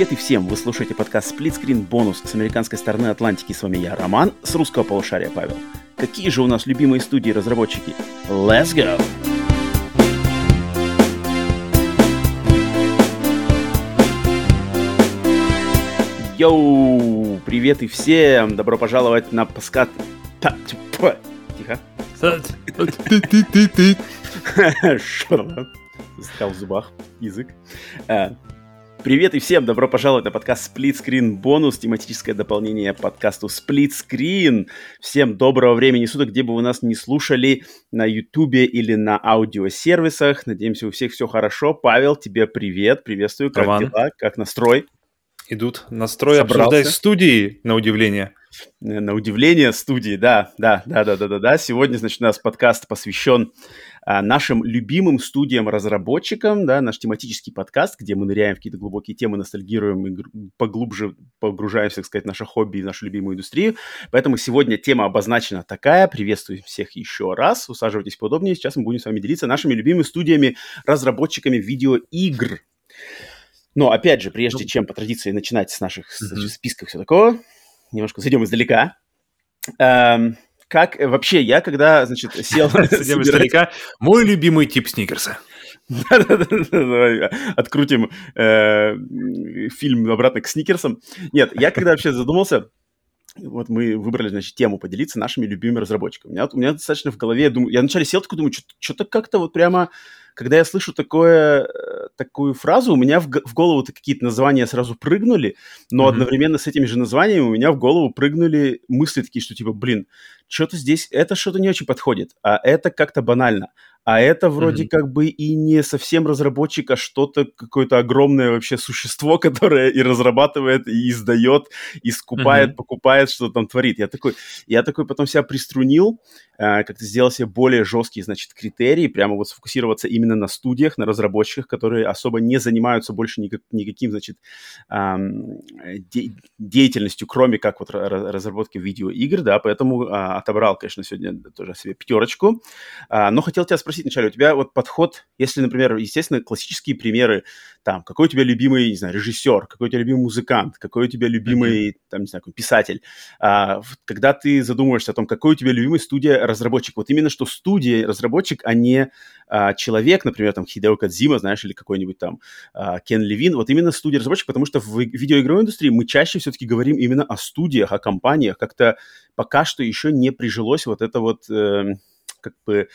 привет и всем! Вы слушаете подкаст Split Screen Bonus с американской стороны Атлантики. С вами я, Роман, с русского полушария Павел. Какие же у нас любимые студии разработчики? Let's go! Йоу! Привет и всем! Добро пожаловать на подкаст... Тихо. Что Застрял в зубах язык. Привет и всем, добро пожаловать на подкаст Split Screen бонус, тематическое дополнение подкасту Split Screen. Всем доброго времени суток, где бы вы нас не слушали, на YouTube или на аудиосервисах. Надеемся, у всех все хорошо. Павел, тебе привет, приветствую, как Роман. дела, как настрой? Идут настрой Собрался? обсуждать студии, на удивление. Э, На удивление студии, да, да, да, да, да, да, да. Сегодня, значит, у нас подкаст посвящен нашим любимым студиям-разработчикам, да, наш тематический подкаст, где мы ныряем в какие-то глубокие темы, ностальгируем и поглубже погружаемся, так сказать, в наше хобби и нашу любимую индустрию. Поэтому сегодня тема обозначена такая. Приветствую всех еще раз. Усаживайтесь поудобнее. Сейчас мы будем с вами делиться нашими любимыми студиями-разработчиками видеоигр. Но, опять же, прежде чем по традиции начинать с наших Мгм. списков все такого, немножко зайдем издалека. Эм, как э, вообще я, когда, значит, сел... Собирать- издалека. Мой любимый тип сникерса. Открутим э, фильм обратно к сникерсам. Нет, я когда вообще задумался, вот мы выбрали, значит, тему поделиться нашими любимыми разработчиками. У меня, у меня достаточно в голове, я, думаю, я вначале сел такой, думаю, что-то как-то вот прямо, когда я слышу такое, э, такую фразу, у меня в, в голову-то какие-то названия сразу прыгнули, но Мгм. одновременно с этими же названиями у меня в голову прыгнули мысли такие, что типа, блин, что-то здесь, это что-то не очень подходит, а это как-то банально. А это вроде Мгм. как бы и не совсем разработчик, а что-то, какое-то огромное вообще существо, которое и разрабатывает, и издает, и скупает, Мгм. покупает, что там творит. Я такой, я такой потом себя приструнил, э, как-то сделал себе более жесткие, значит, критерии, прямо вот сфокусироваться именно на студиях, на разработчиках, которые особо не занимаются больше никак, никаким, значит, ам, де- деятельностью, кроме как вот ра- ра- разработки видеоигр, да, поэтому а, отобрал, конечно, сегодня тоже себе пятерочку. А, но хотел тебя спросить вначале, у тебя вот подход, если, например, естественно, классические примеры, там, какой у тебя любимый, не знаю, режиссер, какой у тебя любимый музыкант, какой у тебя любимый, там, не знаю, писатель, А, когда ты задумываешься о том, какой у тебя любимый студия-разработчик, вот именно что студия-разработчик, а не а, человек, например, там, Хидео Кадзима, знаешь, или какой-нибудь там а, Кен Левин, вот именно студия-разработчик, потому что в видеоигровой индустрии мы чаще все-таки говорим именно о студиях, о компаниях, как-то пока что еще не прижилось вот это вот, эм, как бы,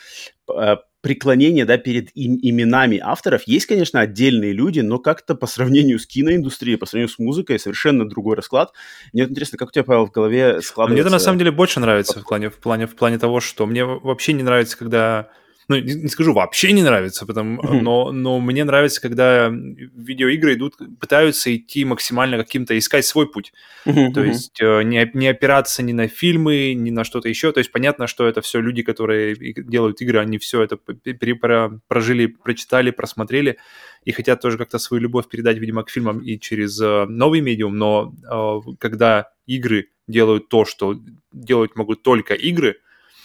э, преклонение, да, перед им- именами авторов. Есть, конечно, отдельные люди, но как-то по сравнению с киноиндустрией, по сравнению с музыкой, совершенно другой расклад. Мне вот интересно, как у тебя, Павел, в голове складывается... Мне это на самом деле больше нравится в плане, в плане, в плане того, что мне вообще не нравится, когда... Ну, не, не скажу, вообще не нравится, потому, Мгм. но, но мне нравится, когда видеоигры идут, пытаются идти максимально каким-то, искать свой путь. Мгм, То есть э, не, не опираться ни на фильмы, ни на что-то еще. То есть понятно, что это все люди, которые делают игры, они все это прожили, прочитали, просмотрели и хотят тоже как-то свою любовь передать, видимо, к фильмам и через э, новый медиум. Но э, когда игры делают то, что делать могут только игры,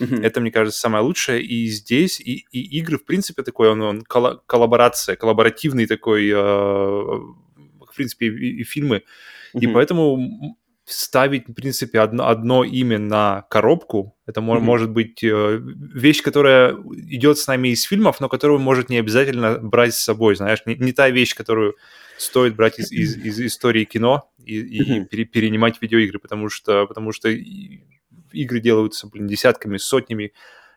Мгм. это, мне кажется, самое лучшее. И здесь, и, и игры, в принципе, такой, он, он колла- коллаборация, коллаборативный такой, э, в принципе, и, и фильмы. И Мгм. поэтому ставить, в принципе, одно, одно имя на коробку, это Мгм. может быть э, вещь, которая идет с нами из фильмов, но которую может не обязательно брать с собой, знаешь, не, не та вещь, которую стоит брать из, из, из истории кино и, и Мгм. пере- перенимать видеоигры, потому что, потому что и- игры делаются, блин, десятками, сотнями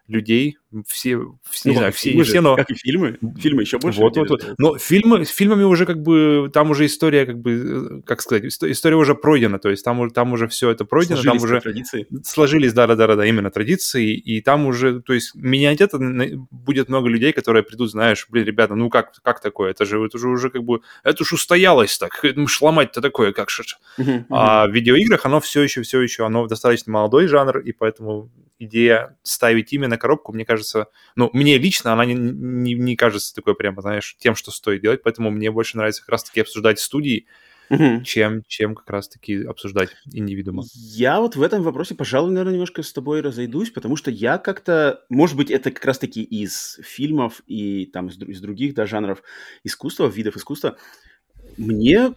людей, все, все не Ну, знаю, как все, не же, все, но... Как и фильмы. Фильмы еще больше. Вот, вот, вот. Но фильмы, с фильмами уже как бы, там уже история, как бы, как сказать, исто- история уже пройдена, то есть там, уже- там уже все это пройдено, Сложились там уже традиции. сложились, да-да-да, именно традиции, и там уже, то есть менять это будет много людей, которые придут, знаешь, блин, ребята, ну как, как такое, это же, это же уже как бы, это ж устоялось так, ну шломать-то такое, как же. А в видеоиграх оно все еще, все еще, оно достаточно молодой жанр, и поэтому идея ставить имя на коробку, мне кажется, ну, мне лично она не, не, не кажется такой прямо, знаешь, тем, что стоит делать, поэтому мне больше нравится как раз-таки обсуждать студии, Мгм. чем, чем как раз-таки обсуждать индивидуума. Я вот в этом вопросе, пожалуй, наверное, немножко с тобой разойдусь, потому что я как-то, может быть, это как раз-таки из фильмов и там из, из других да, жанров искусства, видов искусства, мне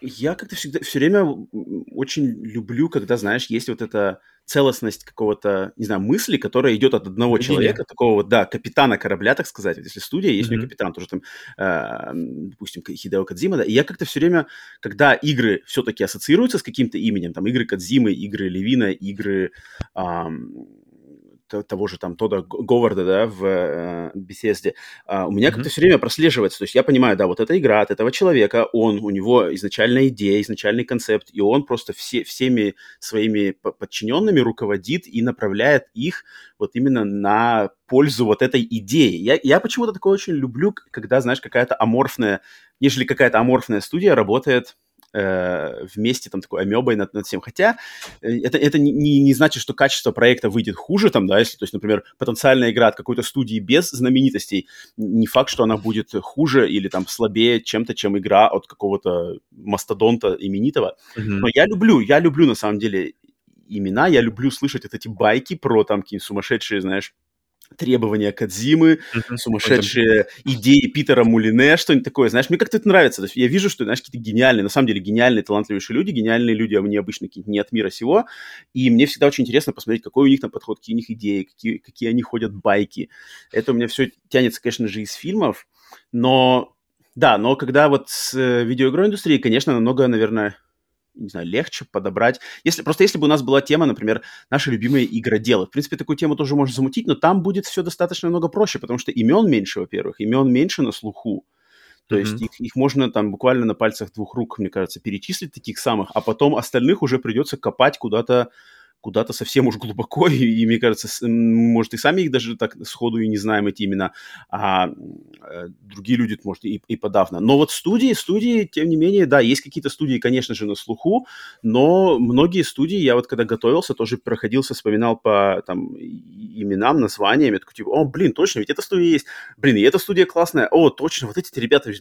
Я как-то всегда все время очень люблю, когда, знаешь, есть вот эта целостность какого-то, не знаю, мысли, которая идет от одного Видение. человека, такого вот, да, капитана корабля, так сказать. Вот если студия, есть mm-hmm. у нее капитан, тоже там, э, допустим, Хидео Кадзима, да, и я как-то все время, когда игры все-таки ассоциируются с каким-то именем, там, игры Кадзимы, игры Левина, игры... Э, того же там Тода Говарда, да, в э, Bethesda, uh, у меня mm-hmm. как-то все время прослеживается. То есть я понимаю, да, вот эта игра от этого человека, он, у него изначальная идея, изначальный концепт, и он просто все, всеми своими подчиненными руководит и направляет их вот именно на пользу вот этой идеи. Я, я почему-то такое очень люблю, когда, знаешь, какая-то аморфная, нежели какая-то аморфная студия работает э, вместе там такой амебой над, над всем. Хотя э, это, это не, не значит, что качество проекта выйдет хуже там, да, если, то есть, например, потенциальная игра от какой-то студии без знаменитостей, не факт, что она будет хуже или там слабее чем-то, чем игра от какого-то мастодонта именитого. Mm-hmm. Но я люблю, я люблю на самом деле имена, я люблю слышать вот эти байки про там какие-нибудь сумасшедшие, знаешь, требования Кадзимы, mm-hmm. сумасшедшие идеи Питера Мулине, что-нибудь такое. Знаешь, мне как-то это нравится. То есть я вижу, что, знаешь, какие-то гениальные, на самом деле гениальные, талантливейшие люди, гениальные люди, а мне обычно не от мира сего. И мне всегда очень интересно посмотреть, какой у них там подход, какие у них идеи, какие, какие они ходят байки. Это у меня все тянется, конечно же, из фильмов. Но, да, но когда вот с э, видеоигрой индустрией, конечно, намного, наверное, не знаю, легче подобрать. Если, просто если бы у нас была тема, например, наши любимые игроделы. В принципе, такую тему тоже можно замутить, но там будет все достаточно много проще, потому что имен меньше, во-первых, имен меньше на слуху. То mm-hmm. есть их, их можно там буквально на пальцах двух рук, мне кажется, перечислить таких самых, а потом остальных уже придется копать куда-то куда-то совсем уж глубоко, и, и мне кажется, может, и сами их даже так сходу и не знаем эти имена, а э, другие люди, может, и, и подавно. Но вот студии, студии, тем не менее, да, есть какие-то студии, конечно же, на слуху, но многие студии, я вот когда готовился, тоже проходился, вспоминал по там именам, названиям, я такой, типа, о, блин, точно, ведь эта студия есть, блин, и эта студия классная, о, точно, вот эти ребята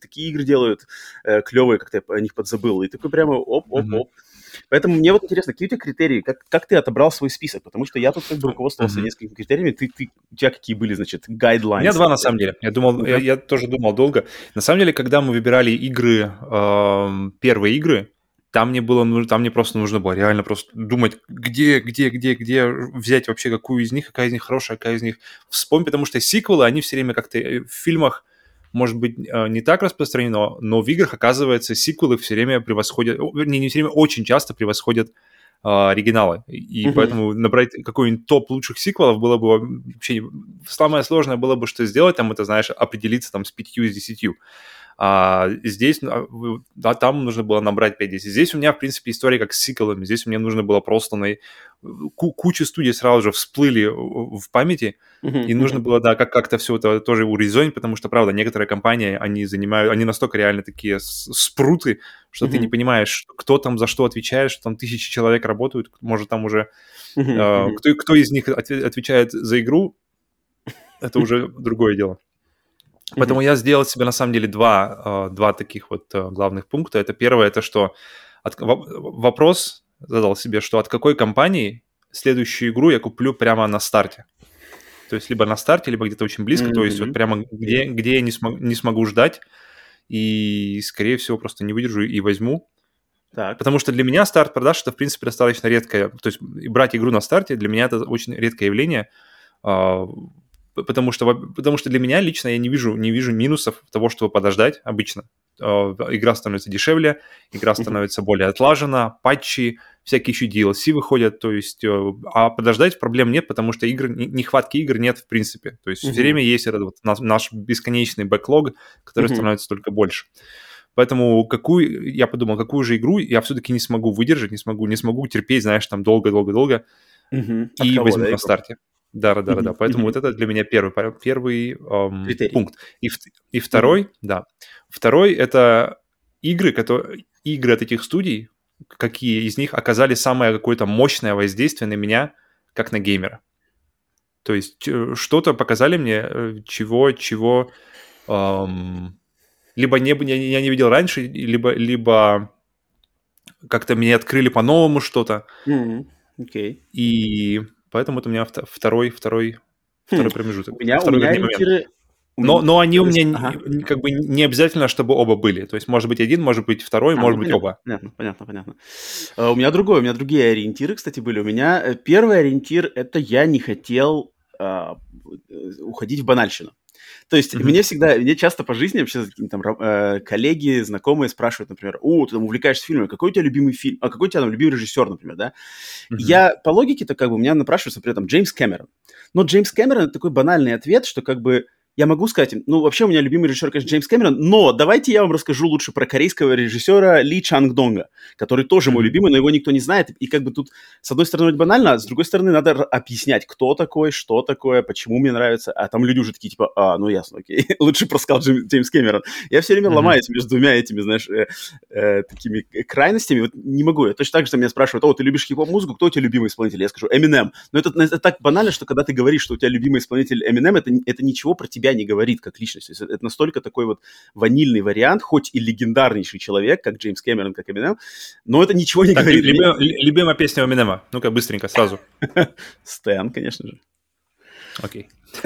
такие игры делают э, клевые, как-то я о них подзабыл, и такой прямо оп-оп-оп. Mm-hmm. Поэтому мне вот интересно, какие у тебя критерии, как, как ты отобрал свой список? Потому что я тут как бы руководствовался mm-hmm. несколькими критериями. Ты, ты, у тебя какие были, значит, гайдлайны? У меня два, на самом деле. Я думал, okay. я, я тоже думал долго. На самом деле, когда мы выбирали игры, э, первые игры, там мне было там мне просто нужно было реально просто думать, где, где, где, где взять вообще какую из них, какая из них хорошая, какая из них вспомнить, потому что сиквелы, они все время как-то э, в фильмах может быть, э, не так распространено, но в играх, оказывается, сиквелы все время превосходят, вернее, не все время, очень часто превосходят э, оригиналы. И mm-hmm. поэтому набрать какой-нибудь топ лучших сиквелов было бы вообще... Самое сложное было бы, что сделать, там, это, знаешь, определиться там с пятью, с десятью. А здесь, а, да, там нужно было набрать 5-10. Здесь у меня, в принципе, история как с сиквелами. Здесь мне нужно было просто на... Куча студий сразу же всплыли в памяти, и нужно было, да, как- как-то все это тоже урезонить, потому что, правда, некоторые компании, они занимают, они настолько реально такие спруты, что ты не понимаешь, кто там за что отвечает, что там тысячи человек работают, может, там уже... Э, кто, кто из них отвечает за игру, это уже другое дело. Поэтому mm-hmm. я сделал себе на самом деле два, э, два таких вот э, главных пункта. Это первое, это что от, вопрос задал себе, что от какой компании следующую игру я куплю прямо на старте. То есть либо на старте, либо где-то очень близко, mm-hmm. то есть вот прямо где, где я не, смог, не смогу ждать и, скорее всего, просто не выдержу и возьму. Так. Потому что для меня старт продаж это, в принципе, достаточно редкое. То есть брать игру на старте для меня это очень редкое явление. А, потому что, потому что для меня лично я не вижу, не вижу минусов того, чтобы подождать обычно. Э, игра становится дешевле, игра становится более отлажена, патчи, всякие еще DLC выходят, то есть, э, а подождать проблем нет, потому что игр, нехватки игр нет в принципе. То есть uh-huh. все время есть этот вот наш бесконечный бэклог, который uh-huh. становится только больше. Поэтому какую, я подумал, какую же игру я все-таки не смогу выдержать, не смогу, не смогу терпеть, знаешь, там долго-долго-долго, uh-huh. и кого, возьму да, на старте. Да, да, да, да. Поэтому вот это для меня первый, первый эм, пункт. И, и второй, да. Второй это игры, которые, игры от этих студий, какие из них оказали самое какое-то мощное воздействие на меня, как на геймера. То есть что-то показали мне, э, чего, чего эм, либо не, я, не видел раньше, либо, либо как-то мне открыли по-новому что-то. Mm-hmm. Okay. И Поэтому это у меня второй, второй, хм. второй промежуток. У меня, у меня ориентиры, Но, но они у меня ага. как бы не обязательно, чтобы оба были. То есть может быть один, может быть второй, а, может ну, быть понятно, оба. Понятно, понятно, понятно. Uh, у меня другой, у меня другие ориентиры, кстати, были. У меня э, первый ориентир это я не хотел uh, уходить в банальщину. То есть mm-hmm. мне всегда, мне часто по жизни вообще там э, коллеги, знакомые спрашивают, например, о, ты там увлекаешься фильмами, какой у тебя любимый фильм, а какой у тебя там любимый режиссер, например, да? Mm-hmm. Я по логике-то как бы у меня напрашивается при этом Джеймс Кэмерон. Но Джеймс Кэмерон это такой банальный ответ, что как бы я могу сказать, ну, вообще у меня любимый режиссер, конечно, Джеймс Кэмерон, но давайте я вам расскажу лучше про корейского режиссера Ли Чанг Донга, который тоже мой любимый, но его никто не знает. И как бы тут, с одной стороны, банально, а с другой стороны, надо объяснять, кто такой, что такое, почему мне нравится. А там люди уже такие, типа, а, ну, ясно, окей, лучше проскал Джейм, Джеймс Кэмерон. Я все время mm-hmm. ломаюсь между двумя этими, знаешь, э, э, такими крайностями. Вот не могу. Я точно так же меня спрашивают, о, ты любишь хип-хоп музыку, кто у тебя любимый исполнитель? Я скажу, Eminem. Но это, это так банально, что когда ты говоришь, что у тебя любимый исполнитель Eminem, это, это ничего про тебя не говорит, как личность. Это настолько такой вот ванильный вариант, хоть и легендарнейший человек, как Джеймс Кэмерон, как Эминем, но это ничего не так, говорит. Любим, любимая песня Эминема? Ну-ка, быстренько, сразу. Стэн, конечно же. Окей.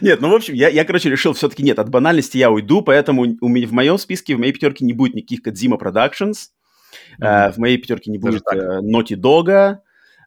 Нет, ну, в общем, я, я, короче, решил все-таки нет, от банальности я уйду, поэтому у меня, в моем списке, в моей пятерке не будет никаких Кадзима Productions, mm-hmm. в моей пятерке не будет uh, Naughty Dog,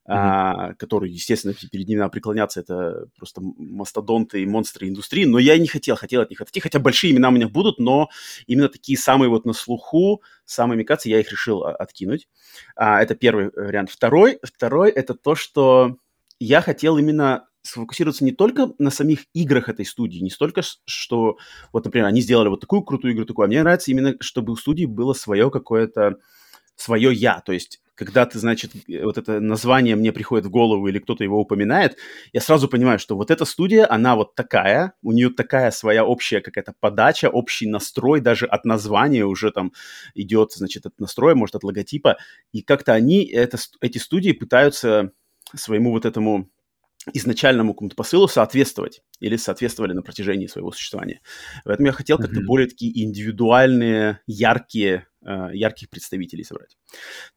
mm-hmm. который, естественно, перед ними надо преклоняться, это просто мастодонты и монстры индустрии, но я не хотел, хотел от них отойти, хотя большие имена у меня будут, но именно такие самые вот на слуху, самые микации, я их решил а, откинуть. А, это первый вариант. Второй, второй это то, что я хотел именно сфокусироваться не только на самих играх этой студии, не столько, что, вот, например, они сделали вот такую крутую игру, такую, а мне нравится именно, чтобы у студии было свое какое-то, свое я, то есть когда ты, значит, вот это название мне приходит в голову или кто-то его упоминает, я сразу понимаю, что вот эта студия, она вот такая, у нее такая своя общая какая-то подача, общий настрой, даже от названия уже там идет, значит, от настроя, может, от логотипа, и как-то они, это, эти студии пытаются своему вот этому изначальному какому-то посылу соответствовать или соответствовали на протяжении своего существования. Поэтому я хотел как-то mm-hmm. более такие индивидуальные, яркие, э, ярких представителей собрать.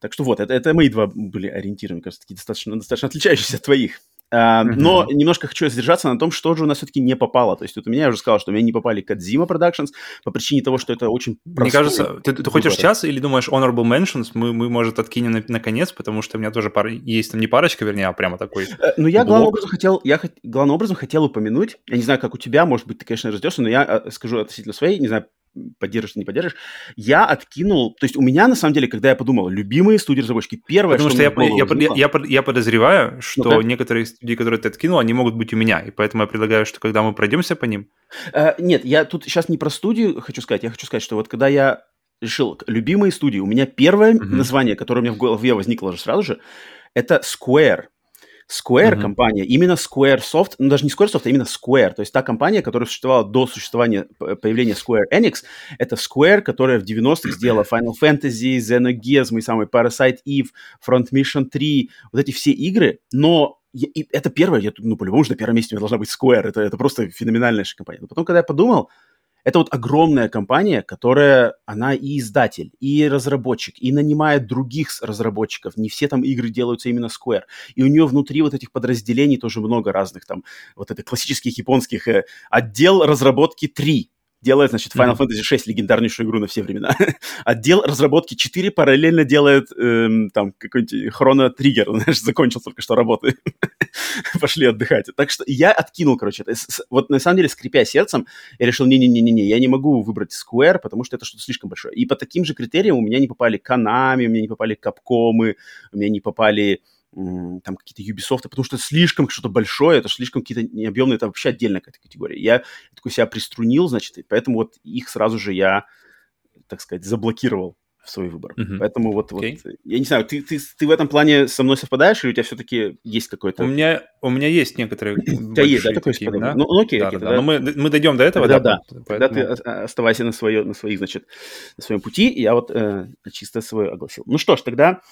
Так что вот, это, это мои два были ориентиры, мне кажется, такие достаточно, достаточно отличающиеся от твоих. Uh, mm-hmm. Но немножко хочу сдержаться на том, что же у нас все-таки не попало. То есть вот у меня я уже сказал, что у меня не попали Кадзима Productions по причине того, что это очень Мне кажется, ты, ты хочешь сейчас или думаешь Honorable Mentions? Мы, мы может, откинем на, наконец, потому что у меня тоже пара, есть там не парочка, вернее, а прямо такой uh, Ну, я главным образом хотел, я главным образом хотел упомянуть, я не знаю, как у тебя, может быть, ты, конечно, раздешься, но я э, скажу относительно своей, не знаю, поддержишь, не поддержишь, я откинул, то есть у меня, на самом деле, когда я подумал, любимые студии-разработчики, первое, Потому что, что я, я, я, я, я подозреваю, что ну некоторые студии, которые ты откинул, они могут быть у меня, и поэтому я предлагаю, что когда мы пройдемся по ним... Uh, нет, я тут сейчас не про студию хочу сказать, я хочу сказать, что вот когда я решил любимые студии, у меня первое uh-huh. название, которое у меня в голове возникло же сразу же, это Square. Square mm-hmm. компания, именно Squaresoft, ну даже не Squaresoft, а именно Square, то есть та компания, которая существовала до существования, появления Square Enix, это Square, которая в 90-х сделала Final Fantasy, Xenogears, мой самый Parasite Eve, Front Mission 3, вот эти все игры, но я, и это первое, я, ну, по-любому же на первом месте у меня должна быть Square, это, это просто феноменальная компания. Но потом, когда я подумал, это вот огромная компания, которая, она и издатель, и разработчик, и нанимает других разработчиков. Не все там игры делаются именно Square. И у нее внутри вот этих подразделений тоже много разных там, вот это классических японских э, отдел разработки 3, делает, значит, Final mm-hmm. Fantasy 6 легендарнейшую игру на все времена. Отдел разработки 4 параллельно делает эм, там какой-нибудь Хроно Триггер, знаешь, закончил только что работы. Пошли отдыхать. Так что я откинул, короче, это. вот на самом деле, скрипя сердцем, я решил, не-не-не-не, я не могу выбрать Square, потому что это что-то слишком большое. И по таким же критериям у меня не попали Konami, у меня не попали Capcom, у меня не попали там какие-то Ubisoft, потому что слишком что-то большое, это слишком какие-то необъемные, это вообще отдельная какая-то категория. Я такой себя приструнил, значит, и поэтому вот их сразу же я, так сказать, заблокировал в свой выбор. Uh-huh. Поэтому вот, okay. вот, я не знаю, ты, ты, ты в этом плане со мной совпадаешь, или у тебя все-таки есть какой-то... У меня, у меня есть некоторые У тебя есть, да, такой такие, да? Ну, ну, окей, да, окей, да, да. Но мы, мы дойдем до этого, да? Да, да. Поэтому... Тогда ты оставайся на, свое, на своих, значит, на своем пути, я вот э, чисто свой огласил. Ну что ж, тогда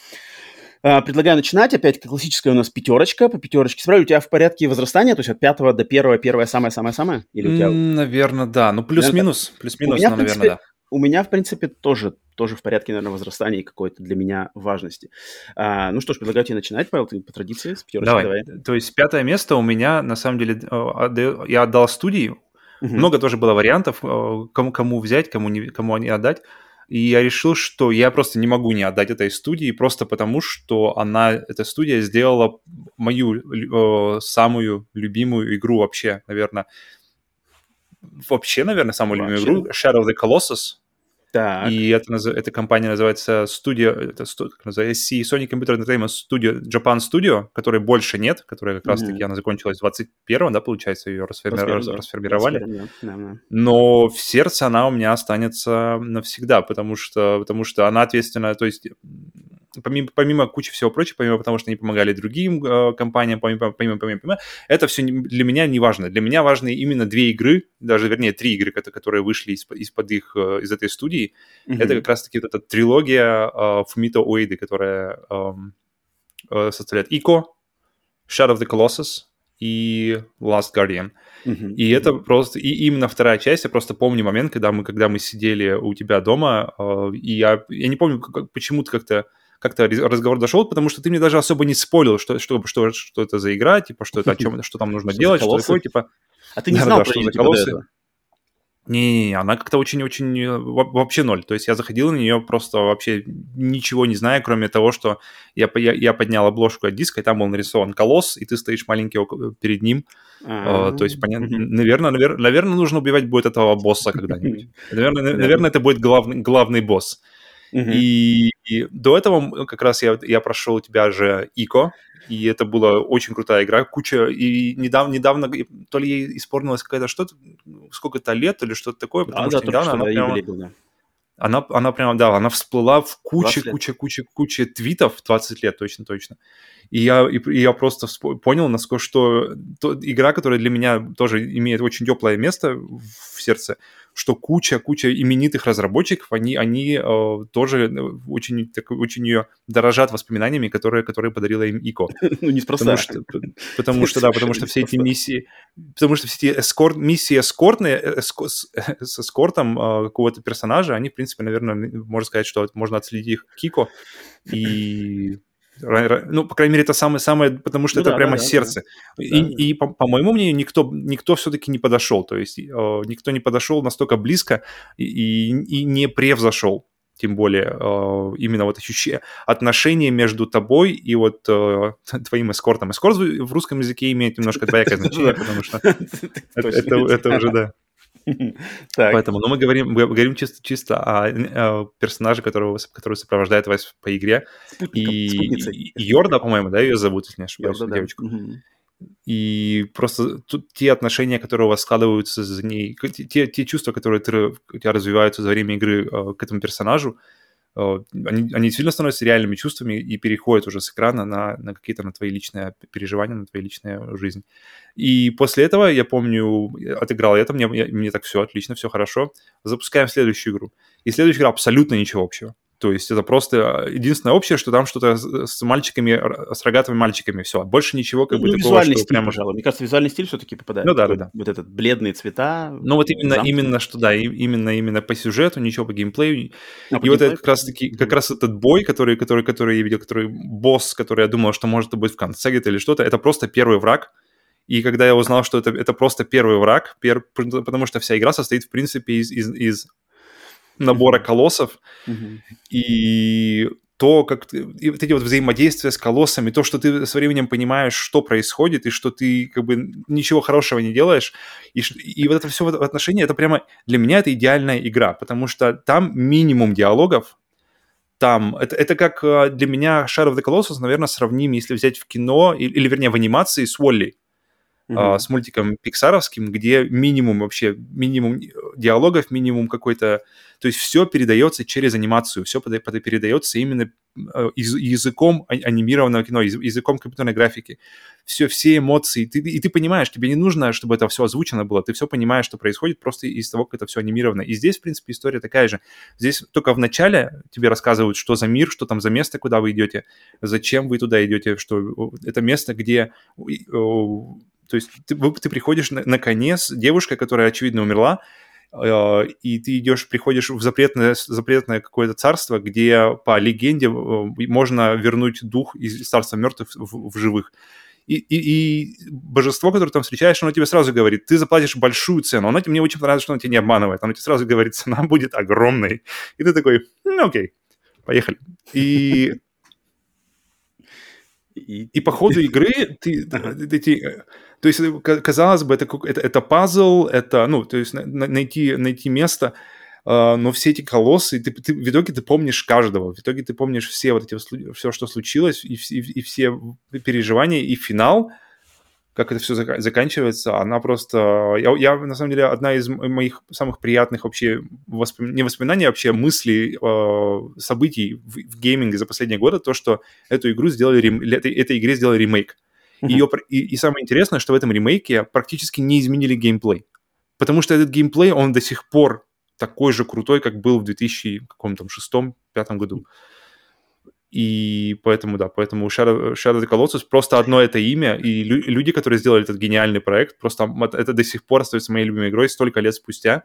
предлагаю начинать. Опять классическая у нас пятерочка. По пятерочке. Справа у тебя в порядке возрастания, то есть от пятого до первого, первое самое-самое-самое? Или у тебя... Наверное, да. Ну, плюс-минус. Плюс-минус, но, наверное, да. У меня, в принципе, тоже тоже в порядке, наверное, возрастания и какой-то для меня важности. А, ну что ж, предлагаю тебе начинать, Павел, ты по традиции с пятерочки давай. давай. То есть пятое место у меня, на самом деле, э, я отдал студии. Угу. Много тоже было вариантов, э, кому, кому взять, кому, не, кому не отдать. И я решил, что я просто не могу не отдать этой студии, просто потому что она, эта студия сделала мою э, самую любимую игру вообще, наверное. Вообще, наверное, самую вообще. любимую игру Shadow of the Colossus. Так. И это, эта компания называется Studio, это, как называется, Sony Computer Entertainment Studio, Japan Studio, которой больше нет, которая как раз-таки, она закончилась 21 да, получается, ее расформи... расформировали. 21, да. Да, Но в сердце она у меня останется навсегда, потому что, потому что она ответственна, то есть помимо, помимо кучи всего прочего, помимо того, что они помогали другим э, компаниям, помимо, помимо, помимо, помимо, это все для меня не важно. Для меня важны именно две игры, даже, вернее, три игры, которые вышли из, из-под их, э, из этой студии. Mm-hmm. Это как раз-таки вот эта трилогия э, Фумито Уэйды, которая э, э, составляет Ико, Shadow of the Colossus и Last Guardian. Uh-huh. И это просто... И именно вторая часть, я просто помню момент, когда мы, когда мы сидели у тебя дома, э, и я, я не помню, как, почему-то как-то как-то разговор дошел, потому что ты мне даже особо не спорил, что, что, что, что это за игра, типа, что это о чем, что там нужно делать, что такое, типа... А ты не знал, что за колоссы? Не, не, она как-то очень-очень э, вообще ноль. То есть я заходил на нее просто вообще ничего не зная, кроме того, что я, я, я поднял обложку от диска, и там был нарисован колосс, и ты стоишь маленький перед ним. А, то есть, понятно, наверное, наверное, наверное, нужно убивать будет этого босса когда-нибудь. Наверное, наверное, это будет главный, главный босс. Uh-huh. И, и до этого как раз я, я прошел у тебя же Ико, и это была очень крутая игра, куча, и недавно, недавно то ли ей исполнилось какая-то что-то, сколько-то лет или что-то такое, потому да, что да, недавно она прямо... Она, она прямо, да, она всплыла в куче, куче, куче, куче твитов, 20 лет точно-точно. И я, и, и я просто понял, насколько, что то, игра, которая для меня тоже имеет очень теплое место в сердце, что куча-куча именитых разработчиков, они, они э, тоже э, очень, так, очень ее дорожат воспоминаниями, которые, которые подарила им Ико. Ну, неспроста. Потому что, потому что, да, потому что все эти миссии, потому что все эти эскорт, миссии эскортные, э, эско, с, с эскортом э, какого-то персонажа, они, в принципе, наверное, можно сказать, что можно отследить их Кико, и ну, по крайней мере, это самое-самое, потому что ну, это да, прямо да, сердце. Да, и, да. и по, по моему мнению, никто, никто все-таки не подошел. То есть э, никто не подошел настолько близко и, и, и не превзошел тем более э, именно вот ощущение, отношение между тобой и вот э, твоим эскортом. Эскорт в русском языке имеет немножко двоякое значение, потому что это уже, да. Поэтому, но мы говорим, мы говорим чисто, чисто о, о персонаже, которого, который сопровождает вас по игре. И, и Йорда, по-моему, да, ее зовут, если не ошибаюсь, Йорда, девочку. Да. И просто тут те отношения, которые у вас складываются за ней, те, те чувства, которые ты, у тебя развиваются за время игры э, к этому персонажу, Э, они, они действительно становятся реальными чувствами и переходят уже с экрана на, на какие-то на твои личные переживания, на твою личную жизнь. И после этого, я помню, отыграл это, мне, мне так все отлично, все хорошо. Запускаем следующую игру. И следующая игра абсолютно ничего общего. То есть это просто а, единственное общее, что там что-то с мальчиками, с рогатыми мальчиками, все. Больше ничего как бы ну, такого, визуальный что стиль, прямо... пожалуй. Мне кажется, визуальный стиль все-таки попадает. Ну да, да, да. Вот этот бледные цвета. Ну вот именно, замки. именно что, да, именно, именно по сюжету, ничего по геймплею. А, и по вот это как раз-таки, как раз этот бой, который, который, который я видел, который босс, который я думал, что может быть в конце где-то или что-то, это просто первый враг. И когда я узнал, что это, это просто первый враг, пер, потому что вся игра состоит, в принципе, из, из, из набора колоссов. И то, как ты, и вот эти вот взаимодействия с колоссами, то, что ты со временем понимаешь, что происходит, и что ты как бы ничего хорошего не делаешь, и, и вот это все в отношении, это прямо для меня это идеальная игра, потому что там минимум диалогов, там, это, это как а, для меня Shadow of the Colossus, наверное, сравним, если взять в кино, или, или вернее, в анимации с Уолли uh-huh. с мультиком пиксаровским, где минимум вообще, минимум диалогов, минимум какой-то... То есть все передается через анимацию, все передается именно а, языком а, анимированного кино, языком компьютерной графики. Все, все эмоции. Ты, и ты понимаешь, тебе не нужно, чтобы это все озвучено было. Ты все понимаешь, что происходит просто из того, как это все анимировано. И здесь, в принципе, история такая же. Здесь только в начале тебе рассказывают, что за мир, что там за место, куда вы идете, зачем вы туда идете, что это место, где то есть ты, ты приходишь на, на конец, девушка, которая, очевидно, умерла, э, и ты идешь, приходишь в запретное, запретное какое-то царство, где по легенде можно вернуть дух из царства мертвых в, в живых. И, и, и божество, которое там встречаешь, оно тебе сразу говорит, ты заплатишь большую цену. Оно, мне очень понравилось, что оно тебя не обманывает. Оно тебе сразу говорит, цена будет огромной. И ты такой, ну окей, поехали. И и, и по ходу игры ты, ты, ты, то есть, казалось бы, это, это, это пазл, это, ну, то есть найти, найти место, а, но все эти колоссы, ты, ты, в итоге ты помнишь каждого, в итоге ты помнишь все вот эти, все, что случилось, и, и, и все переживания, и финал, как это все заканчивается, она просто... Я, я, на самом деле, одна из моих самых приятных вообще, воспом... не воспоминаний, а вообще мыслей, э, событий в, в гейминге за последние годы, то, что эту игру сделали, рем... этой, этой игре сделали ремейк. Ее, и, и самое интересное, что в этом ремейке практически не изменили геймплей. Потому что этот геймплей, он до сих пор такой же крутой, как был в 2006-2005 году. И поэтому, да, поэтому Shadow, Shadow of the Colossus просто одно это имя, и лю- люди, которые сделали этот гениальный проект, просто это до сих пор остается моей любимой игрой столько лет спустя.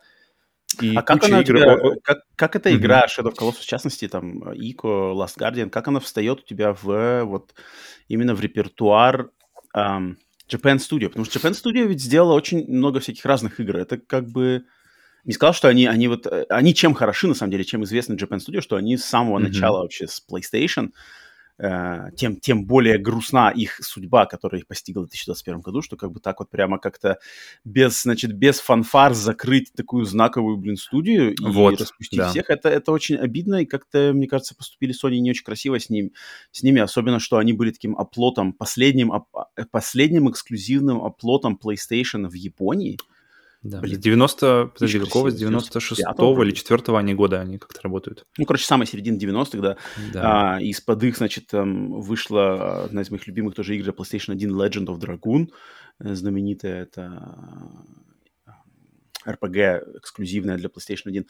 И а как она игр... тебя, как, как эта игра mm-hmm. Shadow of Colossus, в частности, там, Ico, Last Guardian, как она встает у тебя в, вот, именно в репертуар um, Japan Studio? Потому что Japan Studio ведь сделала очень много всяких разных игр. Это как бы не сказал, что они, они вот, э, они чем хороши, на самом деле, чем известны Japan Studio, что они с самого mm-hmm. начала вообще с PlayStation, тем, тем более грустна их судьба, которая их постигла в 2021 году, что как бы так вот прямо как-то без, значит, без фанфар закрыть такую знаковую, блин, студию и вот, распустить да. всех, это, это очень обидно, и как-то, мне кажется, поступили Sony не очень красиво с, ним, с ними, особенно, что они были таким оплотом, последним, последним эксклюзивным оплотом PlayStation в Японии, да. Блин, 90, подожди, какого, с 96-го или 4-го они года они как-то работают? Ну, короче, самая середина 90-х, да. да. А, из-под их, значит, там вышла одна из моих любимых тоже игр PlayStation 1 Legend of Dragoon, э, знаменитая, это RPG эксклюзивная для PlayStation 1.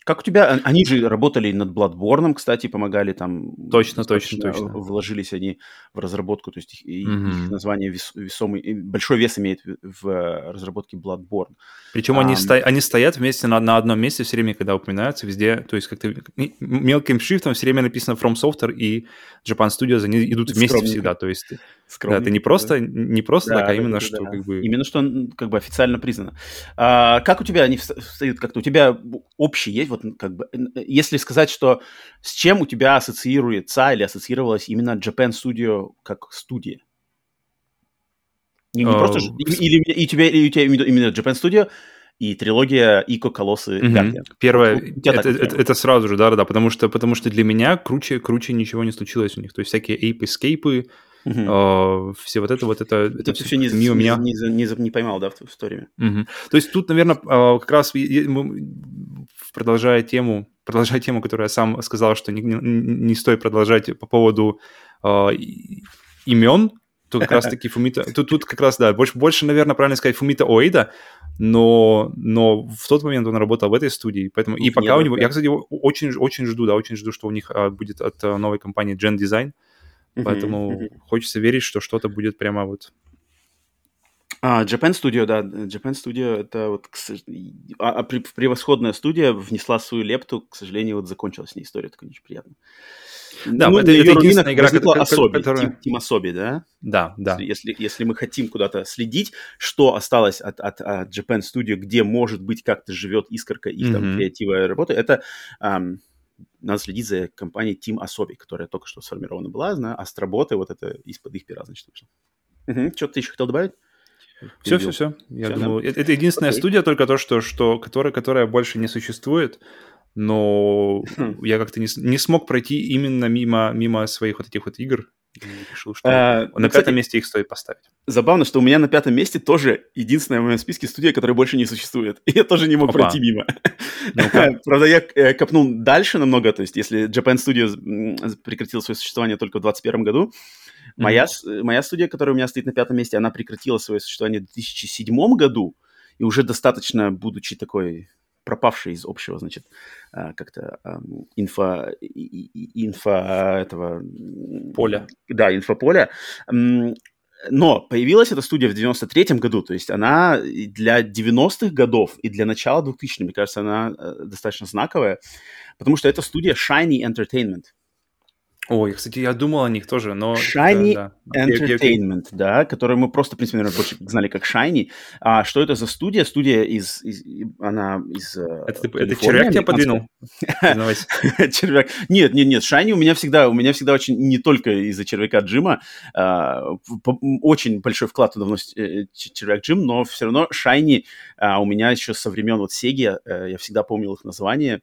Um, как у тебя? Они же работали над Bloodborne, кстати, помогали там. Точно, точно, точно. Вложились они в разработку, то есть их, mm-hmm. их название вес, весомый, большой вес имеет в, в разработке Bloodborne. Причем а, они, сто, они стоят вместе на, на одном месте все время, когда упоминаются везде, то есть как-то мелким шрифтом все время написано From Software и Japan Studios, они идут вместе Скромненько. всегда, то есть да, это не просто, не просто да, так, а именно да, что да. как бы... Именно что как бы официально признано. А, как у тебя они встают как-то? У тебя общий есть вот как бы, если сказать, что с чем у тебя ассоциируется или ассоциировалась именно Japan Studio как студия? Не, не uh, просто, или, или, и тебя, или у тебя именно Japan Studio и трилогия Ико, Колоссы. Guardian. Первое, это, это, это сразу же, да-да-да, потому что, потому что для меня круче, круче ничего не случилось у них. То есть всякие эйпы, скейпы, Uh-huh. все вот это вот это, это, это все не, мимо меня не, не, не поймал, да, в, в истории. Uh-huh. То есть тут, наверное, а, как раз продолжая тему, продолжая тему, которую я сам сказал, что не, не, не стоит продолжать по поводу э, имен, то как раз-таки Фумита... Тут, тут как раз, да, больше, больше, наверное, правильно сказать Фумита Оэйда, но, но в тот момент он работал в этой студии, поэтому... И пока у него... Я, кстати, очень, очень жду, да, очень жду, что у них а, будет от а, новой компании Gen Design, поэтому хочется верить, что что-то будет прямо вот а, Japan Studio, да, Japan Studio это вот а, а, превосходная студия внесла свою лепту, к сожалению, вот закончилась с ней история, такая очень приятно. Да, ну, это, это единственная игра, которая... Особи, которая... Тим, Тим Особи, да? Да, да. Если, если мы хотим куда-то следить, что осталось от, от, от Japan Studio, где, может быть, как-то живет искорка их mm-hmm. там креатива работы, это um, надо следить за компанией Team Особи, которая только что сформирована была, знаю, Астроботы, вот это из-под их пера, значит, вышло. Угу. Что ты еще хотел добавить? Все, все, все. Я все, думал, да? это, это единственная okay. студия только то, что, что которая, которая больше не существует, но хм. я как-то не, не смог пройти именно мимо, мимо своих вот этих вот игр. И решил, что а, на ну, пятом кстати, месте их стоит поставить. Забавно, что у меня на пятом месте тоже единственная в моем списке студия, которая больше не существует. И я тоже не мог Опа. пройти мимо. Правда, я э, копнул дальше намного. То есть, если Japan Studio прекратил свое существование только в 2021 году, Моя, mm-hmm. моя студия, которая у меня стоит на пятом месте, она прекратила свое существование в 2007 году, и уже достаточно, будучи такой пропавшей из общего, значит, а, как-то инфо, инфо этого... Поля. Да, инфополя. Но появилась эта студия в 93-м году, то есть она для 90-х годов и для начала 2000-х, мне кажется, она э, достаточно знаковая, потому что это студия Shiny Entertainment. Ой, кстати, я думал о них тоже, но... Shiny да, да. Entertainment, да, которую мы просто, в принципе, наверное, больше знали как Shiny. А что это за студия? Студия из... из она из э, Это, это червяк тебя подвинул? Червяк. Нет, нет, нет, Shiny у меня всегда, у меня всегда очень, не только из-за червяка Джима, а, очень большой вклад туда вносит э, червяк Джим, но все равно Shiny а, у меня еще со времен вот Сеги, э, я всегда помнил их название,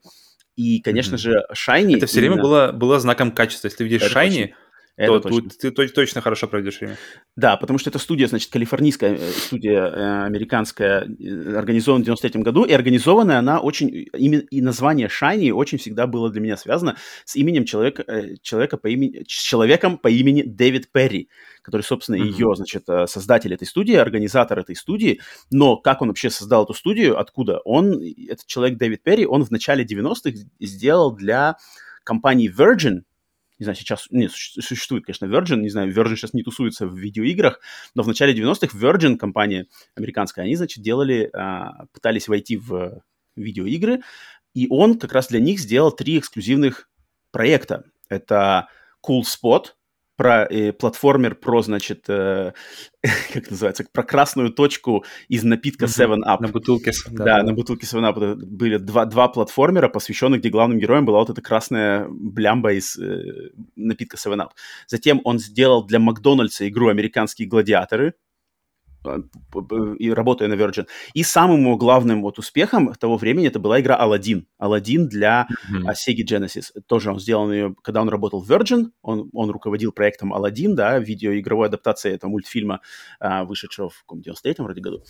и, конечно mm-hmm. же, Shiny... Это все именно... время было, было знаком качества. Если ты видишь это Shiny, это то точно. ты, ты точно хорошо проведешь время. Да, потому что эта студия, значит, калифорнийская э, студия, э, американская, э, организована в 93 году, и организованная она очень, и название Shiny очень всегда было для меня связано с именем человека, человека по имени, с человеком по имени Дэвид Перри, который, собственно, mm-hmm. ее, значит, создатель этой студии, организатор этой студии, но как он вообще создал эту студию, откуда? Он, этот человек Дэвид Перри, он в начале 90-х сделал для компании Virgin, не знаю, сейчас, нет, существует, конечно, Virgin, не знаю, Virgin сейчас не тусуется в видеоиграх, но в начале 90-х Virgin, компания американская, они, значит, делали, а, пытались войти в видеоигры, и он как раз для них сделал три эксклюзивных проекта. Это Cool Spot, про э, платформер, про, значит, э, как называется, про красную точку из напитка 7-Up. На бутылке. Да, да, на бутылке 7-Up были два, два платформера, посвященных, где главным героем была вот эта красная блямба из э, напитка 7-Up. Затем он сделал для Макдональдса игру «Американские гладиаторы», и работая на Virgin. И самым главным вот успехом того времени это была игра Aladdin. Aladdin для mm-hmm. Sega Genesis. Тоже он сделал ее, когда он работал в Virgin, он, он руководил проектом Aladdin, да, видеоигровой адаптации этого мультфильма, а, вышедшего в 93-м вроде году.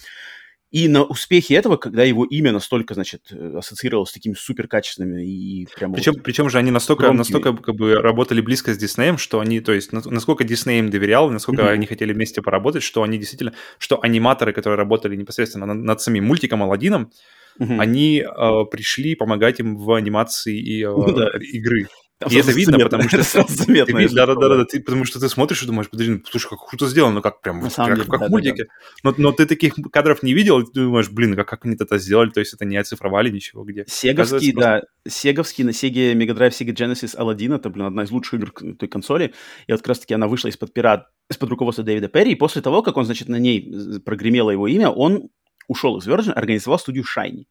И на успехе этого, когда его имя настолько, значит, ассоциировалось с такими суперкачественными и прямо... Причем, вот причем же они настолько, громкими. настолько как бы работали близко с Диснеем, что они, то есть, насколько Дисней им доверял, насколько mm-hmm. они хотели вместе поработать, что они действительно, что аниматоры, которые работали непосредственно над, над самим мультиком Алладином, mm-hmm. они э, пришли помогать им в анимации и, э, ну, да. игры. Там и это видно, заметно. потому что... Сразу заметно. Ты, да, да, да, да, ты, потому что ты смотришь и думаешь, ну, слушай, как круто сделано, как прям, как, деле, как да, в мультике. Да, да. Но, но ты таких кадров не видел, и ты думаешь, блин, как, как они это сделали, то есть это не оцифровали ничего где. Сеговский, да, Сеговский на Sega Mega Drive, Sega Genesis Aladdin, это, блин, одна из лучших игр той консоли, и вот как раз-таки она вышла из-под пират, из-под руководства Дэвида Перри, и после того, как он, значит, на ней прогремело его имя, он ушел из Virgin, организовал студию Shiny,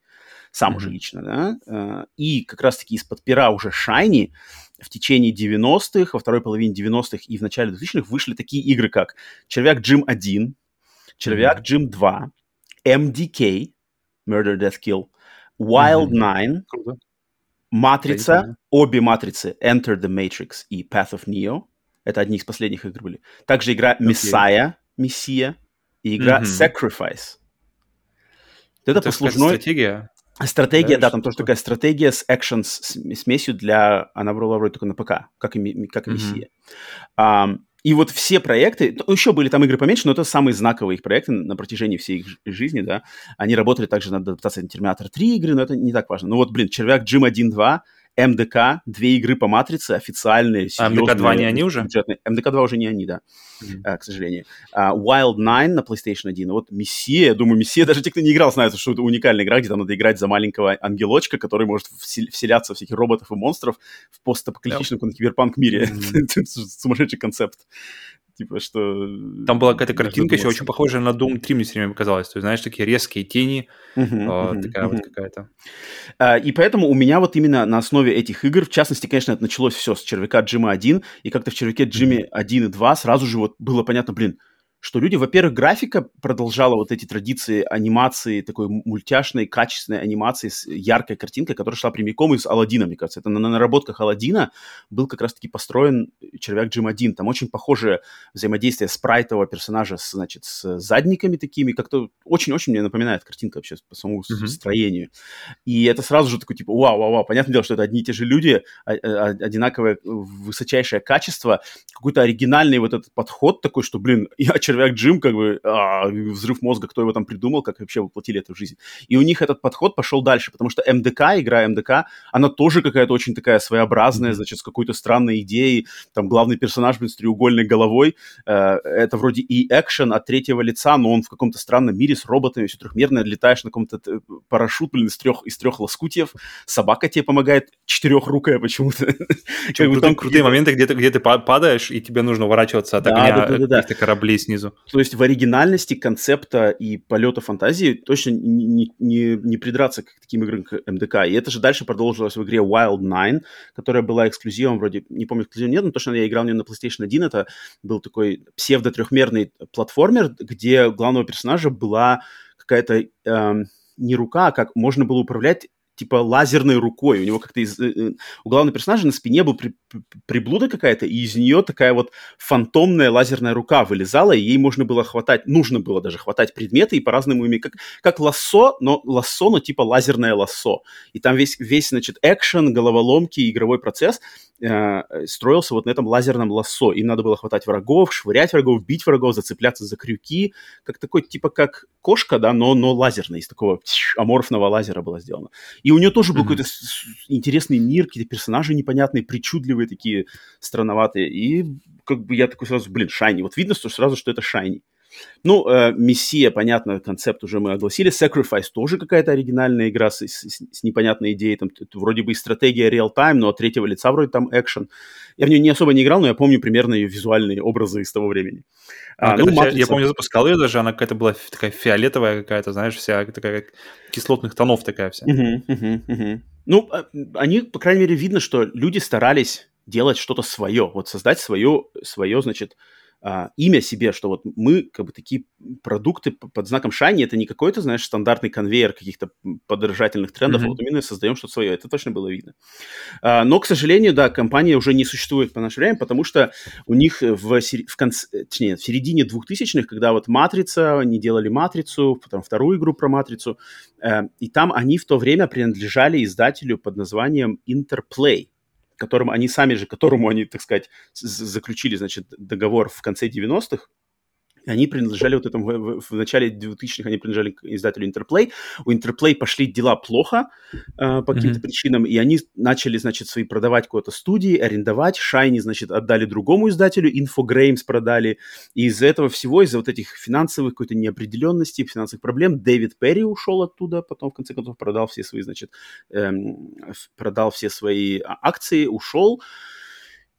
сам mm-hmm. уже лично, да, э, и как раз-таки из-под пера уже Shiny в течение 90-х, во второй половине 90-х и в начале 2000-х вышли такие игры, как Червяк Джим 1, Червяк Джим 2, MDK, Murder, Death, Kill, Wild Nine, Матрица, обе матрицы Enter the Matrix и Path of Neo. Это одни из последних игр были. Также игра Messiah, Мессия, и игра mm-hmm. Sacrifice. Это, это послужной... стратегия? Стратегия, да, да там тоже такая стратегия с экшен с смесью для... Она была вроде только на ПК, как и, как и Мессия. Mm-hmm. Um, и вот все проекты, ну, еще были там игры поменьше, но это самые знаковые их проекты на протяжении всей их жизни, да. Они работали также над адаптацией Терминатор 3 игры, но это не так важно. Ну вот, блин, Червяк Джим 1.2, МДК, две игры по матрице, официальные, А МДК-2 не они уже? Бюджетные. МДК-2 уже не они, да, mm-hmm. к сожалению. Uh, Wild Nine на PlayStation 1. Вот Мессия, я думаю, Мессия, даже те, кто не играл, знают, что это уникальная игра, где там надо играть за маленького ангелочка, который может вселяться в всяких роботов и монстров в постапокалиптичном yep. киберпанк мире. Mm-hmm. Сумасшедший концепт типа, что... Там была какая-то картинка еще очень похожая на Doom 3, мне все время показалось. То есть, знаешь, такие резкие тени, uh-huh, uh-huh, такая uh-huh. вот какая-то. Uh, и поэтому у меня вот именно на основе этих игр, в частности, конечно, это началось все с червяка Джима 1, и как-то в червяке Джимми 1 и 2 сразу же вот было понятно, блин, что люди, во-первых, графика продолжала вот эти традиции анимации, такой мультяшной, качественной анимации с яркой картинкой, которая шла прямиком из Алладина, мне кажется. Это на, на наработках Алладина был как раз-таки построен червяк Джим 1. Там очень похожее взаимодействие спрайтового персонажа с, значит, с задниками такими, как-то очень-очень мне напоминает картинка вообще по самому mm-hmm. строению. И это сразу же такой, типа, вау, вау, вау, понятное дело, что это одни и те же люди, а, а, одинаковое высочайшее качество, какой-то оригинальный вот этот подход такой, что, блин, я червяк червяк Джим, как бы, а, взрыв мозга, кто его там придумал, как вообще воплотили это в жизнь. И у них этот подход пошел дальше, потому что МДК, игра МДК, она тоже какая-то очень такая своеобразная, значит, с какой-то странной идеей, там главный персонаж, блин, с треугольной головой, э, это вроде и экшен от третьего лица, но он в каком-то странном мире с роботами, все трехмерное, летаешь на каком-то э, парашют, блин, из трех, из трех лоскутьев, собака тебе помогает, четырехрукая почему-то. Крутые, крутые моменты, где ты, где ты падаешь, и тебе нужно уворачиваться от огня да, да, да, да. кораблей снизу. То есть в оригинальности концепта и полета фантазии точно не, не, не придраться к таким играм, как МДК. И это же дальше продолжилось в игре Wild Nine, которая была эксклюзивом, вроде, не помню, эксклюзивом нет, но то, что я играл в нее на PlayStation 1, это был такой псевдо-трехмерный платформер, где главного персонажа была какая-то... Эм, не рука, а как можно было управлять типа лазерной рукой. У него как-то из... Э, э, у главного персонажа на спине был при... приблуда какая-то, и из нее такая вот фантомная лазерная рука вылезала, и ей можно было хватать, нужно было даже хватать предметы и по-разному ими, как, как лассо, но лассо, но типа лазерное лассо. И там весь, весь значит, экшен, головоломки, игровой процесс э, строился вот на этом лазерном лассо. Им надо было хватать врагов, швырять врагов, бить врагов, зацепляться за крюки, как такой, типа как кошка, да, но, но лазерный, из такого аморфного лазера было сделано. И у нее тоже был mm-hmm. какой-то интересный мир, какие-то персонажи непонятные, причудливые такие, странноватые. И как бы я такой сразу, блин, Шайни. Вот видно что сразу, что это Шайни. Ну, э, Мессия, понятно, концепт уже мы огласили. Sacrifice тоже какая-то оригинальная игра с, с, с непонятной идеей. Там вроде бы и стратегия real-time, но от третьего лица вроде там экшен. Я в нее не особо не играл, но я помню примерно ее визуальные образы из того времени. А, а, ну, матрица... Я помню, запускал ее даже, она какая-то была такая фиолетовая какая-то, знаешь, вся такая кислотных тонов такая вся. Uh-huh, uh-huh, uh-huh. Ну, а, они, по крайней мере, видно, что люди старались делать что-то свое, вот создать свое, свое значит, а, имя себе, что вот мы как бы такие продукты под знаком Shiny, это не какой-то, знаешь, стандартный конвейер каких-то подражательных трендов, mm-hmm. а вот именно создаем что-то свое, это точно было видно. А, но, к сожалению, да, компания уже не существует по наше время, потому что у них в, в, конце, точнее, в середине 2000-х, когда вот Матрица, они делали Матрицу, потом вторую игру про Матрицу, э, и там они в то время принадлежали издателю под названием Interplay которым они сами же, которому они, так сказать, заключили, значит, договор в конце 90-х, они принадлежали вот этому, в, в, в начале 2000-х они принадлежали к издателю Interplay. У Interplay пошли дела плохо э, по каким-то mm-hmm. причинам, и они начали, значит, свои продавать какой-то студии, арендовать. Shiny, значит, отдали другому издателю, Infogrames продали. И из-за этого всего, из-за вот этих финансовых какой-то неопределенности, финансовых проблем, Дэвид Перри ушел оттуда, потом, в конце концов, продал все свои, значит, эм, продал все свои а, акции, ушел.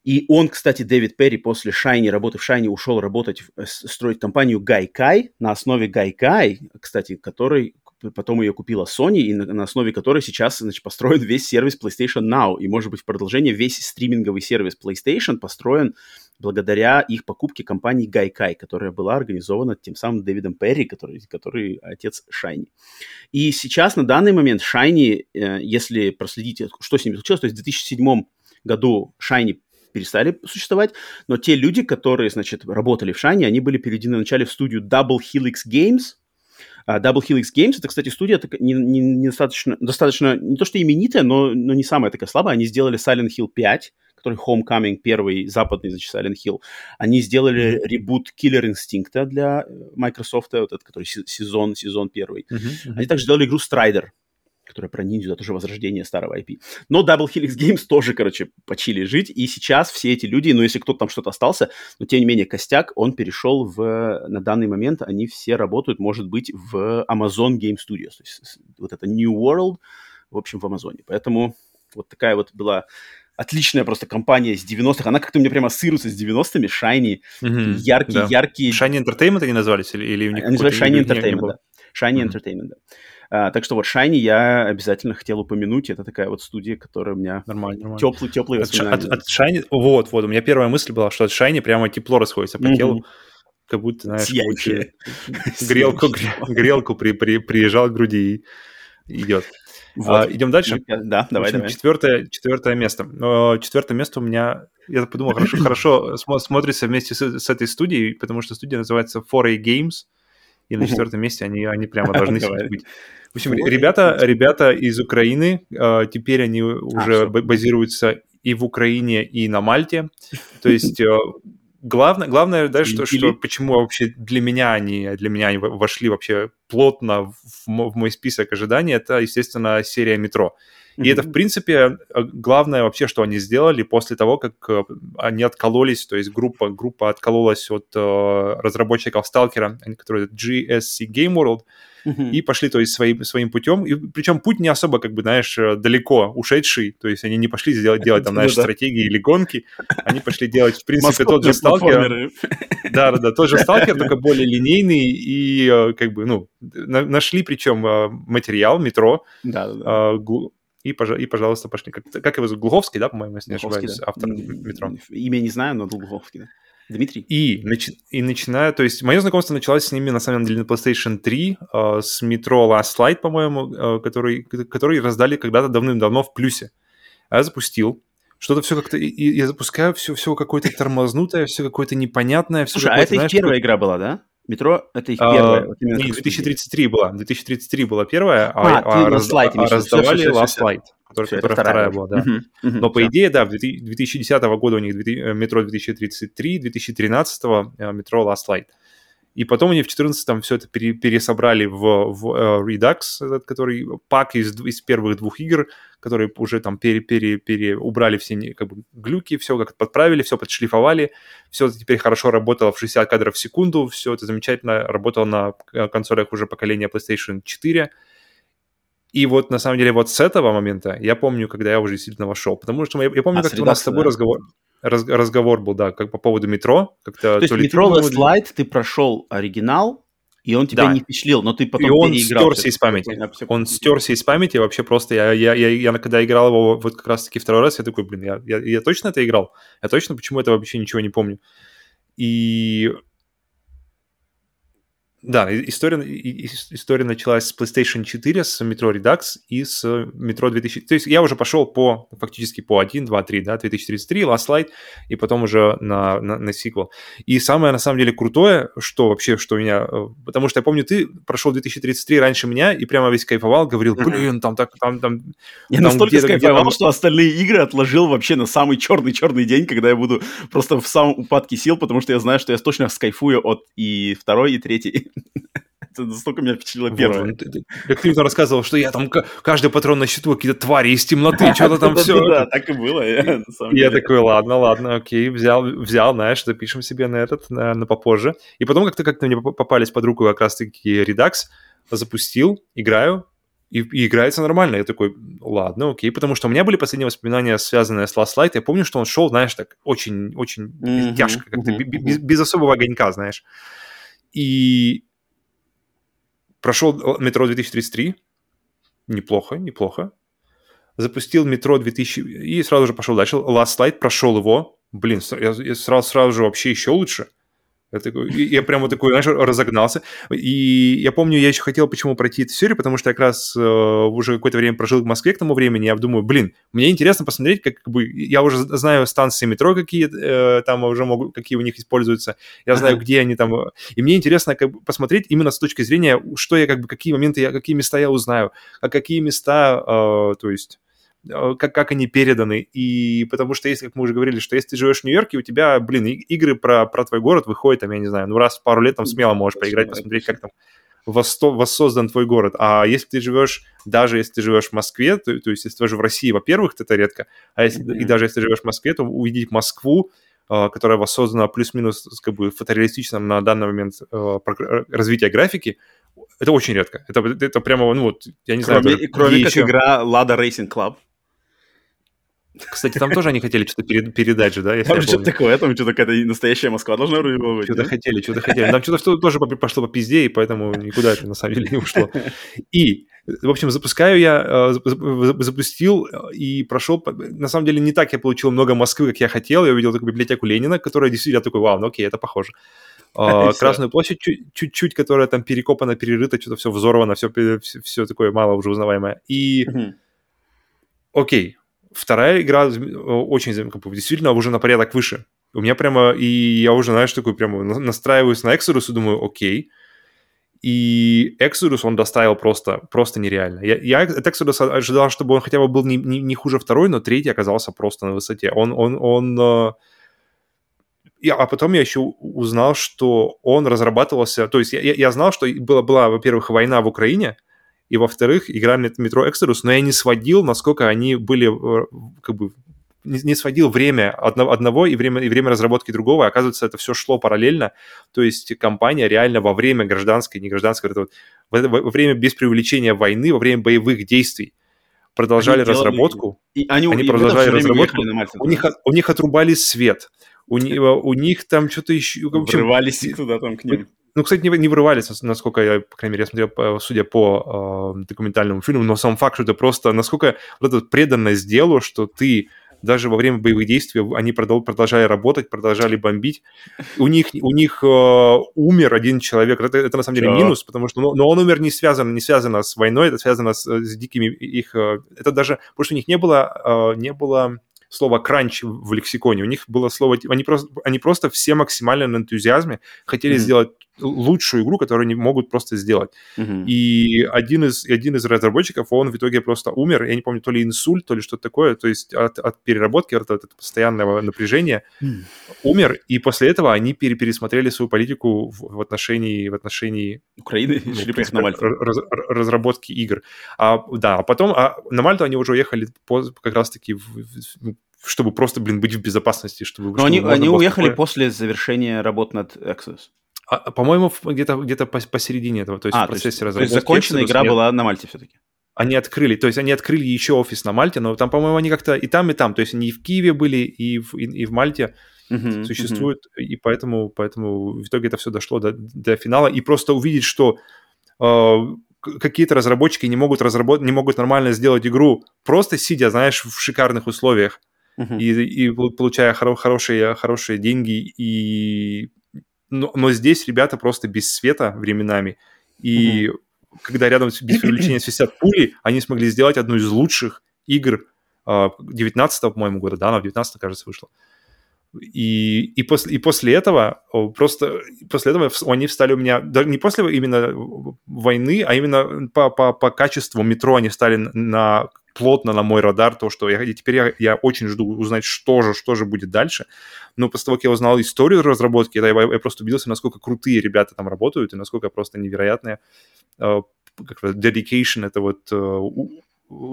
И он, кстати, Дэвид Перри после Шайни, работы в Шайни, ушел работать, э, строить компанию Гайкай на основе Гайкай, кстати, который потом ее купила Sony, и на, на основе которой сейчас значит, построен весь сервис PlayStation Now. И, может быть, в продолжение весь стриминговый сервис PlayStation построен благодаря их покупке компании Гайкай, которая была организована тем самым Дэвидом Перри, который, который отец Шайни. И сейчас, на данный момент, Шайни, э, если проследить, что с ними случилось, то есть в 2007 году Шайни перестали существовать, но те люди, которые, значит, работали в Шане, они были переведены вначале в студию Double Helix Games. Uh, Double Helix Games, это, кстати, студия не, не, не достаточно, достаточно, не то что именитая, но, но не самая такая слабая. Они сделали Silent Hill 5, который Homecoming, первый западный, значит, Silent Hill. Они сделали ребут Killer Instinct для Microsoft, вот этот, который сезон, сезон первый. Uh-huh, uh-huh. Они также сделали игру Strider, которая про ниндзю, это уже возрождение старого IP. Но Double Helix Games тоже, короче, почили жить, и сейчас все эти люди, ну, если кто-то там что-то остался, но тем не менее костяк, он перешел в, на данный момент, они все работают, может быть, в Amazon Game Studios, то есть вот это New World, в общем, в Амазоне. Поэтому вот такая вот была отличная просто компания с 90-х. Она как-то мне прямо ассоциируется с 90-ми. Shiny, mm-hmm, яркие, да. яркие... Shiny Entertainment они назвались? Или, или у них они назывались Shiny Entertainment, да. Shiny mm-hmm. Entertainment, да. А, так что вот Shiny я обязательно хотел упомянуть. Это такая вот студия, которая у меня нормально, нормально. теплый, теплый от, от, от Shiny, вот, вот, у меня первая мысль была, что от Shiny прямо тепло расходится по mm-hmm. телу. Как будто, знаешь, Сияющие. грелку, грелку при, при, приезжал к груди и идет. Вот. А, идем дальше. Да, давай, общем, давай. Четвертое, четвертое место. Четвертое место у меня, я подумал, хорошо, хорошо смотрится вместе с, с этой студией, потому что студия называется 4A Games, и на четвертом месте они, они прямо должны быть. В общем, ребята, ребята из Украины, э, теперь они уже а, базируются и в Украине, и на Мальте. То есть э, главное, главное, да, что, что почему вообще для меня они, для меня они вошли вообще плотно в, в мой список ожиданий, это, естественно, серия «Метро». И mm-hmm. это, в принципе, главное вообще, что они сделали после того, как э, они откололись, то есть группа, группа откололась от э, разработчиков Сталкера, которые GSC Game World, uh-huh. и пошли, то есть, своим, своим путем. И причем путь не особо, как бы, знаешь, э, далеко ушедший, то есть они не пошли сделать, делать там, знаешь, стратегии или гонки, они пошли делать, в принципе, тот же сталкер. Да, да, да, тот же сталкер, только более линейный и, э, как бы, ну, нашли, причем, материал, метро, и, и, пожалуйста, пошли. Как, как его зовут? Глуховский, да, по-моему, если не ошибаюсь, да. автор метро. Имя не знаю, но Глуховский, да. Дмитрий? И, начи- и начиная, то есть мое знакомство началось с ними на самом деле на PlayStation 3 э, с метро Last Light, по-моему, э, который, который раздали когда-то давным-давно в плюсе. А я запустил, что-то все как-то, я запускаю все, все какое-то тормознутое, все какое-то непонятное. Все Слушай, а это их первая игра была, да? Метро — это их первая. А, вот нет, 2033 была. 2033 была первая, а, а, а, раз, а раздавали все, все, Last Light которая, которая вторая, была, да. Uh-huh, uh-huh, Но, по все. идее, да, в 2010 года у них метро 2033, 2013 э, метро Last Light. И потом они в 2014 все это пере, пересобрали в, в uh, Redux, этот, который пак из, из первых двух игр, которые уже там пере, пере, пере, убрали все как бы, глюки, все как подправили, все подшлифовали, все это теперь хорошо работало в 60 кадров в секунду, все это замечательно работало на консолях уже поколения PlayStation 4, и вот на самом деле вот с этого момента я помню, когда я уже действительно вошел, потому что я, я помню, а, как у нас с тобой да. разговор, раз, разговор был, да, как по поводу метро. Как-то, то есть то метро Last Light ты прошел оригинал, и он тебя да. не впечатлил, но ты потом И он стерся из памяти. Он стерся из памяти вообще просто. Я, я, я, я когда играл его вот как раз-таки второй раз, я такой, блин, я, я, я точно это играл? Я точно почему это вообще ничего не помню? И да, история, история началась с PlayStation 4, с Metro Redux и с Metro 2000. То есть я уже пошел по, фактически по 1, 2, 3, да, 2033, Last Light, и потом уже на, на, на сиквел. И самое, на самом деле, крутое, что вообще, что меня... Э, потому что я помню, ты прошел 2033 раньше меня и прямо весь кайфовал, говорил, блин, там так, там, там... Я там настолько кайфовал, там... что остальные игры отложил вообще на самый черный-черный день, когда я буду просто в самом упадке сил, потому что я знаю, что я точно скайфую от и второй, и третьей. Это настолько меня впечатлило первое. Как ты рассказывал, что я там каждый патрон на счету какие-то твари из темноты, что-то там все. Да, так и было. Я такой, ладно, ладно, окей, взял, взял, знаешь, запишем себе на этот, на попозже. И потом как-то как-то мне попались под руку как раз-таки Redux, запустил, играю, и, и играется нормально. Я такой, ладно, окей, потому что у меня были последние воспоминания, связанные с Last Light. Я помню, что он шел, знаешь, так очень, очень mm-hmm, тяжко, как-то mm-hmm. без, без особого огонька, знаешь. И прошел метро 2033, неплохо, неплохо. Запустил метро 2000 и сразу же пошел дальше. Last Light прошел его. Блин, я, я сразу, сразу же вообще еще лучше. Я, такой, я прямо такой, знаешь, разогнался. И я помню, я еще хотел почему пройти эту серию, потому что я как раз э, уже какое-то время прожил в Москве к тому времени. Я думаю, блин, мне интересно посмотреть, как, как бы, я уже знаю станции метро, какие э, там уже могут, какие у них используются. Я знаю, где они там. И мне интересно как бы, посмотреть именно с точки зрения, что я, как бы, какие моменты, я, какие места я узнаю, а какие места, э, то есть как, как они переданы. И потому что, если, как мы уже говорили, что если ты живешь в Нью-Йорке, у тебя, блин, игры про, про твой город выходят, там, я не знаю, ну раз в пару лет там смело можешь поиграть, посмотреть, как там воссо- воссоздан твой город. А если ты живешь, даже если ты живешь в Москве, то, то есть если ты живешь в России, во-первых, это редко, а если, mm-hmm. и даже если ты живешь в Москве, то увидеть Москву, э, которая воссоздана плюс-минус как бы фотореалистичном на данный момент э, развития графики, это очень редко. Это, это прямо, ну вот, я не кроме, знаю. Даже, кроме как еще... игра Lada Racing Club. Кстати, там тоже они хотели что-то перед, передать же, да? Там что-то такое, там что-то какая-то настоящая Москва должна вроде быть. Что-то хотели, что-то хотели. Там что-то тоже пошло по пизде, и поэтому никуда это на самом деле не ушло. И, в общем, запускаю я, э, запустил и прошел, на самом деле не так я получил много Москвы, как я хотел. Я увидел такую библиотеку Ленина, которая действительно такой, вау, ну окей, это похоже. А, Красную площадь чуть-чуть, которая там перекопана, перерыта, что-то все взорвано, все, все, все такое мало уже узнаваемое. И окей, Вторая игра очень, как бы, действительно уже на порядок выше. У меня прямо, и я уже, знаешь, такой прямо настраиваюсь на Exodus и думаю, окей. И Exodus он доставил просто, просто нереально. Я, я от Exodus ожидал, чтобы он хотя бы был не, не, не хуже второй, но третий оказался просто на высоте. Он, он, он, э, и, а потом я еще узнал, что он разрабатывался... То есть я, я знал, что была, была, во-первых, война в Украине, и, во-вторых, игра метро Exodus, но я не сводил, насколько они были э, как бы не, не сводил время одно, одного и время, и время разработки другого. Оказывается, это все шло параллельно. То есть компания реально во время гражданской, не гражданской, это вот, во, во время без привлечения войны, во время боевых действий продолжали они разработку. Делали, и они, они и продолжали разработку. У, них, у них отрубали свет. У, них, у них там что-то еще... Врывались туда там к ним. Ну, кстати, не, не врывались, насколько я, по крайней мере, я смотрел, судя по э, документальному фильму, но сам факт, что это просто, насколько вот эта преданность делу, что ты даже во время боевых действий они продолжали работать, продолжали бомбить. У них, у них э, умер один человек. Это, это на самом деле минус, потому что но, но он умер не связан, не связано с войной, это связано с, с дикими их... Э, это даже... Потому что у них не было, э, не было слова кранч в лексиконе. У них было слово... Они просто, они просто все максимально на энтузиазме хотели mm-hmm. сделать лучшую игру, которую они могут просто сделать. Mm-hmm. И один из, один из разработчиков, он в итоге просто умер, я не помню, то ли инсульт, то ли что-то такое, то есть от, от переработки, от, от постоянного напряжения mm. умер, и после этого они пере, пересмотрели свою политику в, в отношении... В отношении Украины? Ну, Шли на Мальту. Раз, разработки игр. А, да, а потом а на Мальту они уже уехали по, как раз-таки в, в, чтобы просто, блин, быть в безопасности, чтобы... Но чтобы они, они уехали такое... после завершения работ над Exodus. А, по-моему, где-то где посередине этого, то есть а, в процессе то есть, разработки. То есть законченная игра нет. была на Мальте все-таки? Они открыли, то есть они открыли еще офис на Мальте, но там, по-моему, они как-то и там, и там, то есть они и в Киеве были, и в, и, и в Мальте uh-huh, существуют, uh-huh. и поэтому, поэтому в итоге это все дошло до, до финала, и просто увидеть, что э, какие-то разработчики не могут разработать, не могут нормально сделать игру, просто сидя, знаешь, в шикарных условиях, uh-huh. и, и получая хоро- хорошие, хорошие деньги и но, но здесь ребята просто без света временами. И угу. когда рядом без привлечения свистят пули, они смогли сделать одну из лучших игр 19 по-моему, года, да, она в 19 кажется, вышла. И, и, после, и после этого просто после этого они встали у меня да, не после именно войны, а именно по, по, по качеству метро они стали на плотно на мой радар, то, что я, теперь я, я очень жду узнать, что же, что же будет дальше. Но после того, как я узнал историю разработки, я, я просто убедился, насколько крутые ребята там работают и насколько просто невероятные uh, как dedication, это вот uh,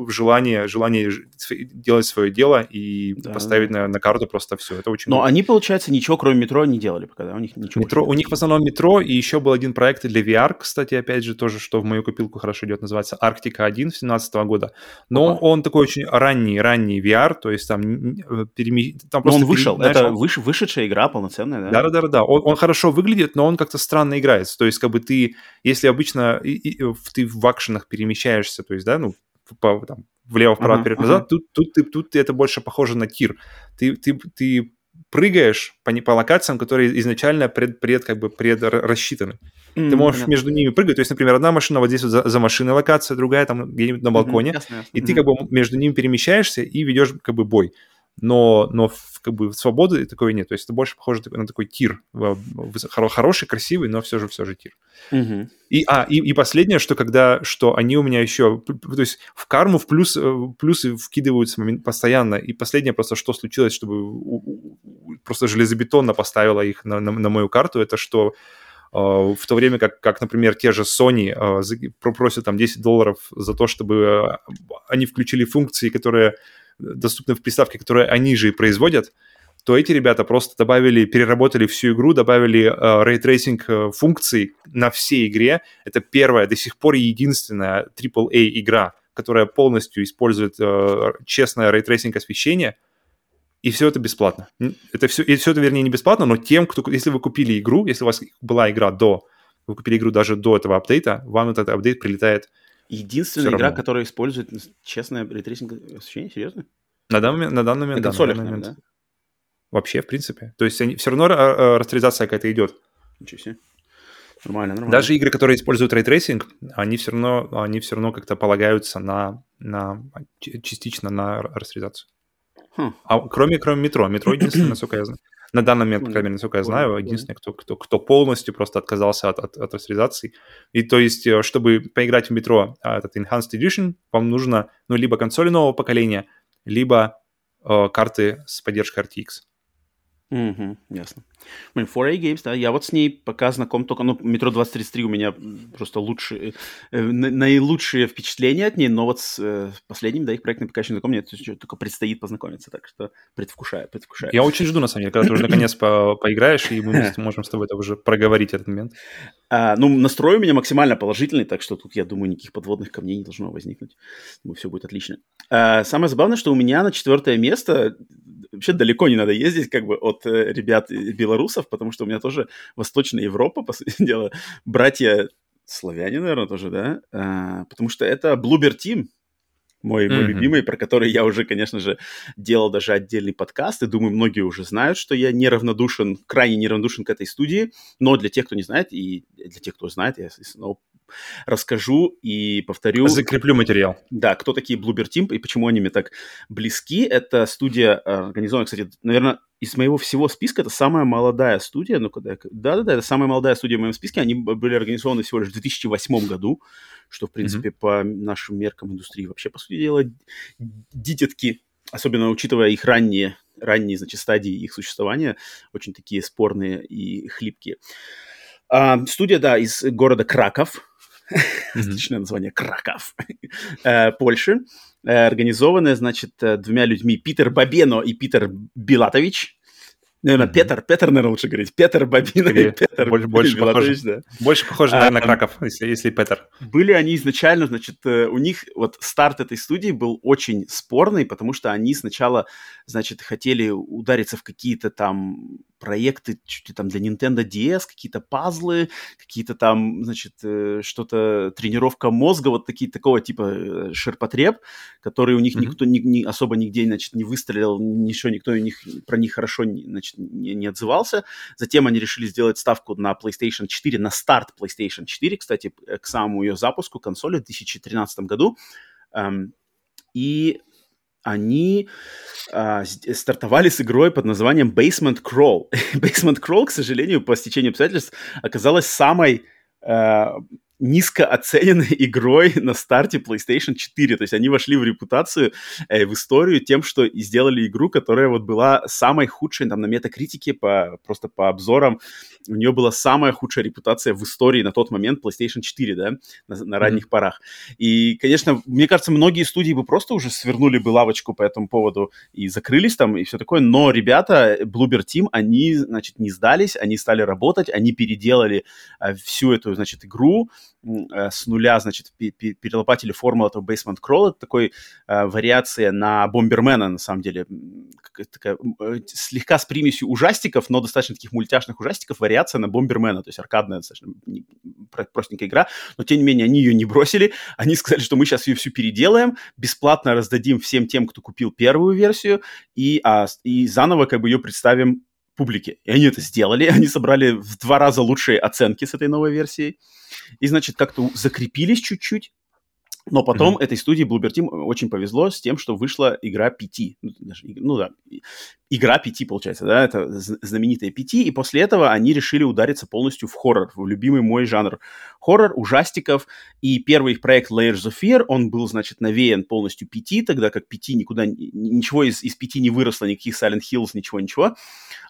желание, желание делать свое дело и да, поставить. На, на карту просто все. Это очень. Но круто. они, получается, ничего кроме метро не делали пока, да? У них ничего. Метро, у них в основном метро, и еще был один проект для VR, кстати, опять же, тоже, что в мою копилку хорошо идет, называется Арктика 1 17 года. Но Опа. он такой очень ранний, ранний VR, то есть там э, переми... там просто он вышел, пере... это выш... вышедшая игра полноценная, да? Да, да, да, да. Он, он хорошо выглядит, но он как-то странно играется. То есть, как бы ты, если обычно и, и, ты в акшенах перемещаешься, то есть, да, ну, по, там, влево-вправо, uh-huh, вперед-назад, uh-huh. тут, тут, тут, тут это больше похоже на тир. Ты, ты, ты прыгаешь по, по локациям, которые изначально пред, пред, как бы пред рассчитаны. Mm, ты можешь между ними прыгать. То есть, например, одна машина вот здесь вот за, за машиной локация, другая там где-нибудь на балконе. Mm-hmm. И mm-hmm. ты как бы между ними перемещаешься и ведешь как бы бой но, но как бы свободы такой нет. То есть это больше похоже на такой тир. Хороший, красивый, но все же, все же тир. Угу. И, а, и, и последнее, что когда, что они у меня еще, то есть в карму в плюс, э, плюсы вкидываются постоянно. И последнее просто, что случилось, чтобы просто железобетонно поставила их на, на, на мою карту, это что э, в то время как, как, например, те же Sony э, просят там 10 долларов за то, чтобы они включили функции, которые доступны в приставке, которые они же и производят, то эти ребята просто добавили, переработали всю игру, добавили э, ray tracing э, функций на всей игре. Это первая, до сих пор единственная AAA игра, которая полностью использует э, честное ray tracing освещение, и все это бесплатно. Это все, и все это, вернее, не бесплатно, но тем, кто, если вы купили игру, если у вас была игра до, вы купили игру даже до этого апдейта, вам этот апдейт прилетает Единственная игра, равно. которая использует честное ray tracing освещение, серьезно? На данный момент, на данный момент, да. На данный момент. Да? Вообще, в принципе. То есть они, все равно э, растеризация какая-то идет. Ничего себе. Нормально, нормально. Даже игры, которые используют ray tracing, они все равно, они все равно как-то полагаются на, на частично на растеризацию. Хм. А кроме, кроме Метро. Метро единственное, насколько я знаю. На данный момент, по крайней мере, насколько я знаю, единственный, кто, кто, кто полностью просто отказался от, от, от растеризации. И то есть, э, чтобы поиграть в метро а, этот Enhanced Edition, вам нужно, ну, либо консоли нового поколения, либо э, карты с поддержкой RTX. Угу, ясно. Блин, 4A Games, да, я вот с ней пока знаком только, ну, Метро 2033 у меня просто лучшие, э, наилучшие впечатления от ней, но вот с э, последним, да, их проектом пока еще не знаком, мне только предстоит познакомиться, так что предвкушаю, предвкушаю. Я очень жду, на самом деле, когда ты уже наконец по поиграешь, и мы можем с тобой это уже проговорить этот момент. А, ну, настрой у меня максимально положительный, так что тут, я думаю, никаких подводных камней не должно возникнуть. Думаю, все будет отлично. А, самое забавное, что у меня на четвертое место вообще далеко не надо ездить как бы от э, ребят белорусов, потому что у меня тоже Восточная Европа, по сути дела, братья славяне, наверное, тоже, да, а, потому что это Bloober Team, мой, mm-hmm. мой любимый, про который я уже, конечно же, делал даже отдельный подкаст, и думаю, многие уже знают, что я неравнодушен, крайне неравнодушен к этой студии, но для тех, кто не знает, и для тех, кто знает, я снова расскажу и повторю. Закреплю материал. Да, кто такие Bloober Team и почему они мне так близки. Это студия, э, организованная, кстати, наверное, из моего всего списка это самая молодая студия. Ну, когда Да-да-да, это самая молодая студия в моем списке. Они были организованы всего лишь в 2008 году, что, в принципе, mm-hmm. по нашим меркам индустрии вообще, по сути дела, дитятки, особенно учитывая их ранние, ранние значит, стадии их существования, очень такие спорные и хлипкие. А, студия, да, из города Краков, Отличное название. Краков. Э, Польши. Э, организованная, значит, э, двумя людьми. Питер Бабено и Питер Билатович. Наверное. Петр, Петр, наверное, лучше говорить. Петр Бабина и Петр больше, больше похоже, да. Больше похоже, наверное, на Краков, если, если Петр. Были они изначально, значит, у них вот старт этой студии был очень спорный, потому что они сначала, значит, хотели удариться в какие-то там проекты чуть ли там для Nintendo DS, какие-то пазлы, какие-то там, значит, э, что-то, тренировка мозга, вот такие, такого типа э, ширпотреб, которые у них mm-hmm. никто ни, ни, особо нигде, значит, не выстрелил, ничего, никто у них, про них хорошо, значит, не, не отзывался. Затем они решили сделать ставку на PlayStation 4, на старт PlayStation 4, кстати, к самому ее запуску консоли в 2013 году. Эм, и они а, стартовали с игрой под названием Basement Crawl. Basement Crawl, к сожалению, по стечению обстоятельств, оказалась самой а, низко оцененной игрой на старте PlayStation 4. То есть они вошли в репутацию, э, в историю тем, что сделали игру, которая вот была самой худшей там на метакритике, по, просто по обзорам. У нее была самая худшая репутация в истории на тот момент PlayStation 4, да, на, на ранних mm-hmm. порах. И, конечно, мне кажется, многие студии бы просто уже свернули бы лавочку по этому поводу и закрылись там, и все такое. Но ребята, Bloober Team, они, значит, не сдались, они стали работать, они переделали э, всю эту, значит, игру, с нуля, значит, перелопатили формулу этого Basement Crawl. Это такой э, вариация на Бомбермена, на самом деле. Такая, э, слегка с примесью ужастиков, но достаточно таких мультяшных ужастиков, вариация на Бомбермена. То есть аркадная достаточно простенькая игра. Но, тем не менее, они ее не бросили. Они сказали, что мы сейчас ее всю переделаем, бесплатно раздадим всем тем, кто купил первую версию, и, а, и заново как бы ее представим публике. И они это сделали. Они собрали в два раза лучшие оценки с этой новой версией. И, значит, как-то закрепились чуть-чуть. Но потом mm-hmm. этой студии Bloober Team очень повезло с тем, что вышла игра PT. Ну, ну да, игра PT, получается, да, это знаменитая PT, и после этого они решили удариться полностью в хоррор, в любимый мой жанр. Хоррор, ужастиков, и первый их проект Layers of Fear, он был, значит, навеян полностью PT, тогда как PT никуда, ничего из, из PT не выросло, никаких Silent Hills, ничего-ничего.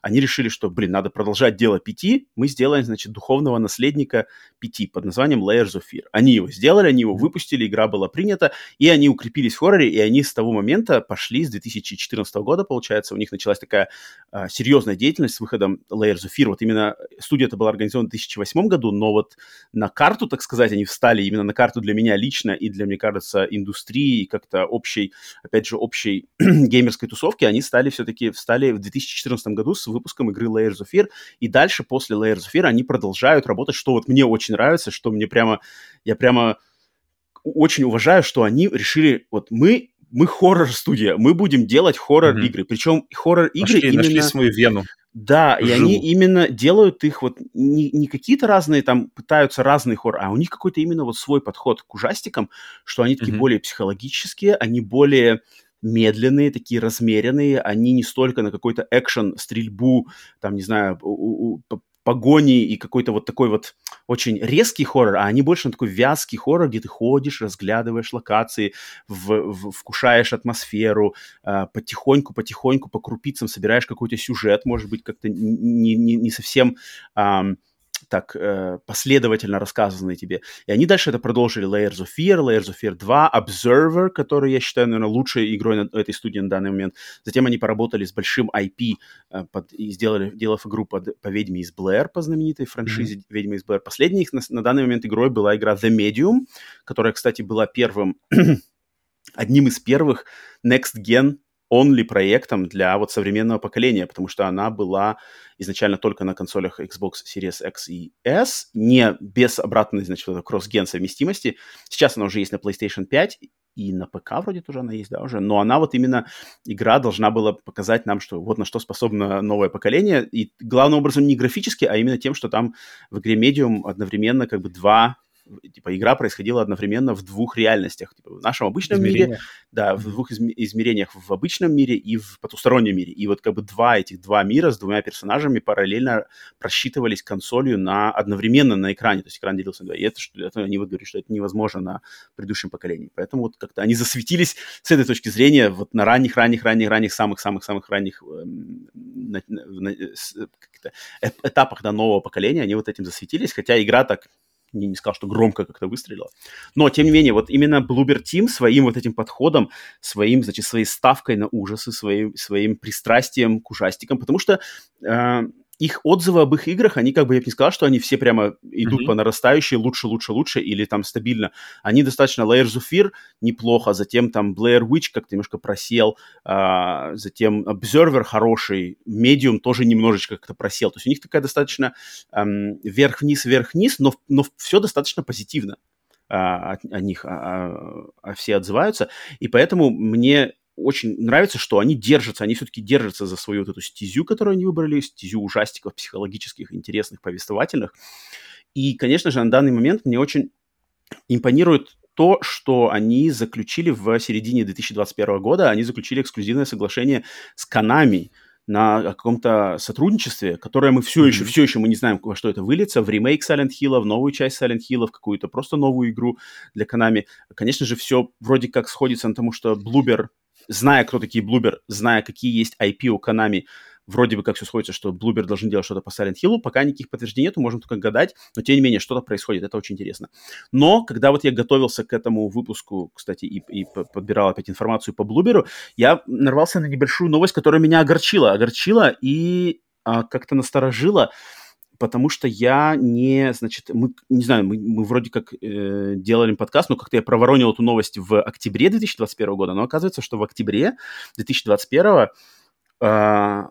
Они решили, что, блин, надо продолжать дело PT, мы сделаем, значит, духовного наследника PT под названием Layers of Fear. Они его сделали, они его выпустили, игра была принята, и они укрепились в хорроре, и они с того момента пошли, с 2014 года, получается, у них началась такая а, серьезная деятельность с выходом Layers of Fear. Вот именно студия это была организована в 2008 году, но вот на карту, так сказать, они встали именно на карту для меня лично и для, мне кажется, индустрии, и как-то общей, опять же, общей геймерской тусовки, они стали все-таки, встали в 2014 году с выпуском игры Layers of Fear, и дальше после Layers of Fear они продолжают работать, что вот мне очень нравится, что мне прямо, я прямо очень уважаю, что они решили, вот мы мы хоррор-студия, мы будем делать хоррор-игры. Mm-hmm. Причем хоррор-игры нашли, именно... Нашли свою вену. Да, и они именно делают их вот не, не какие-то разные там пытаются разные хоррор, а у них какой-то именно вот свой подход к ужастикам, что они такие mm-hmm. более психологические, они более медленные, такие размеренные, они не столько на какой-то экшен, стрельбу, там, не знаю, у, у, погони и какой-то вот такой вот очень резкий хоррор, а они больше на такой вязкий хоррор, где ты ходишь, разглядываешь локации, в, в, вкушаешь атмосферу, э, потихоньку-потихоньку по крупицам собираешь какой-то сюжет, может быть, как-то не, не, не совсем... Э, так э, последовательно рассказанные тебе. И они дальше это продолжили Layers of Fear, Layers of Fear 2, Observer, который я считаю, наверное, лучшей игрой на этой студии на данный момент. Затем они поработали с большим IP э, под, и сделали, делав игру под, по «Ведьме из Блэр», по знаменитой франшизе mm-hmm. «Ведьма из Блэр». Последней их на, на данный момент игрой была игра The Medium, которая, кстати, была первым, одним из первых Next Gen only проектом для вот современного поколения, потому что она была изначально только на консолях Xbox Series X и S, не без обратной, значит, кросс-ген совместимости. Сейчас она уже есть на PlayStation 5 и на ПК вроде тоже она есть, да, уже, но она вот именно, игра должна была показать нам, что вот на что способно новое поколение, и главным образом не графически, а именно тем, что там в игре Medium одновременно как бы два типа игра происходила одновременно в двух реальностях, типа в нашем обычном мире, да, в двух измерениях, в обычном мире и в потустороннем мире. И вот как бы два этих два мира с двумя персонажами параллельно просчитывались консолью на одновременно на экране, то есть экран делился на два. И это, что, это они вот говорят, что это невозможно на предыдущем поколении. Поэтому вот как-то они засветились с этой точки зрения вот на ранних, ранних, ранних, ранних, самых-самых-самых ранних э, на, на, э, этапах до нового поколения они вот этим засветились, хотя игра так не, не сказал, что громко как-то выстрелила. Но, тем не менее, вот именно Bloober Team своим вот этим подходом, своим, значит, своей ставкой на ужасы, своим, своим пристрастием к ужастикам, потому что э, их отзывы об их играх, они как бы, я бы не сказал, что они все прямо идут mm-hmm. по нарастающей, лучше, лучше, лучше, или там стабильно. Они достаточно Layers of Fear неплохо, затем там Blair Witch как-то немножко просел, а, затем Observer хороший, Medium тоже немножечко как-то просел. То есть у них такая достаточно эм, вверх-вниз, вверх-вниз, но, но все достаточно позитивно а, о, о них а, а, все отзываются. И поэтому мне очень нравится, что они держатся, они все-таки держатся за свою вот эту стезю, которую они выбрали, стезю ужастиков, психологических, интересных, повествовательных. И, конечно же, на данный момент мне очень импонирует то, что они заключили в середине 2021 года, они заключили эксклюзивное соглашение с Konami на каком-то сотрудничестве, которое мы все mm-hmm. еще, все еще мы не знаем, во что это выльется, в ремейк Silent Hill, в новую часть Silent Hill, в какую-то просто новую игру для Konami. Конечно же, все вроде как сходится на тому, что Bloober зная, кто такие Bloober, зная, какие есть IP у Konami, вроде бы как все сходится, что Bloober должен делать что-то по Silent Hill, пока никаких подтверждений нету, можем только гадать, но тем не менее что-то происходит, это очень интересно. Но когда вот я готовился к этому выпуску, кстати, и, и подбирал опять информацию по Bloober, я нарвался на небольшую новость, которая меня огорчила, огорчила и а, как-то насторожила, потому что я не, значит, мы, не знаю, мы, мы вроде как э, делали подкаст, но как-то я проворонил эту новость в октябре 2021 года, но оказывается, что в октябре 2021 э,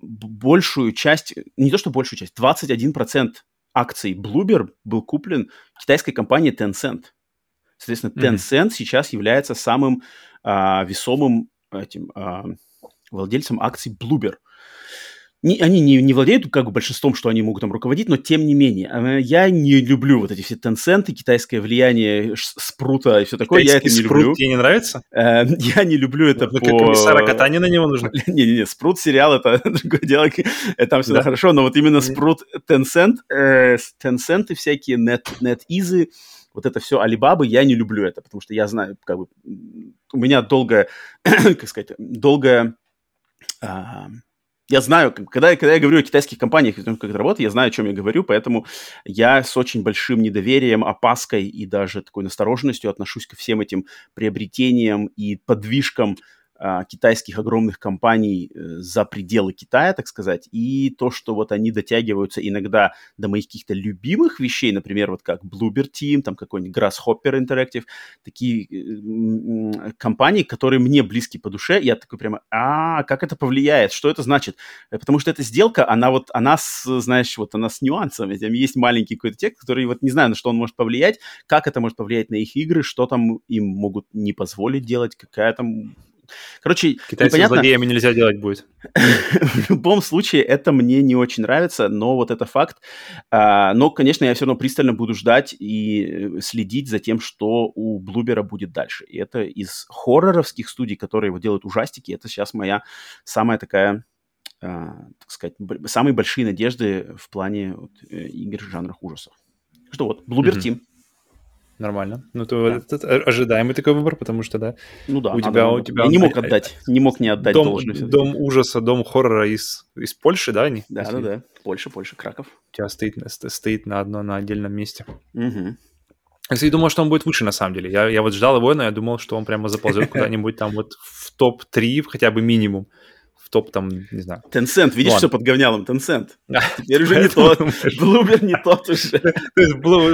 большую часть, не то что большую часть, 21% акций Bloober был куплен китайской компанией Tencent. Соответственно, Tencent mm-hmm. сейчас является самым э, весомым этим э, владельцем акций Bloober не, они не, не владеют как бы большинством, что они могут там руководить, но тем не менее. Э, я не люблю вот эти все тенценты, китайское влияние, спрута и все такое. Китайский я это не спрут люблю. тебе не нравится? Э, я не люблю это ну, по... Комиссара Катани на него нужно? Не-не-не, спрут сериал это другое дело, это там всегда да. хорошо, но вот именно спрут Tencent, э, Tencent всякие, Net, NetEasy, вот это все Алибабы, я не люблю это, потому что я знаю, как бы, у меня долгое, как сказать, долгое а, я знаю, когда, когда я говорю о китайских компаниях, о том, как это работает, я знаю, о чем я говорю, поэтому я с очень большим недоверием, опаской и даже такой настороженностью отношусь ко всем этим приобретениям и подвижкам китайских огромных компаний э, за пределы Китая, так сказать, и то, что вот они дотягиваются иногда до моих каких-то любимых вещей, например, вот как Bloober Team, там какой-нибудь Grasshopper Interactive, такие э, компании, которые мне близки по душе, я такой прямо, а, как это повлияет, что это значит? Э, потому что эта сделка, она вот, она с, знаешь, вот она с нюансами, там есть маленький какой-то текст, который вот не знаю, на что он может повлиять, как это может повлиять на их игры, что там им могут не позволить делать, какая там Короче, Китайцев непонятно. злодеями нельзя делать будет. В любом случае, это мне не очень нравится, но вот это факт. А, но, конечно, я все равно пристально буду ждать и э, следить за тем, что у Блубера будет дальше. И это из хорроровских студий, которые вот делают ужастики, это сейчас моя самая такая а, так сказать, самые большие надежды в плане вот, э, игр жанра ужасов. Что вот, Bloober Team. Нормально. Ну, то да. это, это ожидаемый такой выбор, потому что, да. Ну да. У тебя, у тебя... Я не мог отдать, не мог не отдать дом, Дом ужаса, дом хоррора из, из Польши, да? Они, да, да, да. Польша, Польша, Краков. У тебя стоит, стоит на одно, на отдельном месте. Угу. Я думал, что он будет выше, на самом деле. Я, я вот ждал его, но я думал, что он прямо заползет куда-нибудь там вот в топ-3, хотя бы минимум топ там, не знаю. Tencent, видишь, Ладно. что подговнял им Tencent? Теперь уже не тот, Bloober не тот уже.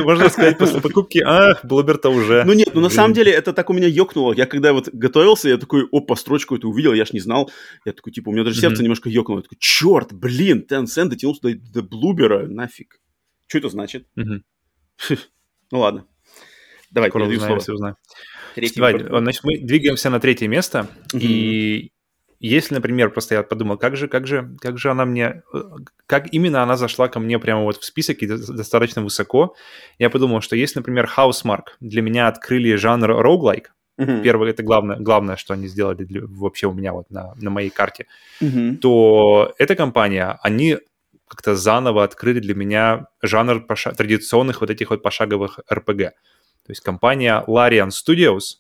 Можно сказать, после покупки, а, Bloober-то уже. Ну нет, ну на самом деле это так у меня ёкнуло. Я когда вот готовился, я такой, опа, строчку эту увидел, я ж не знал. Я такой, типа, у меня даже сердце немножко ёкнуло. Я такой, черт, блин, Tencent дотянулся до, до Bloober, нафиг. Что это значит? Ну ладно. Давай, Скоро узнаем, все узнаем. Давай, значит, мы двигаемся на третье место, и если, например, просто я подумал, как же, как же, как же она мне, как именно она зашла ко мне прямо вот в список и достаточно высоко, я подумал, что если, например, Housemark для меня открыли жанр roguelike, uh-huh. первое, это главное, главное, что они сделали для, вообще у меня вот на, на моей карте, uh-huh. то эта компания, они как-то заново открыли для меня жанр поша- традиционных вот этих вот пошаговых RPG. То есть компания Larian Studios,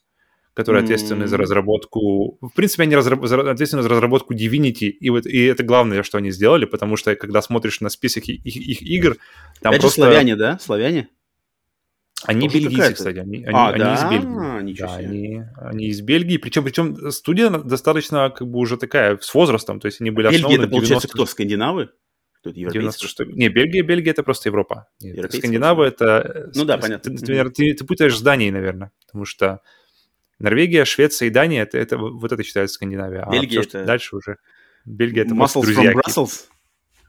которые ответственны за разработку... В принципе, они разраб... ответственны за разработку Divinity, и, вот, и это главное, что они сделали, потому что, когда смотришь на список их, их игр, там это просто... славяне, да? Славяне? Они Тоже бельгийцы, кстати, они, они, а, они да? из Бельгии. Ничего да, себе. они, они из Бельгии, причем, причем студия достаточно как бы уже такая, с возрастом, то есть они были Бельгия основаны это, получается, 90... кто? Скандинавы? Кто-то 96... Не, Бельгия, Бельгия это просто Европа. Нет, Скандинавы это... Ну да, понятно. Ты, ты, ты, ты путаешь с Данией, наверное, потому что Норвегия, Швеция и Дания это, это вот это считается Скандинавия. Бельгия а все, это... дальше уже. Бельгия это Muscles from Brussels?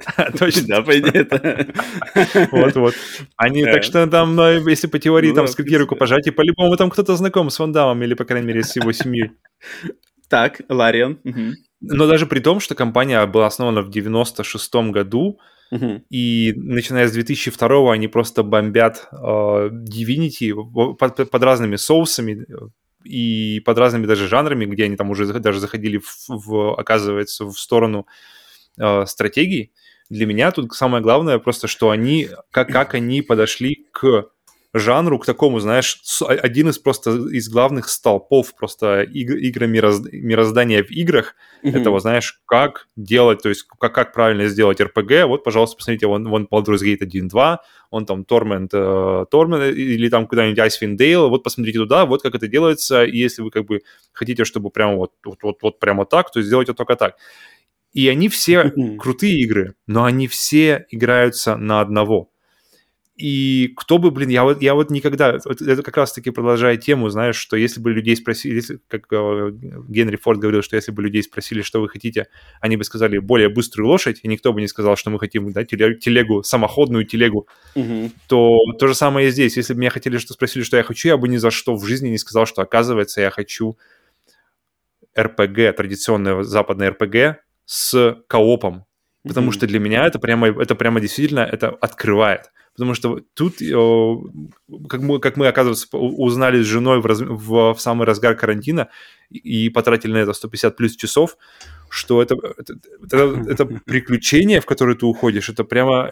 Точно. Да, по идее, это... Вот-вот. Они, так что там, ну, если по теории, Ну там, да, с руки рукопожатия, по-любому там кто-то знаком с Ван Дамом или, по крайней мере, с его семьей. Так, Лариан. Но даже при том, что компания была основана в 96-м году, Мгм. и начиная с 2002 они просто бомбят э, Divinity под, под разными соусами э, и под разными даже жанрами, где они там уже даже заходили, в, в, оказывается, в сторону э, стратегий. Для меня тут самое главное просто, что они, как, как они подошли к жанру, к такому, знаешь, один из просто из главных столпов просто иг- мирозд- мироздания в играх, Мгм. это, вот, знаешь, как делать, то есть как, как правильно сделать RPG. Вот, пожалуйста, посмотрите, вон, вон Baldur's Gate 1.2, он там Torment, э, Torment или там куда-нибудь Icewind Dale, вот посмотрите туда, вот как это делается, и если вы как бы хотите, чтобы прямо вот, вот, вот, вот прямо так, то сделайте только так. И они все крутые игры, но они все играются на одного. И кто бы, блин, я вот, я вот никогда, вот это как раз-таки продолжая тему, знаешь, что если бы людей спросили, если, как э, Генри Форд говорил, что если бы людей спросили, что вы хотите, они бы сказали более быструю лошадь, и никто бы не сказал, что мы хотим да, теле- телегу, самоходную телегу, Мгм. то то же самое и здесь. Если бы меня хотели, что спросили, что я хочу, я бы ни за что в жизни не сказал, что оказывается я хочу РПГ, традиционное западное РПГ с коопом. Потому Мгм. что для меня это прямо, это прямо действительно это открывает. Потому что тут, как мы, как мы оказывается, узнали с женой в, раз- в, в самый разгар карантина и, и потратили на это 150 плюс часов, что это, это, это, это приключение, в которое ты уходишь, это прямо,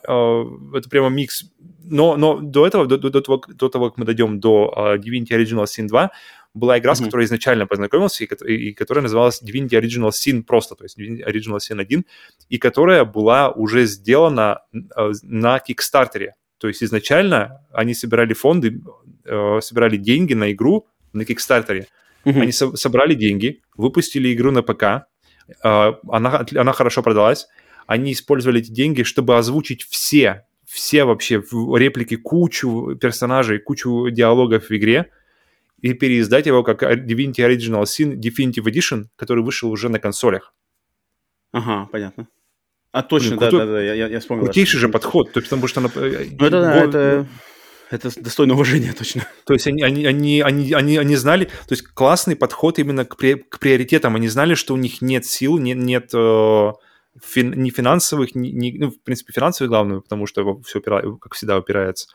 это прямо микс. Но, но до этого, до, до, того, до того, как мы дойдем до Divinity Original Sin 2, была игра, с Мгм. которой изначально познакомился, и, ко- и которая называлась Divinity Original Sin просто, то есть Divinity Original Sin 1, и которая была уже сделана э, на Кикстартере. То есть изначально они собирали фонды, э, собирали деньги на игру на Кикстартере. Мгм. Они со- собрали деньги, выпустили игру на ПК, э, она, она хорошо продалась, они использовали эти деньги, чтобы озвучить все, все вообще реплики, кучу персонажей, кучу диалогов в игре, и переиздать его как Divinity Original Sin Definitive Edition, который вышел уже на консолях. Ага, понятно. А точно, Блин, да, крутой- да, да, я, я, вспомнил. да, Крутейший что- же подход, то есть потому что... она, э, Ну это да, это, это достойно уважения, точно. То есть они, они, они, они, они, они знали, то есть классный подход именно к, при- к приоритетам. Они знали, что у них нет сил, нет, нет э, фин- ни финансовых, ни, ни- ну, в принципе, финансовых главное, потому что все, как всегда, упирается.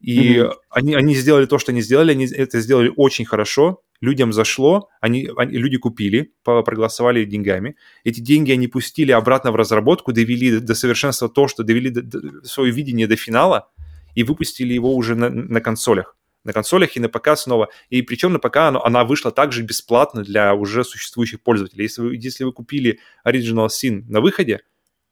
И Мгм. они, они сделали то, что они сделали, они это сделали очень хорошо, людям зашло, они, они, люди купили, проголосовали деньгами. Эти деньги они пустили обратно в разработку, довели до совершенства то, что довели до, до, свое видение до финала и выпустили его уже на, на консолях. На консолях и на ПК снова. И причем на ПК она, она вышла также бесплатно для уже существующих пользователей. Если вы, если вы купили Original Sin на выходе,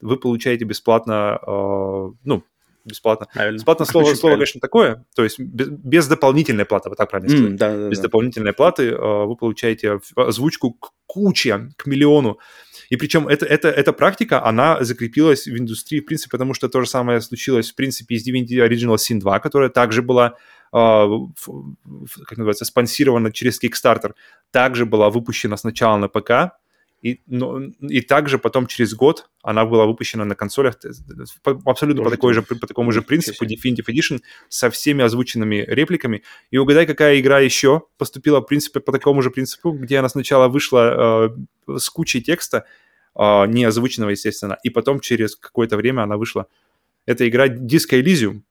вы получаете бесплатно, э, ну, бесплатно. Правильно. Бесплатно слово, слово конечно, такое, то есть без, без дополнительной платы, вот так правильно сказать. Mm, да, да, без да. дополнительной платы э, вы получаете озвучку к куче, к миллиону. И причем это, это, эта практика, она закрепилась в индустрии, в принципе, потому что то же самое случилось, в принципе, из Divinity Original Sin 2, которая также была э, как называется, спонсирована через Kickstarter, также была выпущена сначала на ПК, и, но, и также потом через год она была выпущена на консолях абсолютно по, такой же, по такому же принципу Definitive Edition со всеми озвученными репликами. И угадай, какая игра еще поступила в принципе по такому же принципу, где она сначала вышла э, с кучей текста, э, не озвученного, естественно, и потом через какое-то время она вышла. Это игра Disco Elysium,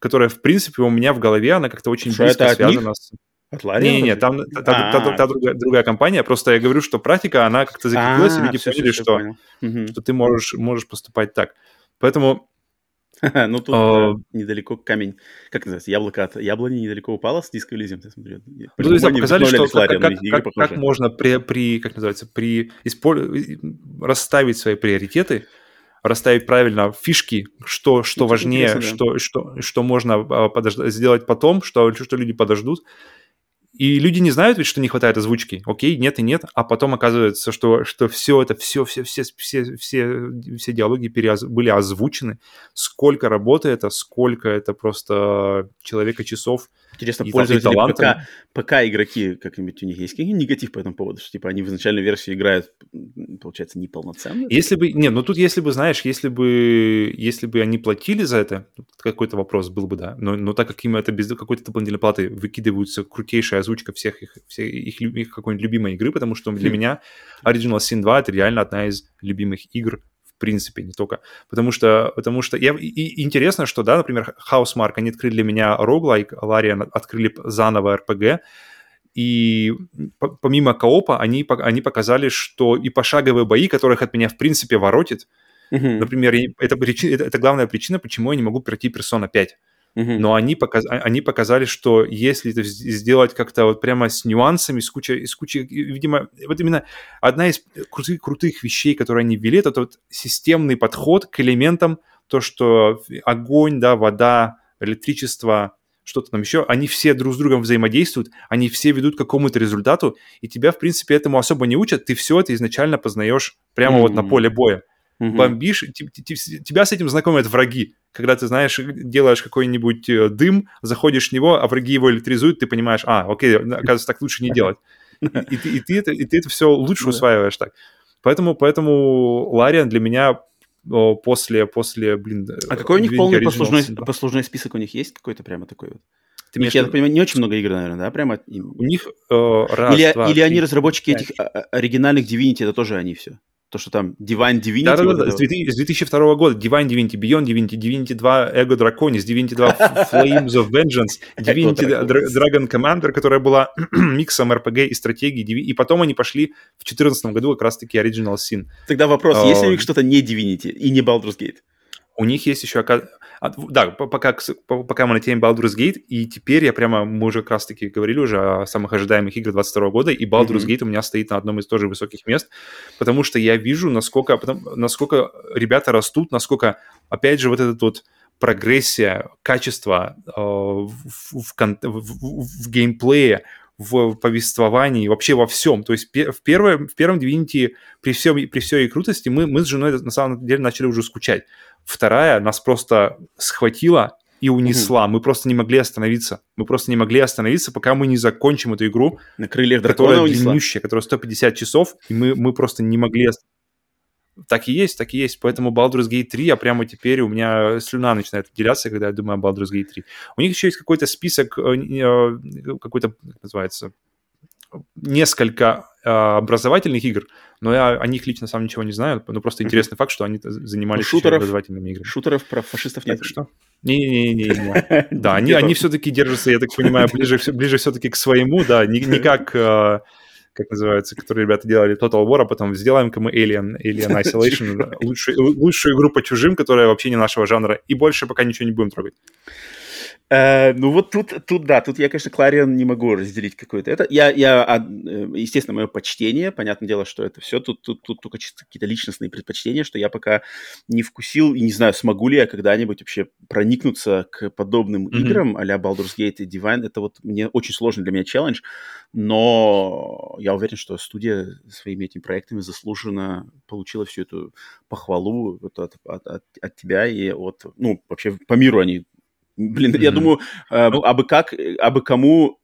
которая, в принципе, у меня в голове, она как-то очень Что близко связана с... От Не, не, там та, та, та, та другая, другая компания. Просто я говорю, что практика, она как-то закрепилась, и люди поняли, что, что ты можешь, можешь поступать так. Поэтому ну, тут а, недалеко камень, как называется, яблоко от яблони недалеко упало с диско Elysium, я смотрю. Ну, то есть показали, что как, как, как, как можно при, при, как называется, при расставить свои приоритеты, расставить правильно фишки, что, что важнее, что, что, что можно а, сделать потом, что, что люди подождут, и люди не знают ведь, что не хватает озвучки. Окей, нет и нет. А потом оказывается, что, что все это, все, все, все, все, все, все диалоги переоз... были озвучены. Сколько работы это, сколько это просто человека часов. Интересно, и, пользователи и ПК, ПК игроки, как-нибудь у них есть какие-нибудь негатив по этому поводу? Что типа они в изначальной версии играют, получается, неполноценно? Если бы, не, ну тут если бы, знаешь, если бы, если бы они платили за это, какой-то вопрос был бы, да. Но, но так как им это без какой-то дополнительной платы выкидываются крутейшая озвучка всех их, всех их, их какой-нибудь любимой игры, потому что для меня Original Sin 2 это реально одна из любимых игр в принципе, не только. Потому что, потому что я, и, и интересно, что, да, например, Housemark, они открыли для меня roguelike, Larian открыли заново RPG, и помимо коопа они, они показали, что и пошаговые бои, которых от меня, в принципе, воротит, uh-huh. например, это, это, это главная причина, почему я не могу пройти Persona 5. Но они, показ... А, они показали, что если это сделать как-то вот прямо с нюансами, с кучей, с кучей, видимо, вот именно одна из крутых, крутых вещей, которые они ввели, это вот системный подход к элементам, то, что огонь, да, вода, электричество, что-то там еще, они все друг с другом взаимодействуют, они все ведут к какому-то результату, и тебя, в принципе, этому особо не учат, ты все это изначально познаешь прямо mm-hmm. вот на поле боя угу. бомбишь, тебя с этим знакомят враги. Когда ты, знаешь, делаешь какой-нибудь э, дым, заходишь в него, а враги его электризуют, ты понимаешь, а, окей, оказывается, так лучше не делать. И, и, ты, и, ты, это, и ты это все лучше усваиваешь так. Поэтому, поэтому Лариан для меня после, после, блин... А какой у них полный послужной, послужной список у них есть какой-то прямо такой вот? Ты имеешь, я так понимаю, не очень много игр, наверное, да? Прямо У них э, раз, или, два, или три, они разработчики пять. этих а, а, оригинальных Divinity, это тоже они все? То, что там Divine Divinity. Да, да, вот да, с 2002 года. Divine Divinity, Beyond Divinity, Divinity 2 Ego Draconis, Divinity 2 Flames of Vengeance, Divinity Dragon Commander, которая была миксом RPG и стратегии. И потом они пошли в 2014 году как раз-таки Original Sin. Тогда вопрос, есть ли у них что-то не Divinity и не Baldur's Gate? У них есть еще, да, пока, пока мы на теме Baldur's Gate, и теперь я прямо, мы уже как раз-таки говорили уже о самых ожидаемых играх 22 года, и Baldur's mm-hmm. Gate у меня стоит на одном из тоже высоких мест, потому что я вижу, насколько, насколько ребята растут, насколько, опять же, вот этот вот прогрессия, качество э, в, в, в, в геймплее, в повествовании, вообще во всем. То есть в, первое, в первом Divinity при, всем, при всей крутости мы, мы с женой на самом деле начали уже скучать. Вторая нас просто схватила и унесла. Mm-hmm. Мы просто не могли остановиться. Мы просто не могли остановиться, пока мы не закончим эту игру. На крыльях которая длиннющая, которая 150 часов, и мы, мы просто не могли так и есть, так и есть. Поэтому Baldur's Gate 3, я прямо теперь, у меня слюна начинает отделяться, когда я думаю о Baldur's Gate 3. У них еще есть какой-то список, э, э, какой-то, как называется, несколько э, образовательных игр, но я о них лично сам ничего не знаю. Ну, просто интересный факт, что они занимались Ну, шутеров- образовательными играми. Шутеров про фашистов нет. Так что? Не-не-не. Да, они, они все-таки держатся, я так понимаю, ближе, ближе все-таки к своему, да, не, не как, э, как называется, которые ребята делали Total War, а потом сделаем-ка мы Alien, Alien Isolation, лучшую, лучшую игру по чужим, которая вообще не нашего жанра, и больше пока ничего не будем трогать. Э, ну вот тут, тут да, тут я, конечно, Кларион не могу разделить какое-то это. Я, я, э, естественно, мое почтение, понятное дело, что это все, тут, тут, тут только чисто какие-то личностные предпочтения, что я пока не вкусил и не знаю, смогу ли я когда-нибудь вообще проникнуться к подобным Мгм. играм а-ля Baldur's Gate и Divine. Это вот мне очень сложный для меня челлендж, но я уверен, что студия своими этими проектами заслуженно получила всю эту похвалу вот от, от, от- от тебя и от, ну, вообще по миру они Блин, я Мгм. думаю, э, Ну- абы как, э, абы кому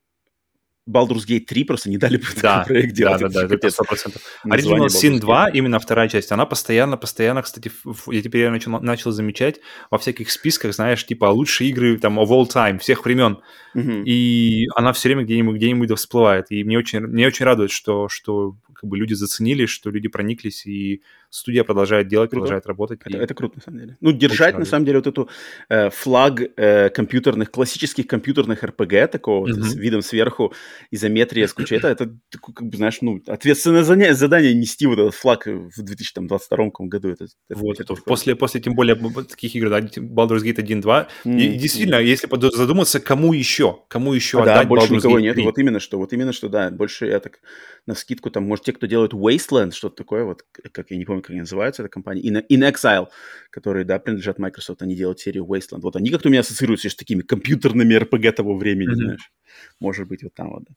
Baldur's Gate 3 просто не дали бы такой Да, проект да, делать. да, Это да, это сто процентов. Название Original Sin Baldur's 2, Gate. именно вторая часть, она постоянно, постоянно, кстати, я теперь я начал, начал замечать во всяких списках, знаешь, типа лучшие игры там of all time, всех времен, Мгм. и она все время где-нибудь, где-нибудь да всплывает, и мне очень, мне очень радует, что, что как бы люди заценили, что люди прониклись, и студия продолжает делать, Круто. продолжает работать. Это, и- это круто, на самом деле. Ну, держать, на радует. самом деле, вот эту э, флаг э, компьютерных, классических компьютерных РПГ, такого Мгм. с видом сверху, изометрия с кучей, это, это как бы, знаешь, ну, ответственное заня- задание нести вот этот флаг в 2022 году. Это, это- Вот, это после, после тем более таких игр, да, Baldur's Gate 1, 2, М, и действительно, если задуматься, кому еще, кому еще А, да, отдать больше Baldur's никого Gate нет. 3? Вот именно что, вот именно что, да, больше я так на скидку там, может, те, кто делают Wasteland, что-то такое, вот, как я не помню, как они называются, эта компания, In, In Exile, которые, да, принадлежат Microsoft, они делают серию Wasteland. Вот они как-то у меня ассоциируются с такими компьютерными RPG того времени, Мгм. знаешь. Может быть, вот там вот. да.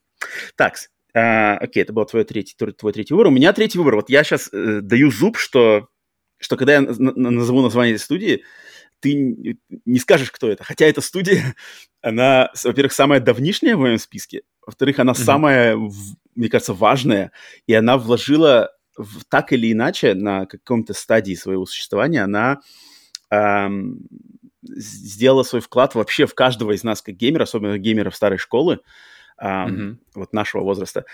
Так, окей, это был твой третий, твой, третий выбор. У меня третий выбор. Вот я сейчас даю зуб, что, что когда я на- на- назову название этой студии, ты не скажешь, кто это. Хотя эта студия, она, во-первых, самая давнишняя в моем списке, во-вторых, она Мгм. самая, мне кажется, важная, и она вложила в- так или иначе на каком-то стадии своего существования, она с- сделала свой вклад вообще в каждого из нас как геймера, особенно геймеров старой школы, ам, Мгм. вот нашего возраста.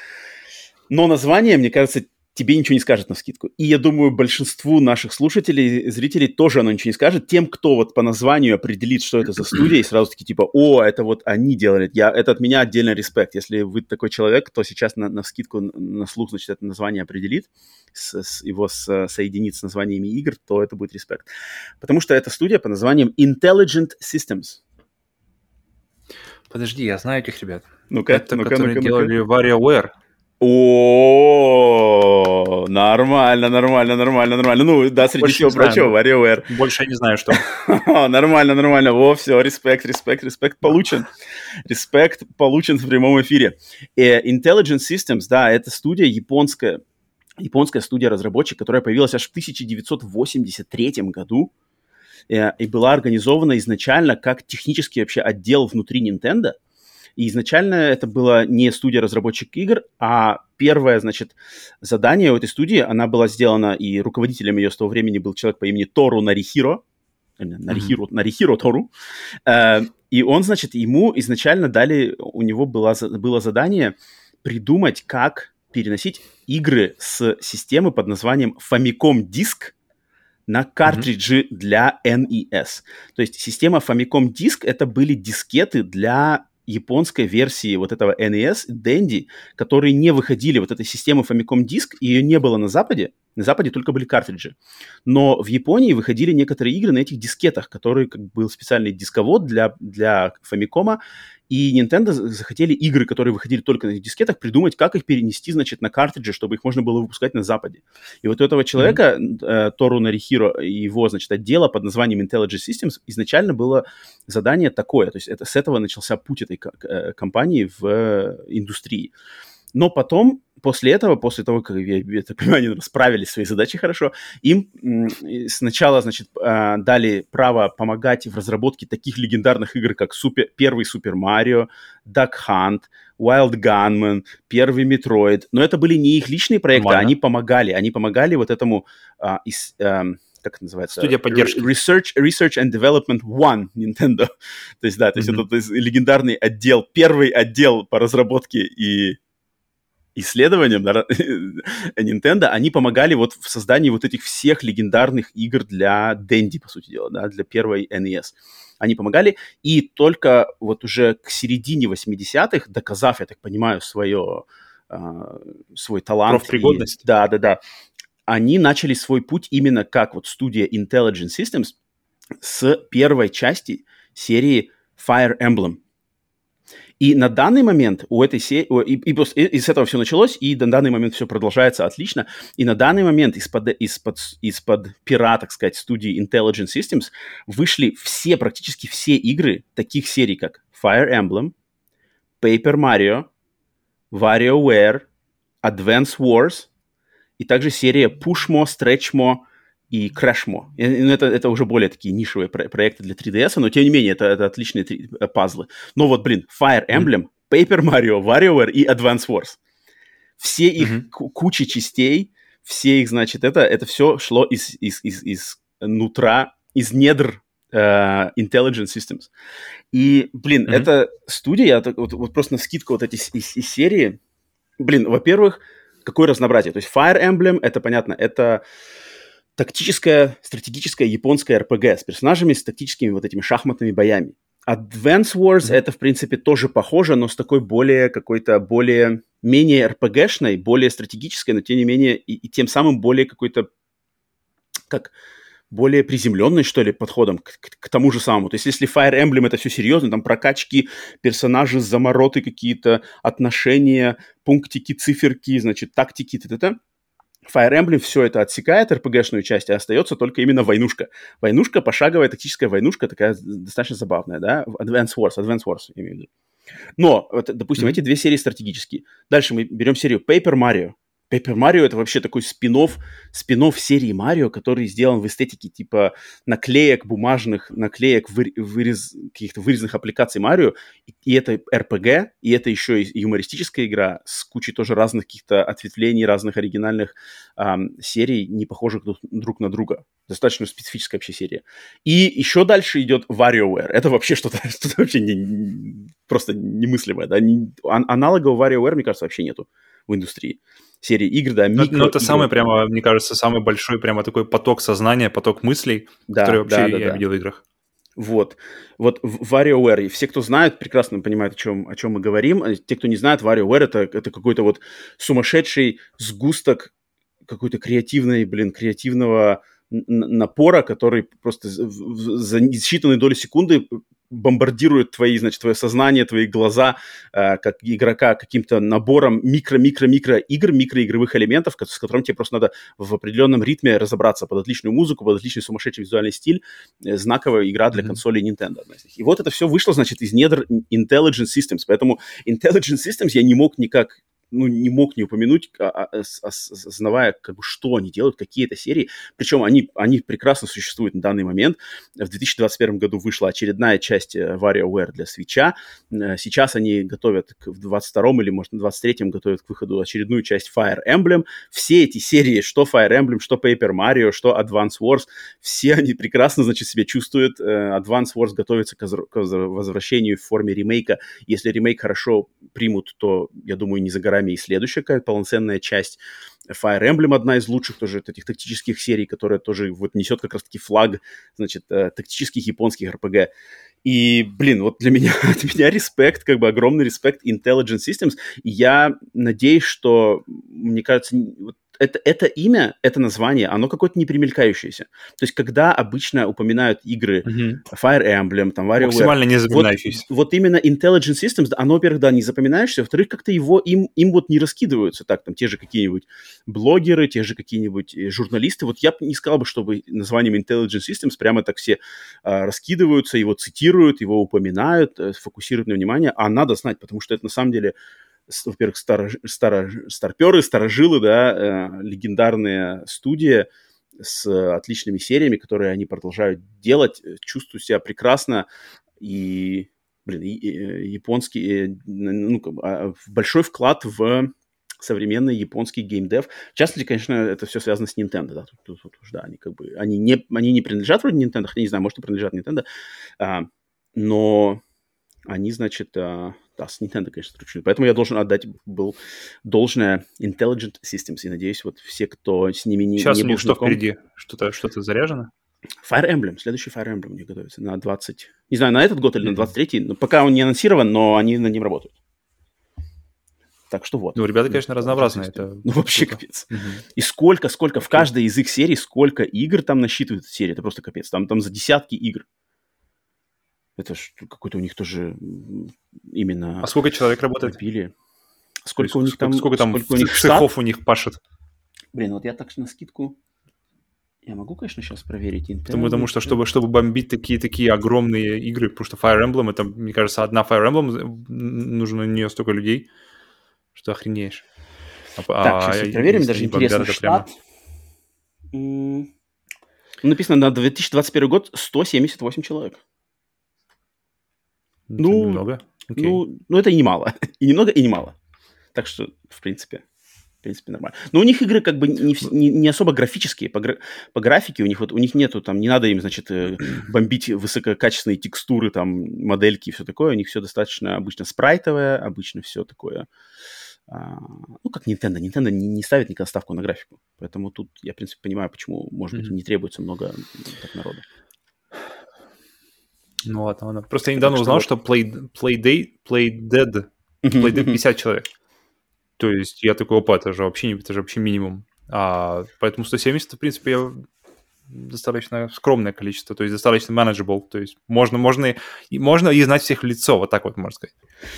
Но название, мне кажется, тебе ничего не скажет на скидку. И я думаю, большинству наших слушателей, зрителей тоже оно ничего не скажет. Тем, кто вот по названию определит, что это за студия, и сразу таки типа, о, это вот они делали. Я, это от меня отдельно респект. Если вы такой человек, то сейчас на, на скидку, на, слух, значит, это название определит, с, с- его с- соединит с названиями игр, то это будет респект. Потому что это студия по названием Intelligent Systems. Подожди, я знаю этих ребят. Ну-ка, Это ну-ка, которые ну-ка, ну-ка. делали WarioWare. О, нормально, нормально, нормально, нормально. Ну, да, среди всего прочего, WarioWare. Больше я не знаю, что. Нормально, нормально. Во, все, респект, респект, респект получен. Респект получен в прямом эфире. Э, Intelligent Systems, да, это студия японская, японская студия-разработчик, которая появилась аж в 1983 году э, и была организована изначально как технический вообще отдел внутри Nintendo. И изначально это была не студия-разработчик игр, а первое, значит, задание у этой студии, она была сделана, и руководителем ее с того времени был человек по имени Тору Нарихиро, э, Нарихиро, Нарихиро Тору. Э, и он, значит, ему изначально дали, у него было, было задание придумать, как переносить игры с системы под названием Famicom Disk на картриджи для NES. То есть система Famicom Disk это были дискеты для японской версии вот этого NES, Dendy, которые не выходили, вот этой системы Famicom Disk, ее не было на Западе, на Западе только были картриджи. Но в Японии выходили некоторые игры на этих дискетах, которые как бы, был специальный дисковод для, для Famicom, и Nintendo за- захотели игры, которые выходили только на дискетах, придумать, как их перенести, значит, на картриджи, чтобы их можно было выпускать на Западе. И вот у этого человека, э, Тору Нарихиро, и его, значит, отдела под названием Intelligent Systems изначально было задание такое. То есть это, с этого начался путь этой э, компании в э, индустрии. Но потом, после этого, после того, как, я, я так понимаю, они справились своей задачей хорошо, им сначала, значит, а, дали право помогать в разработке таких легендарных игр, как супер, первый Super Mario, Duck Hunt, Wild Gunman, первый Metroid. Но это были не их личные проекты, Нормально. они помогали. Они помогали вот этому, а, ис- ам, как это называется? Студия поддержки. Research, Research and Development One Nintendo. то есть, да, то есть Мгм. это то есть, легендарный отдел, первый отдел по разработке и исследованиям да, Nintendo, они помогали вот в создании вот этих всех легендарных игр для Dendy, по сути дела, да, для первой NES. Они помогали, и только вот уже к середине 80-х, доказав, я так понимаю, свое, э, свой талант. Профпригодность. И, да, да, да. Они начали свой путь именно как вот студия Intelligent Systems с первой части серии Fire Emblem. И на данный момент у этой серии, и, и, и, и с этого все началось, и на данный момент все продолжается отлично. И на данный момент из-под, из-под, из-под пера, так сказать, студии Intelligent Systems вышли все, практически все игры таких серий, как Fire Emblem, Paper Mario, WarioWare, Advance Wars, и также серия Pushmo, Stretchmo, и Crashmo. Ну, это, это уже более такие нишевые про- проекты для 3DS, но тем не менее, это, это отличные три, э, пазлы. Но вот, блин, Fire Emblem, Paper Mario, WarioWare и Advance Wars. Все их mm-hmm. куча частей, все их, значит, это, это все шло из, из, из, из нутра, из недр Uh, Intelligent Systems. И, блин, mm-hmm. эта студия, вот, вот просто на скидку вот эти из, из серии, блин, во-первых, какое разнообразие. То есть Fire Emblem, это понятно, это тактическая, стратегическая японская РПГ с персонажами, с тактическими вот этими шахматными боями. Advance Wars mm-hmm. это, в принципе, тоже похоже, но с такой более какой-то более менее РПГшной, более стратегической, но тем не менее и, и тем самым более какой-то как более приземленный, что ли, подходом к, к, к тому же самому. То есть, если Fire Emblem это все серьезно, там прокачки, персонажи, замороты какие-то, отношения, пунктики, циферки, значит, тактики, т.т. Fire Emblem все это отсекает, RPG-шную часть, и остается только именно войнушка. Войнушка, пошаговая тактическая войнушка, такая достаточно забавная, да? Advance Wars, Advance Wars, имею в виду. Но, вот, допустим, mm-hmm. эти две серии стратегические. Дальше мы берем серию Paper Mario. Paper Mario это вообще такой спинов спинов серии Марио, который сделан в эстетике типа наклеек бумажных, наклеек вы, вырез, каких-то вырезанных аппликаций Марио. И, и это RPG, и это еще и юмористическая игра с кучей тоже разных каких-то ответвлений, разных оригинальных эм, серий, не похожих друг, друг на друга. Достаточно специфическая вообще серия. И еще дальше идет WarioWare. Это вообще что-то, что вообще не, не, просто немыслимое. Да? Не, ан- аналогов WarioWare, мне кажется, вообще нету в индустрии серии игр, да, микро Ну, это самый прямо, мне кажется, самый большой прямо такой поток сознания, поток мыслей, да, который вообще да, да, я да. видел в играх. Вот. Вот WarioWare, все, кто знает, прекрасно понимают, о чем, о чем мы говорим. А те, кто не знает, WarioWare это, это какой-то вот сумасшедший сгусток какой-то креативной, блин, креативного напора, который просто за считанные доли секунды бомбардирует твои, значит, твое сознание, твои глаза, э, как игрока, каким-то набором микро-микро-микро игр, микроигровых элементов, с которым тебе просто надо в определенном ритме разобраться под отличную музыку, под отличный сумасшедший визуальный стиль, э, знаковая игра для mm-hmm. консолей Nintendo. И вот это все вышло, значит, из недр Intelligent Systems, поэтому Intelligent Systems я не мог никак ну, не мог не упомянуть, а, а, осознавая, как бы, что они делают, какие это серии. Причем они, они прекрасно существуют на данный момент. В 2021 году вышла очередная часть э, WarioWare для свеча. Э, сейчас они готовят к, в 22 или, может, в 23 готовят к выходу очередную часть Fire Emblem. Все эти серии, что Fire Emblem, что Paper Mario, что Advance Wars, все они прекрасно, значит, себя чувствуют. Э, Advance Wars готовится к возвращению в форме ремейка. Если ремейк хорошо примут, то, я думаю, не за горами и следующая какая-то полноценная часть. Fire Emblem одна из лучших тоже этих тактических серий, которая тоже вот несет как раз-таки флаг, значит, э, тактических японских RPG. И, блин, вот для меня, от меня респект, как бы огромный респект Intelligent Systems. И я надеюсь, что, мне кажется, вот это, это имя, это название, оно какое-то непримелькающееся. То есть, когда обычно упоминают игры mm-hmm. Fire Emblem, там, WarioWare... Максимально не запоминающиеся. Вот, вот именно Intelligent Systems, оно, во-первых, да, не запоминающееся, во-вторых, как-то его, им, им вот не раскидываются так, там, те же какие-нибудь блогеры, те же какие-нибудь э, журналисты. Вот я бы не сказал бы, чтобы названием Intelligent Systems прямо так все а, раскидываются, его цитируют, его упоминают, э, фокусируют на внимание, а надо знать, потому что это на самом деле во-первых, старо, старо, старперы, старожилы, да, э, легендарная студия с отличными сериями, которые они продолжают делать. Чувствую себя прекрасно и, блин, и, и, э, японский, э, ну, а, большой вклад в современный японский геймдев. В частности, конечно, это все связано с Nintendo, да, тут, тут, тут да, они как бы, они не, они не принадлежат вроде Nintendo, хотя не знаю, может, и принадлежат Nintendo, а, но они, значит, а, да, с Nintendo, конечно, сотрудничают. Поэтому я должен отдать был должное Intelligent Systems. И надеюсь, вот все, кто с ними не Сейчас не у них что знаком- впереди? Что-то что заряжено? Fire Emblem, следующий Fire Emblem них готовится на 20... Не знаю, на этот год или на Мгм. 23-й, но пока он не анонсирован, но они над ним работают. Так что вот. Ну, ребята, конечно, разнообразные. Это Ну, вообще капец. Мгм. И сколько, сколько, в каждой из их серий, сколько игр там насчитывает эта серия, это просто капец. Там, там за десятки игр. Это какой-то у них тоже именно А сколько человек работает? То Сколько есть у них там, сколько там сколько у них штат? цехов у них пашет? Блин, вот я так на скидку... Я могу, конечно, сейчас проверить. Потому, потому что, чтобы, чтобы бомбить такие такие огромные игры, потому что Fire Emblem, это, мне кажется, одна Fire Emblem, м, нужно на нее столько людей, что охренеешь. А- Так, а сейчас проверим, если даже интересно, это прямо- штат. М, Написано на 2021 год 178 человек. Ну, немного. Окей. Ну, ну, это и немало. И немного, и немало. Так что, в принципе, в принципе, нормально. Но у них игры как бы не, не, не особо графические. По, гра- по графике у них вот у них нету там, не надо им, значит, э, бомбить высококачественные текстуры, там, модельки и все такое. У них все достаточно обычно спрайтовое, обычно все такое. а, ну, как Nintendo. Nintendo не, не ставит никогда ставку на графику. Поэтому тут я, в принципе, понимаю, почему, может быть, Мгм. не требуется много так, народа. Ну ладно, ладно. Просто я недавно что узнал, вот. что Play, Play, Day, Play Dead, Play Dead 50 человек. То есть я такой, опа, это же вообще, не- это же вообще минимум. А, поэтому 170, в принципе, я достаточно скромное количество, то есть достаточно manageable, то есть можно, можно, и- можно и знать всех в лицо, вот так вот можно сказать.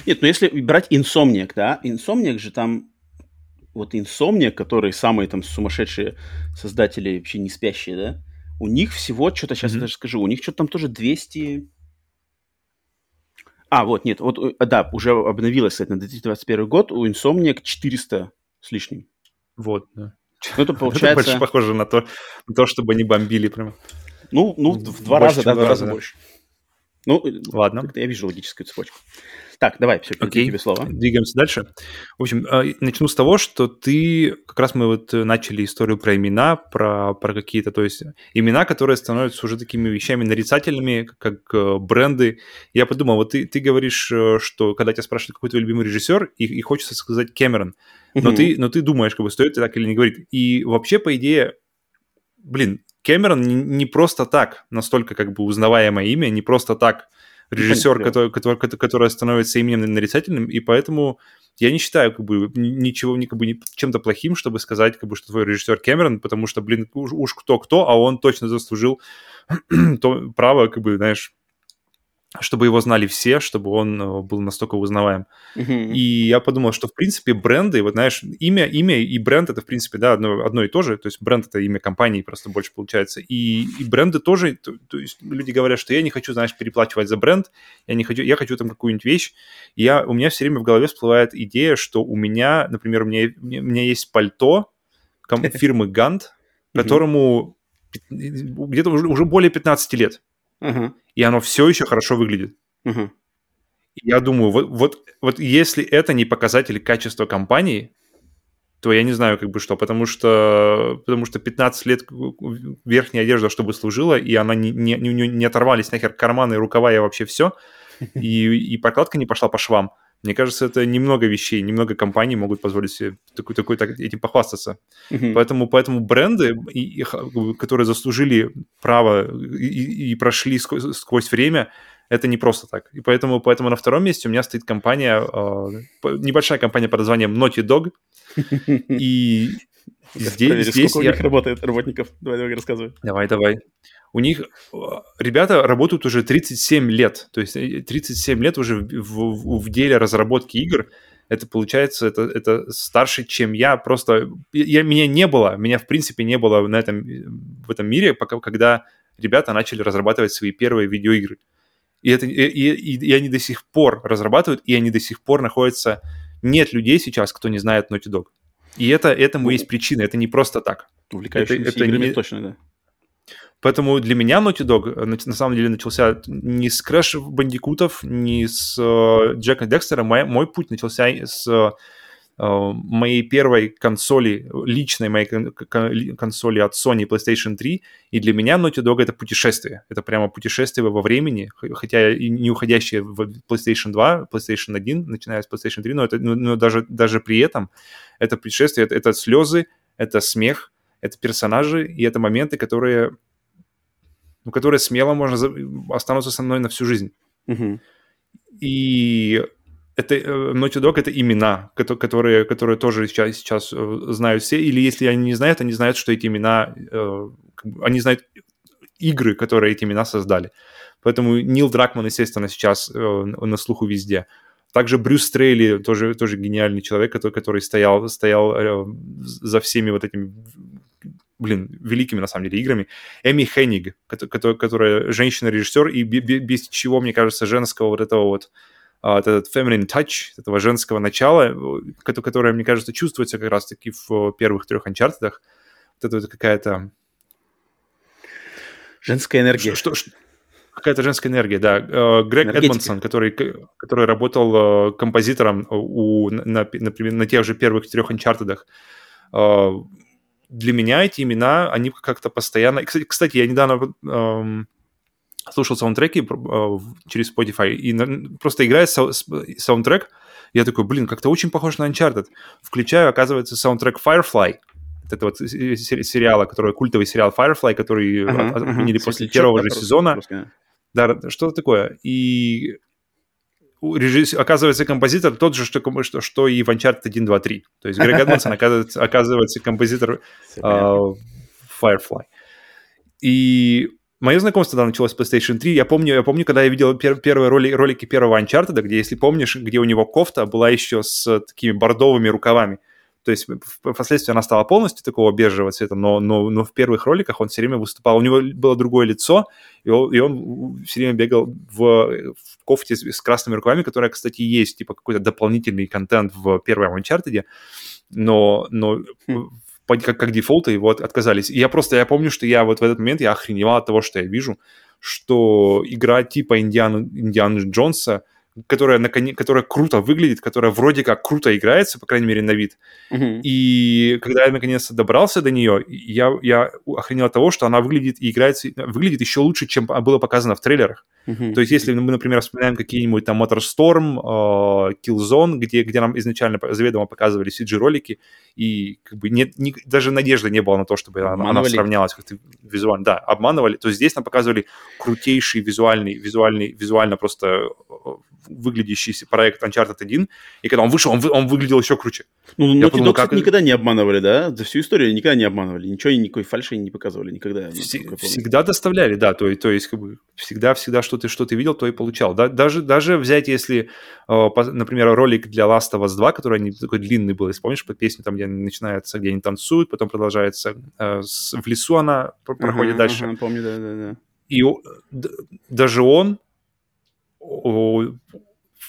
Нет, ну если брать Insomniac, да, Insomniac же там, вот Insomniac, которые самые там сумасшедшие создатели, вообще не спящие, да, у них всего, что-то сейчас я Мгм. даже скажу, у них что-то там тоже 200... А, вот, нет, вот, э, да, уже обновилось, кстати, на 2021 год, у Insomniac 400 с лишним. Вот, да. Ну, это Это получается, больше похоже на то, на то, чтобы они бомбили прям. ну, ну, в два больше, раза, да, в два раза раза, да. больше. Ну, э, Ладно. я вижу логическую цепочку. Так, давай, все, Окей. тебе слово. Двигаемся дальше. В общем, э, начну с того, что ты, как раз мы вот э, начали историю про имена, про, про какие-то, то есть имена, которые становятся уже такими вещами нарицательными, как э, бренды. Я подумал, вот ты, ты говоришь, что когда тебя спрашивают, какой твой любимый режиссер, и, и хочется сказать Кэмерон, но Мгм. ты, но ты думаешь, как бы стоит так или не говорить. И вообще, по идее, блин, Кэмерон не, не просто так настолько как бы узнаваемое имя, не просто так режиссер, который, который, который- становится именем нарицательным, и поэтому я не считаю как бы ни- ничего ни- как бы, чем-то плохим, чтобы сказать, как бы, что твой режиссер Кэмерон, потому что, блин, уж, уж кто-кто, а он точно заслужил то право, как бы, знаешь, чтобы его знали все, чтобы он э, был настолько узнаваем. Мгм. И я подумал, что, в принципе, бренды, вот знаешь, имя, имя и бренд это, в принципе, да, одно, одно и то же. То есть бренд это имя компании просто больше получается. И, и бренды тоже, то, то есть люди говорят, что я не хочу, знаешь, переплачивать за бренд, я не хочу, я хочу там какую-нибудь вещь. И я, у меня все время в голове всплывает идея, что у меня, например, у меня, у меня- есть пальто фирмы Гант, которому где-то уже, уже более 15 лет. Ага, И оно все еще хорошо выглядит. И Я думаю, вот, вот, вот если это не показатель качества компании, то я не знаю, как бы что, потому что, потому что 15 лет верхняя одежда, чтобы служила, и она не, не, не, не оторвались нахер карманы, рукава и вообще все, и, и прокладка не пошла по швам. Мне кажется, это немного вещей, немного компаний могут позволить себе такой, такой, так, этим похвастаться. Мгм. Поэтому, поэтому бренды, и- и которые заслужили право и, и- прошли сквозь, сквозь время, это не просто так. И поэтому, поэтому на втором месте у меня стоит компания, э, небольшая компания под названием Naughty Dog. И здесь, здесь сколько я... у них работает работников. Давай, давай, рассказывай. Давай, давай. У них э, ребята работают уже 37 лет. То есть э, 37 лет уже в, в- в деле разработки игр. Это получается, это, это старше, чем я. Просто я, меня не было, меня в принципе не было на этом, э, в этом мире, пока, когда ребята начали разрабатывать свои первые видеоигры. И, это, и, и- и они до сих пор разрабатывают, и они до сих пор находятся... Нет людей сейчас, кто не знает Naughty Dog. И это, этому Ну, есть причина, это не просто так. Увлекающимися это играми не- точно, да. Поэтому для меня Naughty Dog э, на самом деле начался не с Crash Бандикутов, не с э, Джека Декстера. Мой, мой путь начался с э, моей первой консоли, личной моей консоли от Sony PlayStation 3, и для меня Naughty Dog это путешествие. Это прямо путешествие во времени, хотя и не уходящее в PlayStation 2, PlayStation 1, начиная с PlayStation 3, но, это, но даже, даже при этом это путешествие, это, это слезы, это смех, это персонажи, и это моменты, которые, ну, которые смело можно останутся со мной на всю жизнь. И это э, Naughty Dog это имена, кото- которые, которые тоже сейчас, сейчас э, знают все. Или если они не знают, они знают, что эти имена, э, они знают игры, которые эти имена создали. Поэтому Нил Дракман, естественно, сейчас э, на слуху везде. Также Брюс Трейли, тоже, тоже гениальный человек, который, который стоял, стоял э, за всеми вот этими, блин, великими, на самом деле, играми. Эми Хенниг, которая, которая женщина-режиссер, и бе- бе- без чего, мне кажется, женского вот этого вот а, вот этот feminine touch, этого женского начала, кото- которое, мне кажется, чувствуется как раз-таки в первых трех Uncharted. Вот это вот какая-то... Женская энергия. Что, что- какая-то женская энергия, да. Э, Грег Энергетика. Эдмонсон, который, который работал э, композитором у, на, на, на тех же первых трех Uncharted. Э, Для меня эти имена, они как-то постоянно... Кстати, кстати, я недавно эм, слушал саундтреки э, через Spotify, и просто играет сау- с- саундтрек, я такой, блин, как-то очень похож на Uncharted. Включаю, оказывается, саундтрек Firefly, это вот се- сериала, который культовый сериал Firefly, который ага. отменили после Светлячок, первого же сезона. да. Что-то такое. И режисс- оказывается, композитор тот же, что, что, что и в Uncharted 1, 2, 3. То есть Грег Эдмонсон оказывается, оказывается композитор а, Firefly. И мое знакомство да, началось с PlayStation 3. Я помню, я помню, когда я видел пер- первые роли, ролики первого Uncharted, где, если помнишь, где у него кофта была еще с такими бордовыми рукавами. То есть впоследствии она стала полностью такого бежевого цвета, но, но, но в первых роликах он все время выступал. У него было другое лицо, и он, и он все время бегал в, в кофте с, с красными рукавами, которая, кстати, есть типа какой-то дополнительный контент в первом Uncharted, но, но Хм. как, как дефолта его от- отказались. И я просто, я помню, что я вот в этот момент, я охреневал от того, что я вижу, что игра типа Индиана, Индианы Джонса, которая, наконе- которая круто выглядит, которая вроде как круто играется, по крайней мере, на вид, Мгм. и когда я наконец-то добрался до нее, я, я охренел от того, что она выглядит и играется, выглядит еще лучше, чем было показано в трейлерах. Мгм. То есть, если мы, например, вспоминаем какие-нибудь там Motorstorm, э, Killzone, где, где нам изначально заведомо показывали CG-ролики, и как бы нет, ни- даже надежды не было на то, чтобы она, она сравнялась как-то визуально. Да, обманывали. То есть здесь нам показывали крутейший визуальный, визуальный, визуально просто э, выглядящий проект Uncharted 1, и когда он вышел, он, вы- он выглядел еще круче. Ну, Naughty подумал, Dog, кстати, как- никогда не обманывали, да? За всю историю никогда не обманывали. Ничего, никакой фальши не показывали никогда. Помню. всегда доставляли, да, то, то есть как бы всегда-всегда что ты что ты видел, то и получал. Да, даже, даже взять, если, э, например, ролик для Last of Us 2, который не такой длинный был, если помнишь, под песню там, где начинается, где они танцуют, потом продолжается э, в лесу она пр- проходит Ага, дальше. ага, помню, да, да, да. И даже он,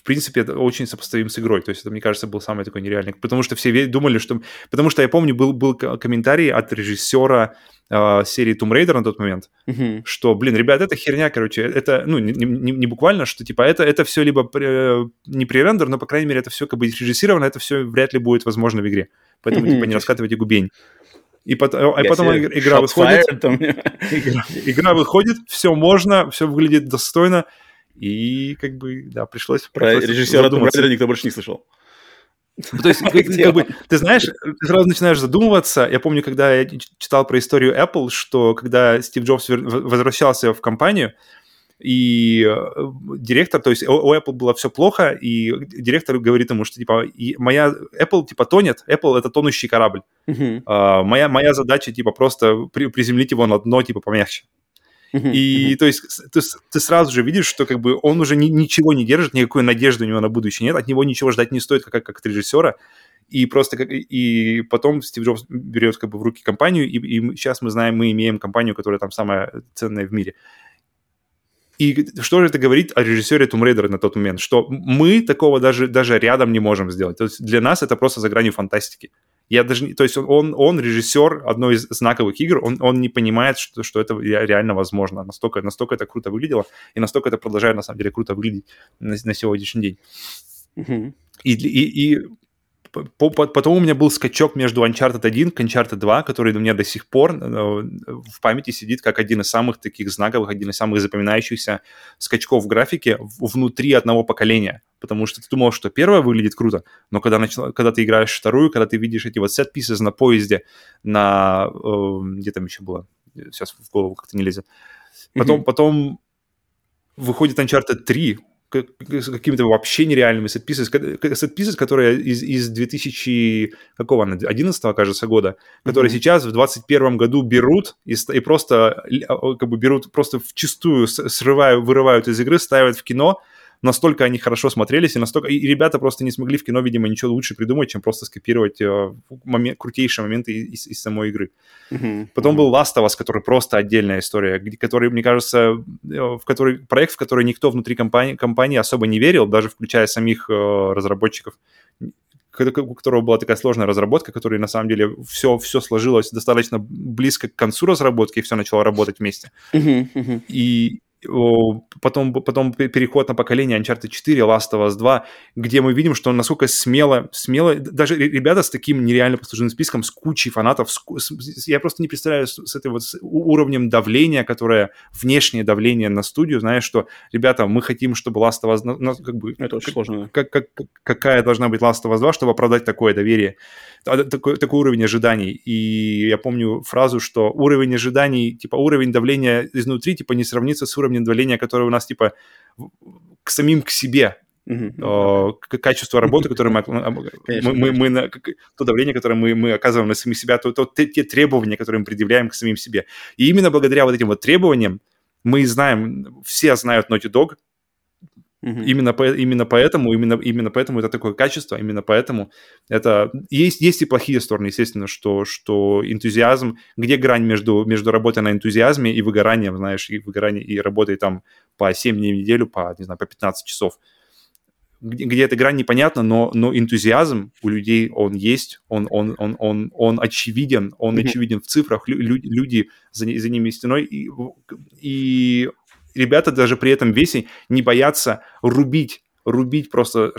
принципе, это очень сопоставим с игрой. То есть это, мне кажется, был самый такой нереальный. Потому что все думали, что... Потому что я помню, был, был ко- комментарий от режиссера э, серии Tomb Raider на тот момент, Мгм. что, блин, ребят, это херня, короче, это, ну, не, не- не буквально, что, типа, это, это все либо при- не пререндер, но, по крайней мере, это все как бы режиссировано, это все вряд ли будет возможно в игре. Поэтому, Мгм. типа, не раскатывайте губень. И потом, а потом себе иг- игра выходит, fired там. игра, игра выходит, все можно, все выглядит достойно, и как бы, да, пришлось... Про режиссера задуматься. Raider никто больше не слышал. Ну, То есть, как, как бы, ты знаешь, ты сразу начинаешь задумываться. Я помню, когда я читал про историю Apple, что когда Стив Джобс возвращался в компанию, и э, директор, то есть у Apple было все плохо, и директор говорит ему, что типа моя Apple типа тонет, Apple это тонущий корабль. Мгм. А, моя моя задача типа просто при- приземлить его на дно типа помягче. И то есть ты, ты сразу же видишь, что как бы он уже ни- ничего не держит, никакой надежды у него на будущее нет, от него ничего ждать не стоит, как, как от режиссера. И просто как, и потом Стив Джобс берет как бы в руки компанию, и, и сейчас мы знаем, мы имеем компанию, которая там самая ценная в мире. И что же это говорит о режиссере Tomb Raider на тот момент? Что мы такого даже, даже рядом не можем сделать. То есть для нас это просто за гранью фантастики. Я даже не, то есть он, он режиссер одной из знаковых игр, он, он не понимает, что, что это ре- реально возможно. Настолько, настолько это круто выглядело, и настолько это продолжает на самом деле круто выглядеть на, на сегодняшний день. Мгм. И, и, и Потом у меня был скачок между Uncharted 1 к Uncharted 2, который у меня до сих пор э, в памяти сидит как один из самых таких знаковых, один из самых запоминающихся скачков в графике внутри одного поколения. Потому что ты думал, что первое выглядит круто, но когда, начал, когда ты играешь вторую, когда ты видишь эти вот set-pieces на поезде, на... Э, где там еще было? Сейчас в голову как-то не лезет. Потом, mm-hmm. потом выходит Uncharted 3, с какими-то вообще нереальными сетписами, сетписы, которые из, из 2000, какого она, 11 кажется, года, которые mm-hmm. сейчас в 21 году берут и, и просто, а, как бы берут, просто в чистую срывают, вырывают из игры, ставят в кино, настолько они хорошо смотрелись, и настолько... И ребята просто не смогли в кино, видимо, ничего лучше придумать, чем просто скопировать э, момент, крутейшие моменты из, из самой игры. Uh-huh. Потом был Last of Us, который просто отдельная история, который, мне кажется, э, в который, проект, в который никто внутри компании, компании особо не верил, даже включая самих э, разработчиков у которого была такая сложная разработка, которая на самом деле все, все сложилось достаточно близко к концу разработки, и все начало работать вместе. Uh-huh, uh-huh. И, потом, потом переход на поколение Uncharted 4, Last of Us 2, где мы видим, что насколько смело, смело, даже ребята с таким нереально послужным списком, с кучей фанатов, с, я просто не представляю с, с этой вот с уровнем давления, которое, внешнее давление на студию, знаешь, что, ребята, мы хотим, чтобы Last of Us, ну, как бы... Это очень как, сложно. Как, как, какая должна быть Last of Us 2, чтобы оправдать такое доверие, такой, такой уровень ожиданий. И я помню фразу, что уровень ожиданий, типа уровень давления изнутри, типа не сравнится с уровнем уровнем давления, которое у нас, типа, к самим к себе, Uh-huh. качество работы, которое мы, мы, мы, мы на, то давление, которое мы, мы оказываем на самих себя, то, то те, те требования, которые мы предъявляем к самим себе. И именно благодаря вот этим вот требованиям мы знаем, все знают Naughty Dog, Uh-huh. Именно, по, именно поэтому, именно, именно поэтому это такое качество, именно поэтому это... Есть, есть и плохие стороны, естественно, что, что энтузиазм, где грань между, между работой на энтузиазме и выгоранием, знаешь, и выгоранием, и работой там по 7 дней в неделю, по, не знаю, по 15 часов. Где, где эта грань непонятна, но, но энтузиазм у людей, он есть, он, он, он, он, он очевиден, он mm-hmm. очевиден в цифрах, Лю, люди за, за ними стеной, и, и ребята даже при этом весе не боятся рубить, рубить просто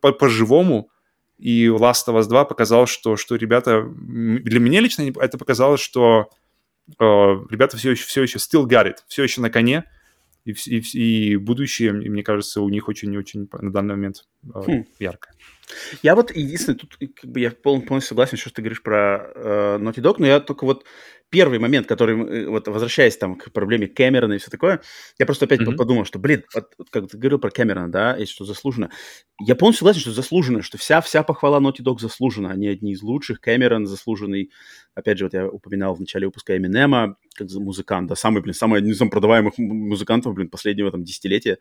по-живому. И Last of Us 2 показал, что, что ребята... Для меня лично это показалось, что э, ребята все еще, все еще still got it, все еще на коне, и, и, и будущее, мне кажется, у них очень-очень на данный момент э, хм. яркое. Я вот единственное, тут как бы я полностью согласен, что ты говоришь про э, Naughty Dog, но я только вот первый момент, который, э, вот возвращаясь там к проблеме Кэмерона и все такое, я просто опять mm-hmm. подумал, что, блин, вот, как ты говорил про Кэмерона, да, и что заслуженно. Я полностью согласен, что заслуженно, что вся, вся похвала Naughty Dog заслужена. Они одни из лучших. Кэмерон заслуженный. Опять же, вот я упоминал в начале выпуска Эминема, как музыкант, да, самый, блин, самый один из продаваемых музыкантов, блин, последнего там десятилетия.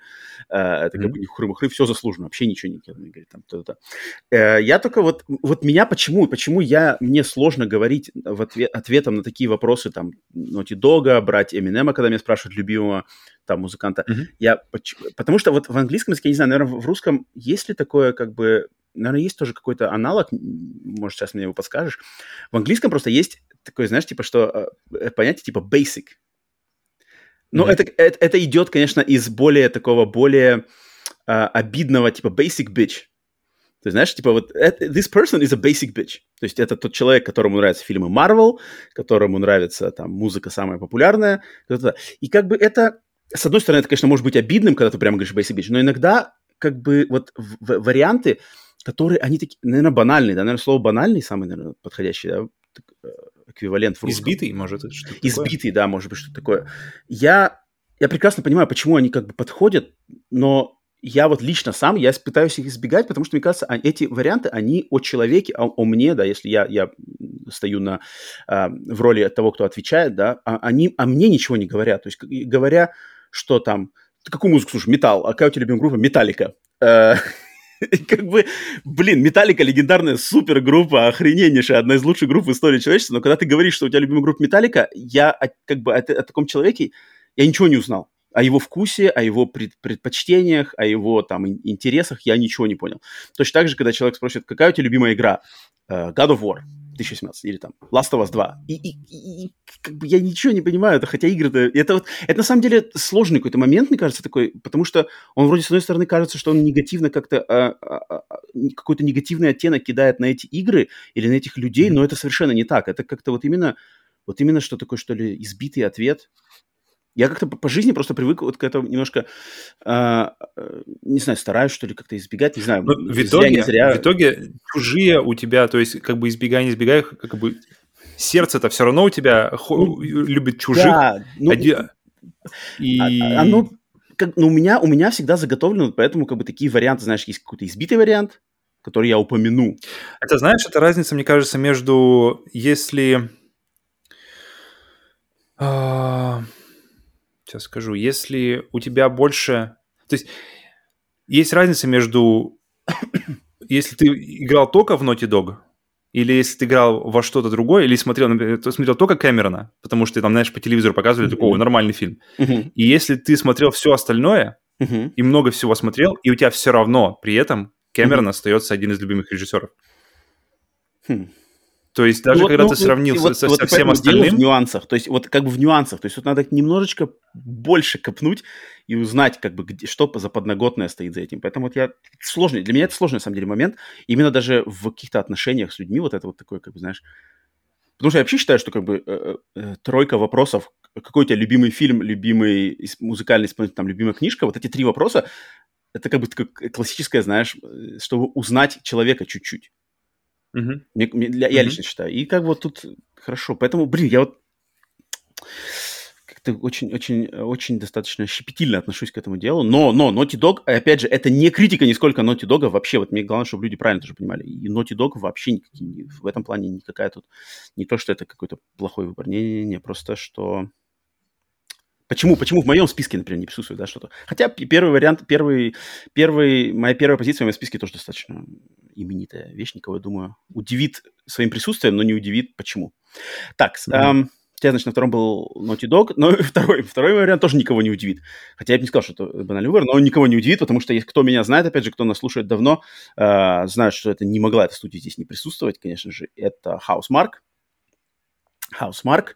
Э, это mm-hmm. как бы хры-махры, все заслужено, вообще ничего не говорит там то-то. Э, я только вот, вот меня почему, почему я, мне сложно говорить в ответ, ответом на такие вопросы, там, Naughty Dog, брать Эминема, когда меня спрашивают любимого там музыканта. Mm-hmm. Я, потому что вот в английском языке, я не знаю, наверное, в русском есть ли такое, как бы, наверное, есть тоже какой-то аналог, может, сейчас мне его подскажешь. В английском просто есть такое, знаешь, типа, что э, понятие типа basic. Но mm-hmm. это, это, это идет, конечно, из более такого, более uh, обидного, типа basic bitch. Ты знаешь, типа вот this person is a basic bitch. То есть это тот человек, которому нравятся фильмы Marvel, которому нравится там музыка самая популярная. И как бы это, с одной стороны, это, конечно, может быть обидным, когда ты прямо говоришь basic bitch, но иногда как бы вот в, варианты, которые, они такие, наверное, банальные, да, наверное, слово банальный самый, наверное, подходящий, да, э, эквивалент в русском. Избитый, может, что Избитый, такое? да, может быть, что-то такое. Я, я прекрасно понимаю, почему они как бы подходят, но я вот лично сам, я пытаюсь их избегать, потому что, мне кажется, а, эти варианты, они о человеке, о, о мне, да, если я, я стою на, а, в роли того, кто отвечает, да, а, они о мне ничего не говорят. То есть говоря, что там, ты какую музыку слушаешь? Металл. А какая у тебя любимая группа? Металлика. Э, как бы, блин, Металлика легендарная супергруппа, охрененнейшая, одна из лучших групп в истории человечества, но когда ты говоришь, что у тебя любимая группа Металлика, я как бы о, о таком человеке, я ничего не узнал о его вкусе, о его пред, предпочтениях, о его там интересах я ничего не понял. Точно так же, когда человек спросит, какая у тебя любимая игра? Uh, God of War. 2018, или там Last of Us 2. И, и, и как бы я ничего не понимаю, это хотя игры-то... Это, вот, это на самом деле сложный какой-то момент, мне кажется, такой, потому что он вроде, с одной стороны, кажется, что он негативно как-то... А, а, а, какой-то негативный оттенок кидает на эти игры или на этих людей, но это совершенно не так. Это как-то вот именно... Вот именно что такое, что ли, избитый ответ я как-то по, жизни просто привык вот к этому немножко, э, не знаю, стараюсь, что ли, как-то избегать, не знаю. Но в итоге, зря, зря... в итоге чужие у тебя, то есть как бы избегай, не избегай, как бы сердце-то все равно у тебя ну, любит чужих. Да, ну, один... и... А, оно, как, ну, у меня, у меня всегда заготовлено, поэтому как бы такие варианты, знаешь, есть какой-то избитый вариант, который я упомяну. Это, знаешь, это разница, мне кажется, между, если... Uh сейчас скажу, если у тебя больше... То есть есть разница между... если ты играл только в Naughty Dog, или если ты играл во что-то другое, или смотрел, например, ты смотрел только Кэмерона, потому что там, знаешь, по телевизору показывали, mm-hmm. такой, нормальный фильм. Mm-hmm. И если ты смотрел все остальное, mm-hmm. и много всего смотрел, и у тебя все равно при этом Кэмерон mm-hmm. остается один из любимых режиссеров. Mm. То есть даже ну, когда ну, ты сравнил вот, со, вот со всем остальным... в нюансах, то есть вот как бы в нюансах, то есть вот надо немножечко больше копнуть и узнать, как бы, где, что за подноготное стоит за этим. Поэтому вот я... Сложный, для меня это сложный, на самом деле, момент. Именно даже в каких-то отношениях с людьми вот это вот такое, как бы, знаешь... Потому что я вообще считаю, что как бы э, э, тройка вопросов, какой у тебя любимый фильм, любимый музыкальный исполнитель, там, любимая книжка, вот эти три вопроса, это как бы классическое, знаешь, э, чтобы узнать человека чуть-чуть. Угу. Мне, мне, для, угу. Я лично считаю. И как вот тут хорошо. Поэтому, блин, я вот как-то очень-очень-очень достаточно щепетильно отношусь к этому делу. Но, но Naughty Dog, опять же, это не критика нисколько Naughty Dog, вообще, вот мне главное, чтобы люди правильно тоже понимали. И Naughty Dog вообще никакие, в этом плане никакая тут... Не то, что это какой-то плохой выбор, не-не-не, просто что Почему, почему в моем списке, например, не присутствует, да, что-то? Хотя первый вариант, первый, первый, моя первая позиция в моем списке тоже достаточно именитая вещь, никого, я думаю, удивит своим присутствием, но не удивит почему. Так, mm-hmm. эм, у тебя, значит, на втором был Naughty Dog, но второй, второй вариант тоже никого не удивит. Хотя я бы не сказал, что это банальный выбор, но он никого не удивит, потому что кто меня знает, опять же, кто нас слушает давно, э, знает, что это не могла эта студия здесь не присутствовать, конечно же, это Housemark, Housemark.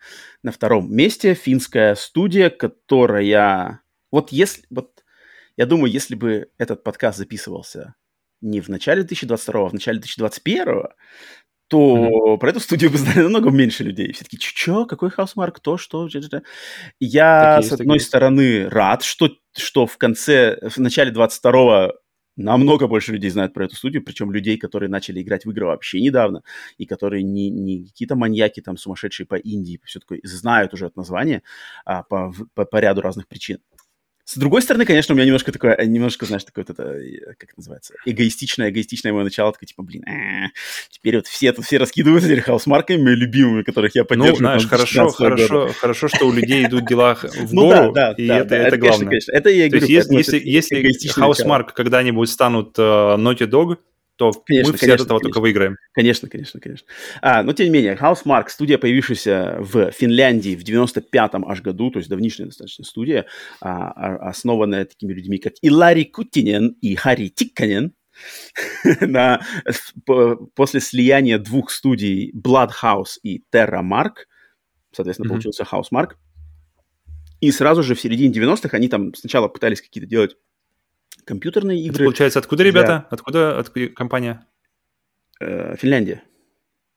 На втором месте финская студия, которая... Вот если... Вот я думаю, если бы этот подкаст записывался не в начале 2022, а в начале 2021, то mm-hmm. про эту студию бы знали намного меньше людей. Все таки что, какой Housemark, то, что? Я, так с одной стороны, рад, что, что в конце, в начале 22 намного больше людей знают про эту студию, причем людей, которые начали играть в игры вообще недавно, и которые не, не какие-то маньяки там сумасшедшие по инди, все такое, знают уже от названия а, по, по, по ряду разных причин. С другой стороны, конечно, у меня немножко такое, немножко, знаешь, такое вот это, как это называется, эгоистичное, эгоистичное мое начало, такое, типа, блин, э, теперь вот все, тут все раскидываются теперь Housemarque ами любимыми, которых я поддерживаю. Ну, знаешь, хорошо, хорошо, хорошо, что у людей идут дела в ну гору, и это, это главное. Это я говорю. если, если, если Housemarque когда-нибудь станут uh, Naughty Dog, то конечно, мы все конечно, от этого конечно. только выиграем. Конечно, конечно, конечно. А, но тем не менее, Housemarque, студия, появившаяся в Финляндии в 95-м аж году, то есть давнишняя достаточно студия, а, а, основанная такими людьми, как Илари Куттинен и Хари Тикканен, на, после слияния двух студий Bloodhouse и Terramarque, соответственно, mm-hmm. получился Housemark. И сразу же в середине 90-х они там сначала пытались какие-то делать компьютерные игры. Это получается, откуда ребята? Для... Откуда, откуда компания? Э, Финляндия.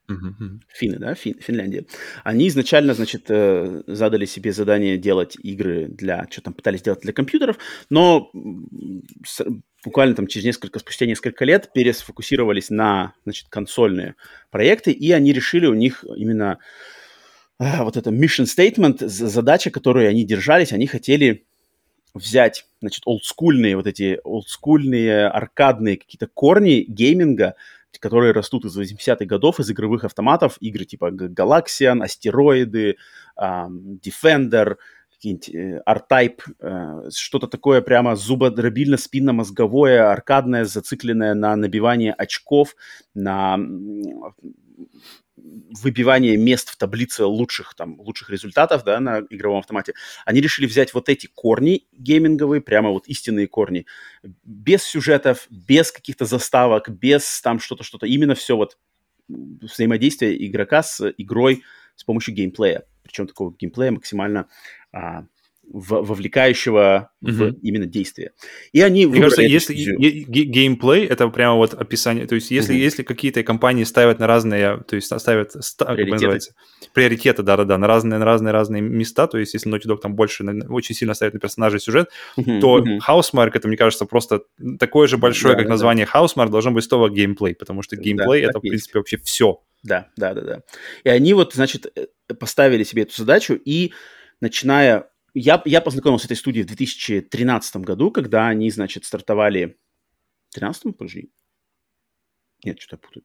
Uh-huh. Финны, да, Фин, Финляндия. Они изначально, значит, э, задали себе задание делать игры для, что там пытались делать для компьютеров, но с, буквально там через несколько, спустя несколько лет пересфокусировались на, значит, консольные проекты, и они решили у них именно э, вот это mission statement, задача, которую они держались, они хотели взять, значит, олдскульные, вот эти олдскульные аркадные какие-то корни гейминга, которые растут из 80-х годов, из игровых автоматов, игры типа Galaxian, Астероиды, Defender, какие-нибудь э, R-Type, э, что-то такое прямо зубодробильно спинномозговое, аркадное, зацикленное на набивание очков, на выбивание мест в таблице лучших, там, лучших результатов да, на игровом автомате, они решили взять вот эти корни гейминговые, прямо вот истинные корни, без сюжетов, без каких-то заставок, без там что-то, что-то, именно все вот взаимодействие игрока с игрой с помощью геймплея. Причем такого геймплея максимально а, в, вовлекающего mm-hmm. в именно действие. И они Мне кажется, если геймплей это прямо вот описание, то есть если mm-hmm. если какие-то компании ставят на разные, то есть ставят приоритеты, приоритеты, да-да-да, на разные на разные разные места, то есть если Naughty Dog там больше на, очень сильно ставит на персонажей сюжет, mm-hmm. то mm-hmm. Housemark это мне кажется просто такое же большое, да, как да, название да. Housemark должен быть снова геймплей, потому что геймплей да, это в принципе вообще все. Да, да, да, да. И они вот, значит, э, поставили себе эту задачу и начиная я, я познакомился с этой студией в 2013 году, когда они, значит, стартовали... В 13-м, подожди. Нет, что-то путаю.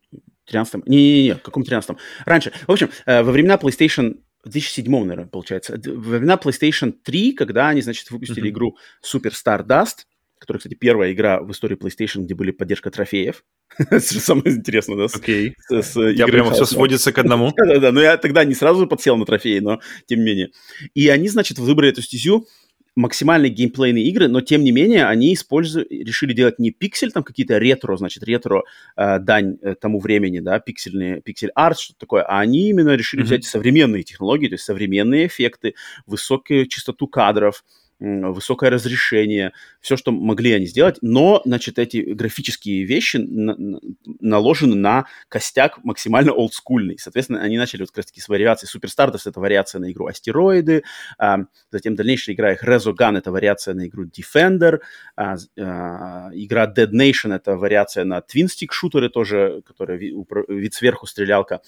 13-м. Не-не-не, в каком 13-м? Раньше. В общем, э, во времена PlayStation в 2007, наверное, получается. Во времена PlayStation 3, когда они, значит, выпустили mm-hmm. игру Super Stardust, которая, кстати, первая игра в истории PlayStation, где были поддержка трофеев. Это самое интересное, да? Окей. Я прямо все сводится к одному. Да-да-да, но я тогда не сразу подсел на трофеи, но тем не менее. И они, значит, выбрали эту стезю, максимальные геймплейные игры, но тем не менее они используют, решили делать не пиксель, там какие-то ретро, значит, ретро э, дань э, тому времени, да, пиксельные, пиксель арт, что-то такое, а они именно решили mm-hmm. взять современные технологии, то есть современные эффекты, высокую частоту кадров, высокое разрешение, все, что могли они сделать, но, значит, эти графические вещи на, на, наложены на костяк максимально олдскульный. Соответственно, они начали вот как раз-таки с вариацией Superstardust, это вариация на игру Астероиды, а, затем дальнейшая игра их Resogun, это вариация на игру Defender, а, а, игра Dead Nation, это вариация на Twin Stick шутеры тоже, которая вид сверху стрелялка.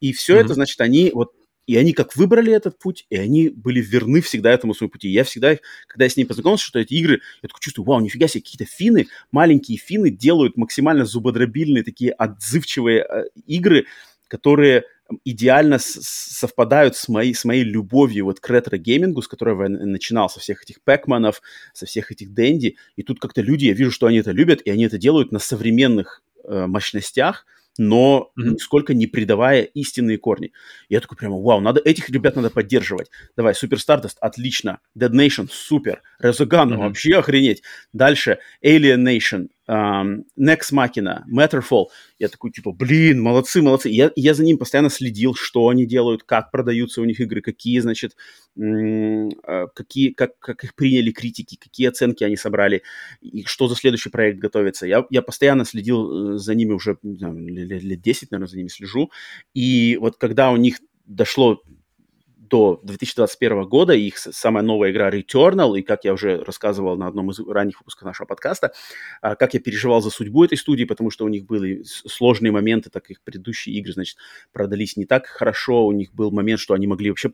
И все mm-hmm. это, значит, они вот и они как выбрали этот путь, и они были верны всегда этому своему пути. Я всегда, когда я с ними познакомился, что эти игры, я такой чувствую, вау, нифига себе, какие-то финны, маленькие финны делают максимально зубодробильные, такие отзывчивые э, игры, которые идеально совпадают с моей, с моей любовью вот к ретро-геймингу, с которого я начинал, со всех этих Пэкманов, со всех этих Дэнди. И тут как-то люди, я вижу, что они это любят, и они это делают на современных э, мощностях, но mm-hmm. нисколько не предавая истинные корни. Я такой прямо, вау, надо, этих ребят надо поддерживать. Давай, Super Stardust, отлично. Dead Nation, супер. Resogun, mm-hmm. вообще охренеть. Дальше, Alien Nation, um, Nex Machina, Matterfall. Я такой, типа, блин, молодцы, молодцы. Я, я за ним постоянно следил, что они делают, как продаются у них игры, какие, значит, э, какие, как, как их приняли критики, какие оценки они собрали, и что за следующий проект готовится. Я, я постоянно следил э, за ними уже, не знаю, лет 10, наверное, за ними слежу. И вот когда у них дошло до 2021 года, их самая новая игра Returnal, и как я уже рассказывал на одном из ранних выпусков нашего подкаста, а, как я переживал за судьбу этой студии, потому что у них были сложные моменты, так их предыдущие игры, значит, продались не так хорошо, у них был момент, что они могли вообще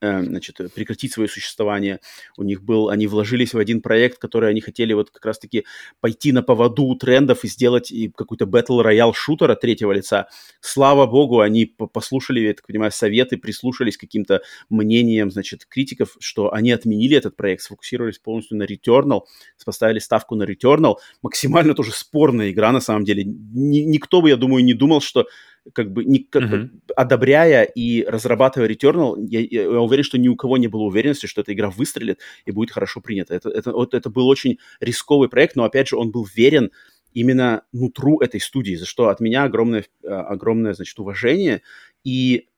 э, значит, прекратить свое существование, у них был, они вложились в один проект, который они хотели вот как раз-таки пойти на поводу трендов и сделать какой-то Battle Royale шутера третьего лица. Слава богу, они послушали, я так понимаю, советы, прислушались к каким-то мнением, значит, критиков, что они отменили этот проект, сфокусировались полностью на Returnal, поставили ставку на Returnal. Максимально тоже спорная игра, на самом деле. Ни, никто бы, я думаю, не думал, что как бы, не, как mm-hmm. бы одобряя и разрабатывая Returnal, я, я уверен, что ни у кого не было уверенности, что эта игра выстрелит и будет хорошо принята. Это, это, вот, это был очень рисковый проект, но, опять же, он был верен именно нутру этой студии, за что от меня огромное, огромное значит, уважение. И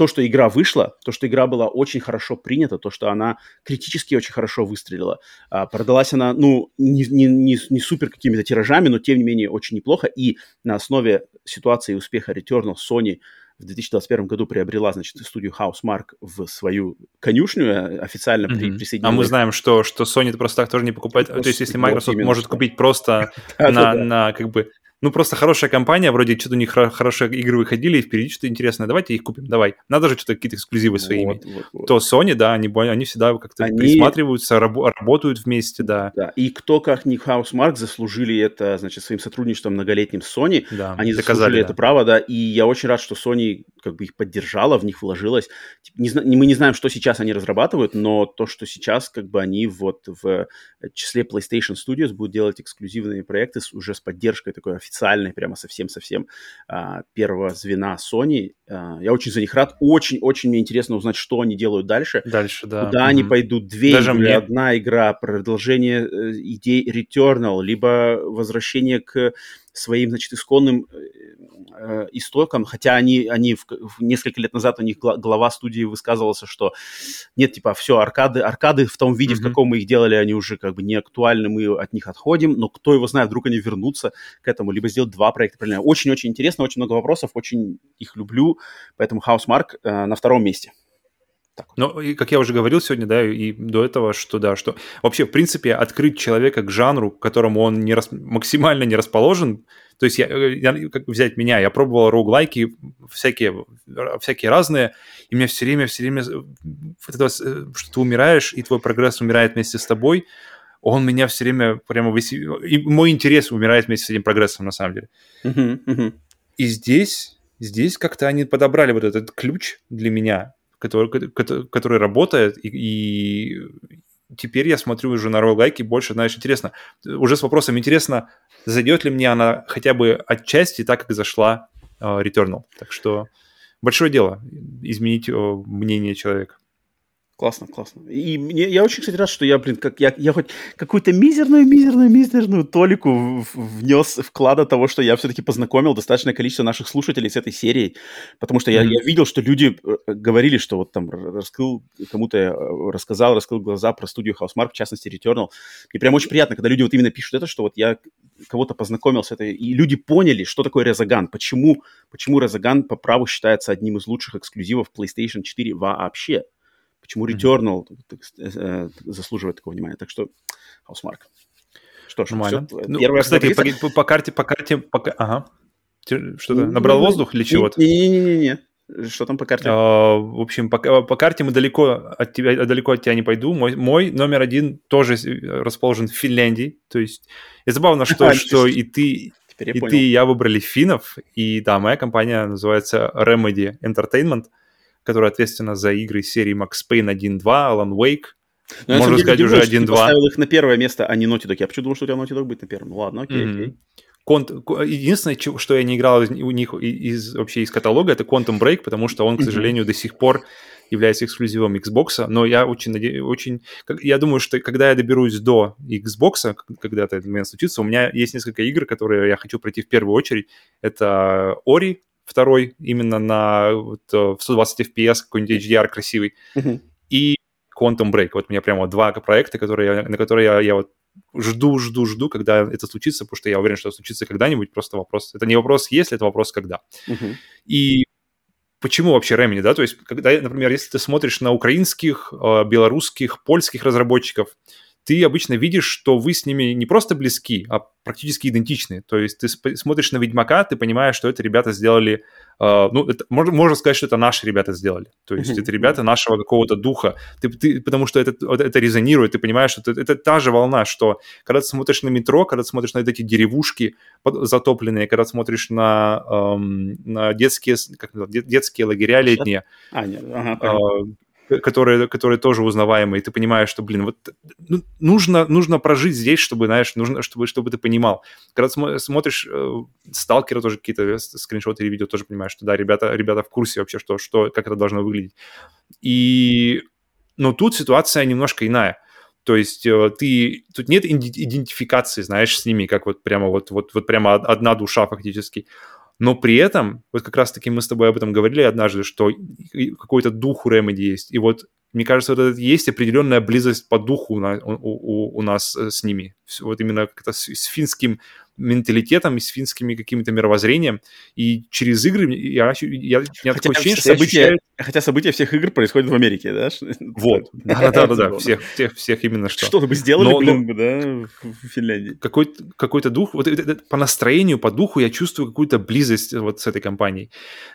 то, что игра вышла, то, что игра была очень хорошо принята, то, что она критически очень хорошо выстрелила. А, продалась она, ну, не, не, не, не супер какими-то тиражами, но тем не менее очень неплохо. И на основе ситуации и успеха Returnal Sony в 2021 году приобрела, значит, студию Housemark в свою конюшню, э, официально mm-hmm. при, присоединилась. А мы знаем, что, что Sony просто так тоже не покупает. Просто, то есть, если Microsoft вот может что. купить просто на, на, как бы, ну, просто хорошая компания, вроде что-то у них хорошие игры выходили, и впереди что-то интересное, давайте их купим, давай. Надо же что-то какие-то эксклюзивы свои вот, иметь. Вот, вот. То Sony, да, они, они всегда как-то они... присматриваются, раб- работают вместе, да. Да, и кто, как не Housemark, заслужили это, значит, своим сотрудничеством многолетним с Sony, да, они доказали, заслужили да. это право, да, и я очень рад, что Sony как бы их поддержала, в них вложилась. Не, мы не знаем, что сейчас они разрабатывают, но то, что сейчас как бы они вот в числе PlayStation Studios будут делать эксклюзивные проекты уже с поддержкой такой официальной, прямо совсем-совсем а, первого звена Sony, я очень за них рад. Очень-очень мне интересно узнать, что они делают дальше. Дальше, да. Куда mm-hmm. они пойдут. Две Даже игры, мне... одна игра, продолжение э, идей Returnal, либо возвращение к своим, значит, исконным э, истокам, хотя они, они в, в несколько лет назад у них глава студии высказывался, что нет, типа, все, аркады, аркады в том виде, mm-hmm. в каком мы их делали, они уже как бы не актуальны, мы от них отходим, но кто его знает, вдруг они вернутся к этому, либо сделать два проекта параллельно. Очень-очень интересно, очень много вопросов, очень их люблю, поэтому Housemark э, на втором месте. Так. Ну, и как я уже говорил сегодня, да, и до этого, что да, что вообще, в принципе, открыть человека к жанру, к которому он не рас... максимально не расположен, то есть я, э, я, как взять меня, я пробовал роуглайки всякие, всякие разные, и мне все время, все время, э, что ты умираешь, и твой прогресс умирает вместе с тобой, он меня все время прямо... И мой интерес умирает вместе с этим прогрессом, на самом деле. Uh-huh, uh-huh. И здесь, здесь как-то они подобрали вот этот ключ для меня, который, который работает, и, и теперь я смотрю уже на роуглайки больше, знаешь, интересно. Уже с вопросом интересно, зайдет ли мне она хотя бы отчасти так, как зашла uh, Returnal. Так что большое дело изменить uh, мнение человека. Классно, классно. И мне, я очень, кстати, рад, что я, блин, как я, я хоть какую-то мизерную, мизерную, мизерную толику внес вклада того, что я все-таки познакомил достаточное количество наших слушателей с этой серией, потому что mm-hmm. я, я видел, что люди э, говорили, что вот там раскрыл, кому-то я э, рассказал, раскрыл глаза про студию Housemark, в частности, Returnal. И прям очень приятно, когда люди вот именно пишут это, что вот я кого-то познакомил с этой, и люди поняли, что такое Резаган, почему, почему Резаган по праву считается одним из лучших эксклюзивов PlayStation 4 вообще почему Returnal mm-hmm. заслуживает такого внимания. Так что Housemark. Что ж, Нормально. Все, ну, первая кстати, по, по, карте, по карте, по, ага. Что-то набрал ну, воздух или чего-то? Не-не-не-не. Что там по карте? А, в общем, по, по карте мы далеко от тебя, далеко от тебя не пойду. Мой, мой номер один тоже расположен в Финляндии. То есть, и забавно, что, а, что и ты, и ты, и я выбрали финнов. И да, моя компания называется Remedy Entertainment которая ответственна за игры серии Max Payne 1.2, Alan Wake, но Можно сказать, деле, уже 1-2. поставил их на первое место, а не Naughty Dog. Я почему думал, что у тебя Naughty Dog будет на первом. Ну ладно, окей, mm-hmm. окей. Конт... Единственное, что я не играл из, у них из, вообще из каталога, это Quantum Break, потому что он, к сожалению, mm-hmm. до сих пор является эксклюзивом Xbox, но я очень надеюсь, очень, я думаю, что когда я доберусь до Xbox, когда это момент случится, у меня есть несколько игр, которые я хочу пройти в первую очередь. Это Ori, второй именно на вот, э, в 120 FPS, какой-нибудь HDR красивый, uh-huh. и Quantum Break. Вот у меня прямо два проекта, которые на которые я, я вот жду, жду, жду, когда это случится, потому что я уверен, что это случится когда-нибудь. Просто вопрос. Это не вопрос, если, это вопрос, когда. Uh-huh. И почему вообще Remedy, да? То есть, когда, например, если ты смотришь на украинских, э, белорусских, польских разработчиков, ты обычно видишь, что вы с ними не просто близки, а практически идентичны. То есть ты смотришь на Ведьмака, ты понимаешь, что это ребята сделали, э, ну, это, можно, можно сказать, что это наши ребята сделали. То есть это ребята нашего какого-то духа. Ты, ты, потому что это, это резонирует, ты понимаешь, что это, это та же волна, что когда ты смотришь на метро, когда ты смотришь на эти деревушки затопленные, когда ты смотришь на, эм, на детские, как, детские лагеря летние, а, нет, ага, э, которые, которые тоже узнаваемые, и ты понимаешь, что, блин, вот ну, нужно, нужно прожить здесь, чтобы, знаешь, нужно, чтобы, чтобы ты понимал. Когда см- смотришь э, сталкера тоже какие-то э, скриншоты или видео, тоже понимаешь, что да, ребята, ребята в курсе вообще, что, что, как это должно выглядеть. И, но тут ситуация немножко иная. То есть э, ты тут нет идентификации, знаешь, с ними, как вот прямо вот вот вот прямо одна душа фактически но при этом, вот как раз-таки мы с тобой об этом говорили однажды, что какой-то дух у Remedy есть, и вот мне кажется, вот это есть определенная близость по духу у, у, у нас э, с ними. Вот именно как-то с, с финским менталитетом и с финскими каким-то мировоззрением. И через игры я, я, я хотя такое ощущение, что события, ощущаю... Хотя события всех игр происходят в Америке, да? Вот. Да-да-да, всех, всех, всех именно что. Что-то бы сделали, но, блин, но... да, в Финляндии. Какой-то, какой-то дух, вот по настроению, по духу я чувствую какую-то близость вот с этой компанией.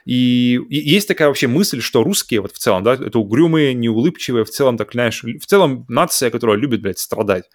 И, и есть такая вообще мысль, что русские вот в целом, да, это угрюмые, неулыбчивые, в целом, так, знаешь, в целом нация, которая любит, блядь, страдать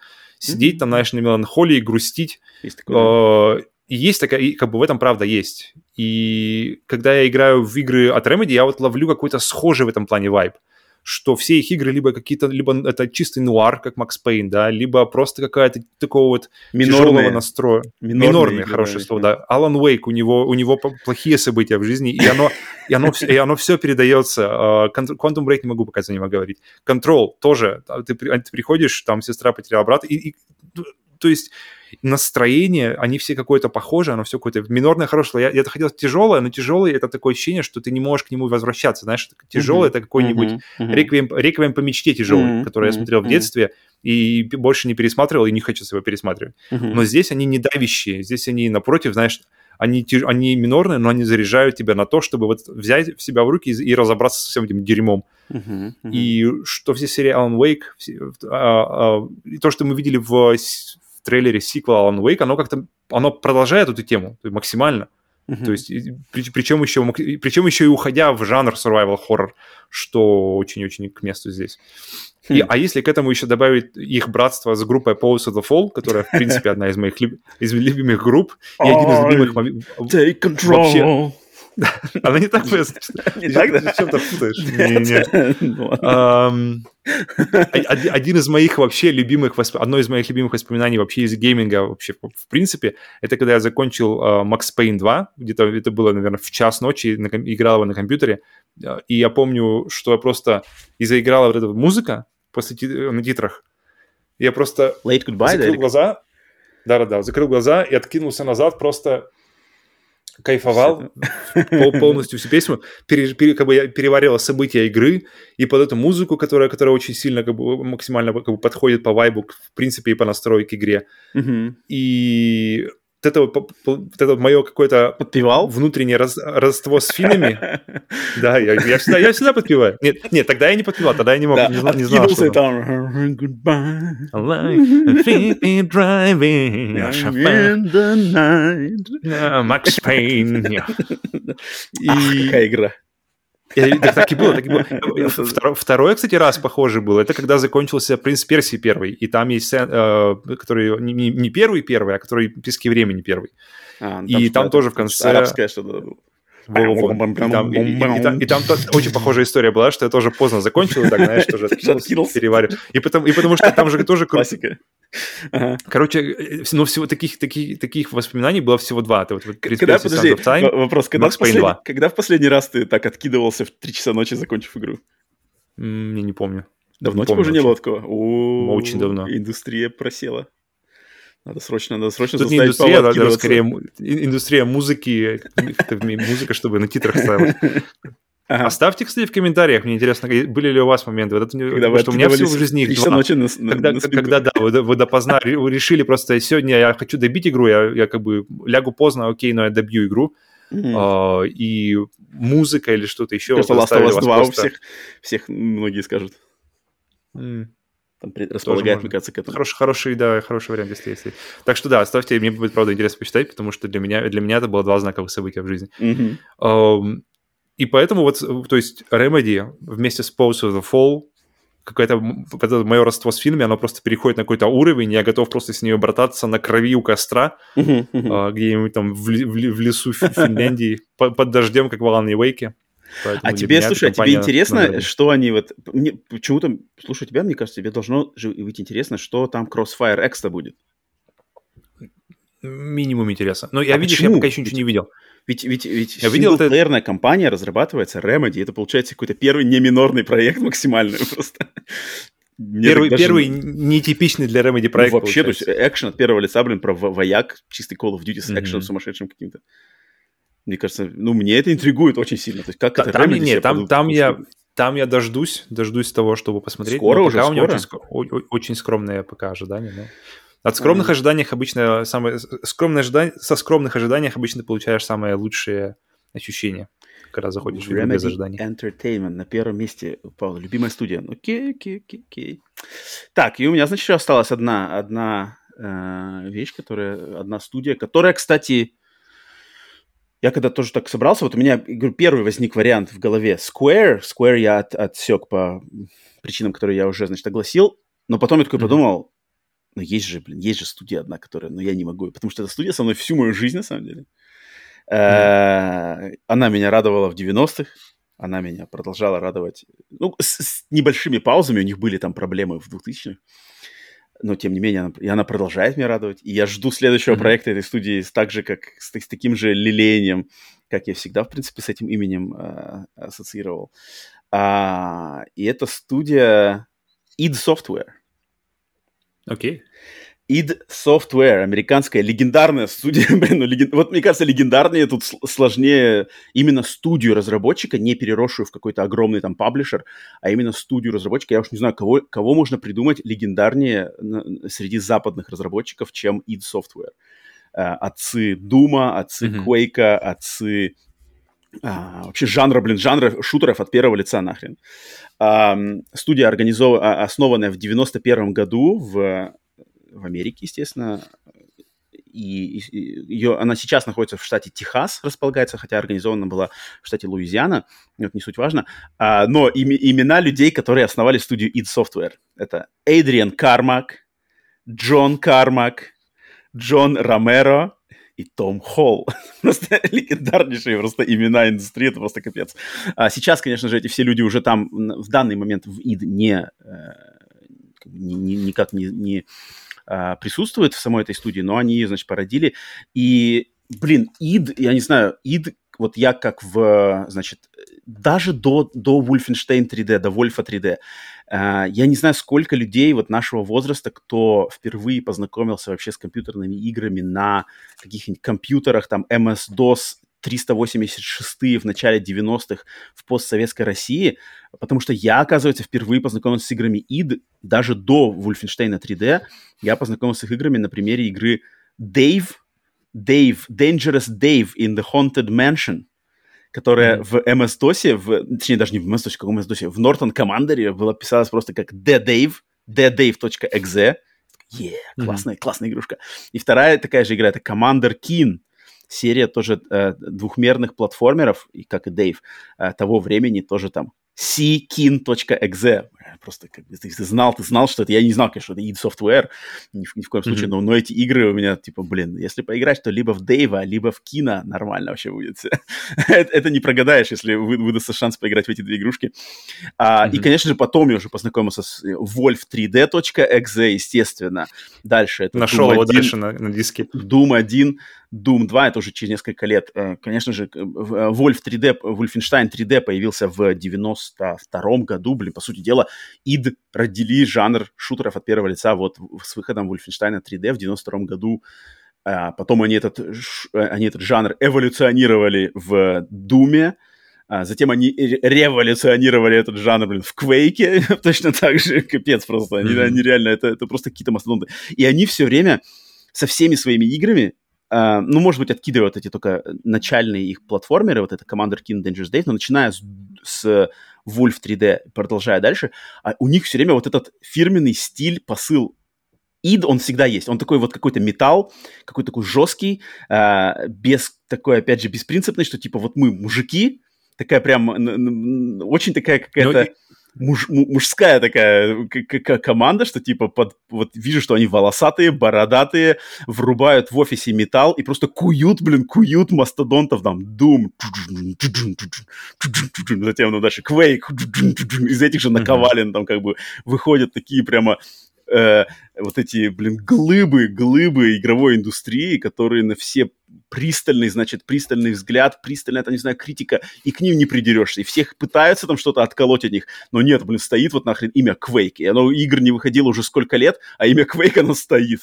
сидеть там, знаешь, на меланхолии, грустить. Есть такое. Э, и есть такая, и как бы в этом правда есть. И когда я играю в игры от Remedy, я вот ловлю какой-то схожий в этом плане вайб. Что все их игры либо какие-то, либо это чистый нуар, как Макс Пейн, да, либо просто какая-то такого вот минорные. тяжелого настроя. Минорные, минорные хорошее слово, да. Алан Уэйк, у него, у него плохие события в жизни, и оно, и оно, и оно все передается. А, Quantum Break не могу пока за него говорить. Control тоже. Ты, ты приходишь, там сестра потеряла брата, и, и то есть настроение, они все какое-то похожее, оно все какое-то минорное, хорошее. Я, я хотел тяжелое, но тяжелое это такое ощущение, что ты не можешь к нему возвращаться. Знаешь, тяжелое uh-huh, это какой-нибудь uh-huh, uh-huh. Реквием, реквием по мечте тяжелый, uh-huh, который uh-huh, я смотрел uh-huh. в детстве и больше не пересматривал, и не хочу его пересматривать. Uh-huh. Но здесь они не давящие, здесь они, напротив, знаешь, они, они минорные, но они заряжают тебя на то, чтобы вот взять в себя в руки и, и разобраться со всем этим дерьмом. Uh-huh, uh-huh. И что все серии Alan Wake, все, а, а, и то, что мы видели в в трейлере сиквела Alan Wake, оно как-то, оно продолжает эту тему максимально. Uh-huh. То есть, при, причем, еще, причем еще и уходя в жанр survival horror, что очень-очень к месту здесь. И, хм. а если к этому еще добавить их братство с группой Pulse of the Fall, которая, в принципе, одна из моих из любимых групп, и один из любимых... Take control. Она не так просто. Не так, да? Чем-то путаешь. Ну один из моих вообще любимых, одно из моих любимых воспоминаний вообще из гейминга вообще в принципе, это когда я закончил а, Max Payne 2, где-то это было, наверное, в час ночи, играл его на компьютере, и я помню, что я просто и заиграла вот эта музыка после на титрах, я просто Late goodbye, закрыл глаза, да-да-да, закрыл глаза и откинулся назад, просто кайфовал полностью всю песню, пере, пере, как бы я переварила события игры и под эту музыку, которая, которая очень сильно как бы, максимально как бы, подходит по вайбу, в принципе, и по настройке к игре. Mm-hmm. И вот это вот, вот это мое какое-то подпевал внутреннее раз, родство с финами. Да, я, я, всегда, я всегда подпеваю. Нет, нет, тогда я не подпевал, тогда я не мог, да, не, не знал, что там. Goodbye. driving. In the night. Макс Пейн. Какая игра. И, так, и было, так и было. Второй, кстати, раз похожий был. Это когда закончился «Принц Персии» первый. И там есть, э, который не, не первый первый, а который «Пески времени» первый. И там, тоже в конце... Арабское что-то и там, и, и, и очень похожая история была, что я тоже поздно закончил, так, знаешь, тоже переварил. И и потому что там же тоже... Классика. Ага. Короче, э, ну, всего таких, таких, таких воспоминаний было всего два. Это вот, вот когда, подожди, Time, вопрос, когда в, послед... когда в последний раз ты так откидывался в 3 часа ночи, закончив игру? Я не помню. Давно тебе уже не было такого? О, очень давно. Индустрия просела. Надо срочно, надо срочно Тут не индустрия, надо скорее индустрия музыки, музыка, чтобы на титрах ставить. Ага. Оставьте, кстати, в комментариях, мне интересно, были ли у вас моменты, вот это, когда вы что у меня всего в жизни их два. Ночи на, когда, на когда, да, вы, вы допоздна решили просто, сегодня я хочу добить игру, я, я как бы лягу поздно, окей, но я добью игру, mm-hmm. и музыка или что-то еще. Просто Last of Us 2 просто... у всех, всех многие скажут. Mm. Там располагает, мне кажется, к этому. Хороший, хороший, да, хороший вариант, если есть. Так что да, оставьте, мне будет, правда, интересно почитать, потому что для меня, для меня это было два знаковых события в жизни. Mm-hmm. Um, и поэтому вот, то есть Remedy вместе с Pose of the Fall какое-то это мое родство с фильмами, оно просто переходит на какой-то уровень, я готов просто с нее брататься на крови у костра, uh-huh, где-нибудь там в, лесу Финляндии под, дождем, как в Алане Вейке. а тебе, слушай, а тебе интересно, наверное. что они вот... Мне, почему-то, слушай, тебя, мне кажется, тебе должно же быть интересно, что там Crossfire X будет. Минимум интересно. Но я, а видишь, почему? я пока еще ничего не видел. Ведь, ведь, ведь Я видел это... компания разрабатывается, Remedy, это получается какой-то первый неминорный проект максимальный просто. первый, даже... первый нетипичный для Remedy ну, проект. Ну, вообще, получается. то есть экшен от первого лица, блин, про вояк, чистый Call of Duty с экшеном mm-hmm. сумасшедшим каким-то. Мне кажется, ну, мне это интригует очень сильно. То есть, как Та, это там, нет, там, там я там я дождусь, дождусь того, чтобы посмотреть. Скоро уже, пока скоро? у меня очень, очень скромные пока ожидания. Но... От скромных mm-hmm. ожиданий обычно самое скромное ожидание, со скромных ожиданиях обычно получаешь самые лучшие ощущения, когда заходишь в игру без ожиданий. Entertainment на первом месте, Павел, любимая студия. Ну, окей, окей, окей, окей. Так, и у меня, значит, еще осталась одна, одна э, вещь, которая, одна студия, которая, кстати, я когда тоже так собрался, вот у меня, говорю, первый возник вариант в голове Square. Square я от, отсек по причинам, которые я уже, значит, огласил. Но потом я такой mm-hmm. подумал, но есть же, блин, есть же студия одна, которая, ну, я не могу, потому что эта студия со мной всю мою жизнь, на самом деле. Mm-hmm. Она меня радовала в 90-х, она меня продолжала радовать. Ну, с, с небольшими паузами, у них были там проблемы в 2000-х. Но, тем не менее, она, и она продолжает меня радовать. И я жду следующего mm-hmm. проекта этой студии так же, как с, с таким же лелеянием, как я всегда, в принципе, с этим именем э, ассоциировал. А, и это студия id Software. Окей. Id Software, американская легендарная студия. Блин, ну, леген... Вот мне кажется, легендарнее тут сложнее именно студию разработчика, не переросшую в какой-то огромный там паблишер, а именно студию разработчика. Я уж не знаю, кого, кого можно придумать легендарнее среди западных разработчиков, чем id Software. А, отцы Дума, отцы mm-hmm. Quake, отцы а, вообще жанра, блин, жанра шутеров от первого лица нахрен. А, студия организов... А, основанная в 91 году в в Америке, естественно, и, и ее, она сейчас находится в штате Техас, располагается, хотя организована была в штате Луизиана, это не суть важно, а, но им, имена людей, которые основали студию id Software, это Эйдриан Кармак, Джон Кармак, Джон Ромеро и Том Холл. просто легендарнейшие просто имена индустрии, это просто капец. А сейчас, конечно же, эти все люди уже там в данный момент в id не, э, не, не никак не, не а, присутствует в самой этой студии, но они ее, значит, породили. И, блин, id, я не знаю, id, вот я как в, значит, даже до, до Wolfenstein 3D, до Wolfa 3D, Uh, я не знаю, сколько людей вот нашего возраста, кто впервые познакомился вообще с компьютерными играми на каких-нибудь компьютерах, там, MS-DOS 386 в начале 90-х в постсоветской России, потому что я, оказывается, впервые познакомился с играми id даже до Wolfenstein 3D. Я познакомился с их играми на примере игры Dave, Dave, Dangerous Dave in the Haunted Mansion, которая mm-hmm. в MS-DOS, в, точнее, даже не в MS-DOS, как в MS-DOS, в Norton Commander была писалась просто как The Dave, thedave.exe. Yeah, классная, mm-hmm. классная игрушка. И вторая такая же игра, это Commander Keen, серия тоже э, двухмерных платформеров, и как и Дейв, э, того времени тоже там ckin.exe просто как бы, ты, ты знал, ты знал, что это, я не знал, конечно, это id Software, ни, ни в коем случае, mm-hmm. но, но эти игры у меня, типа, блин, если поиграть, то либо в Дейва, либо в Кина нормально вообще будет. это, это не прогадаешь, если вы, выдастся шанс поиграть в эти две игрушки. А, mm-hmm. И, конечно же, потом я уже познакомился с wolf3d.exe, естественно. Дальше это Нашел его дальше на, на диске. Doom 1, Doom 2, это уже через несколько лет. Э, конечно же, Wolf 3D, Wolfenstein 3D появился в 92 году, блин, по сути дела, id родили жанр шутеров от первого лица вот с выходом Wolfenstein 3D в 92 году. А потом они этот, они этот жанр эволюционировали в Думе, а затем они революционировали этот жанр, блин, в Квейке, точно так же, капец просто, они, mm-hmm. они реально, это, это просто какие-то мастодонты. И они все время со всеми своими играми Uh, ну, может быть, откидывают эти только начальные их платформеры, вот это Commander King Dangerous Days, но начиная с, с Wolf 3D, продолжая дальше, а у них все время вот этот фирменный стиль, посыл id, он всегда есть. Он такой вот какой-то металл, какой-то такой жесткий, э, без такой, опять же, беспринципный, что типа вот мы мужики, такая прям очень такая какая-то... Ну, муж, мужская такая команда, что типа под, вот вижу, что они волосатые, бородатые, врубают в офисе металл и просто куют, блин, куют мастодонтов там, Doom, затем ну, дальше Quake, из этих же наковален там как бы выходят такие прямо э, вот эти, блин, глыбы, глыбы игровой индустрии, которые на все пристальный, значит, пристальный взгляд, пристальная, там, не знаю, критика, и к ним не придерешься. И всех пытаются там что-то отколоть от них, но нет, блин, стоит вот нахрен имя Quake. И оно, игр не выходило уже сколько лет, а имя Quake оно стоит.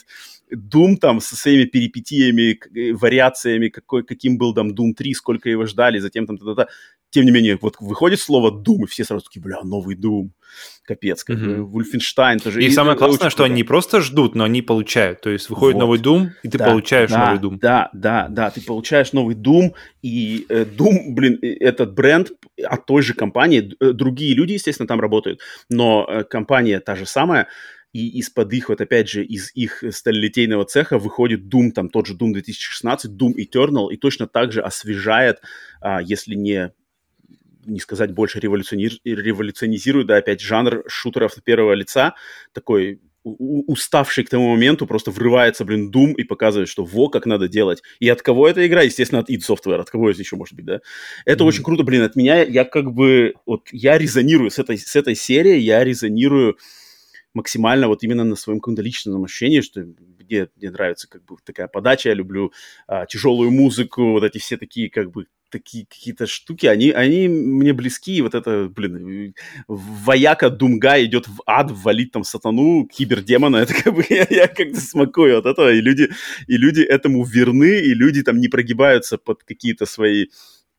Doom там со своими перипетиями, э, вариациями, какой, каким был там Doom 3, сколько его ждали, затем там та-та-та. Тем не менее, вот выходит слово Doom, и все сразу такие, бля, новый Doom. Капец, как mm-hmm. Wolfenstein тоже. И, и самое классное, что круто. они не просто ждут, но они получают. То есть выходит вот. новый Doom, и ты да, получаешь да, новый Doom. Да, да, да, ты получаешь новый Doom, и э, Doom, блин, этот бренд от той же компании, э, другие люди, естественно, там работают, но э, компания та же самая, и из-под их, вот опять же, из их сталелитейного цеха выходит Doom, там тот же Doom 2016, Doom Eternal, и точно так же освежает, а, если не не сказать больше революционирует, да, опять жанр шутеров первого лица, такой уставший к тому моменту, просто врывается, блин, Doom и показывает, что во, как надо делать. И от кого эта игра? Естественно, от id Software. От кого это еще может быть, да? Это mm-hmm. очень круто, блин, от меня. Я как бы, вот, я резонирую с этой, с этой серией, я резонирую максимально вот именно на своем каком-то личном ощущении, что мне, мне нравится как бы такая подача, я люблю а, тяжелую музыку, вот эти все такие как бы такие какие-то штуки, они, они мне близки, и вот это, блин, вояка Думга идет в ад, валить там сатану, кибердемона, это как бы я, я как-то смакую от этого, и люди, и люди этому верны, и люди там не прогибаются под какие-то свои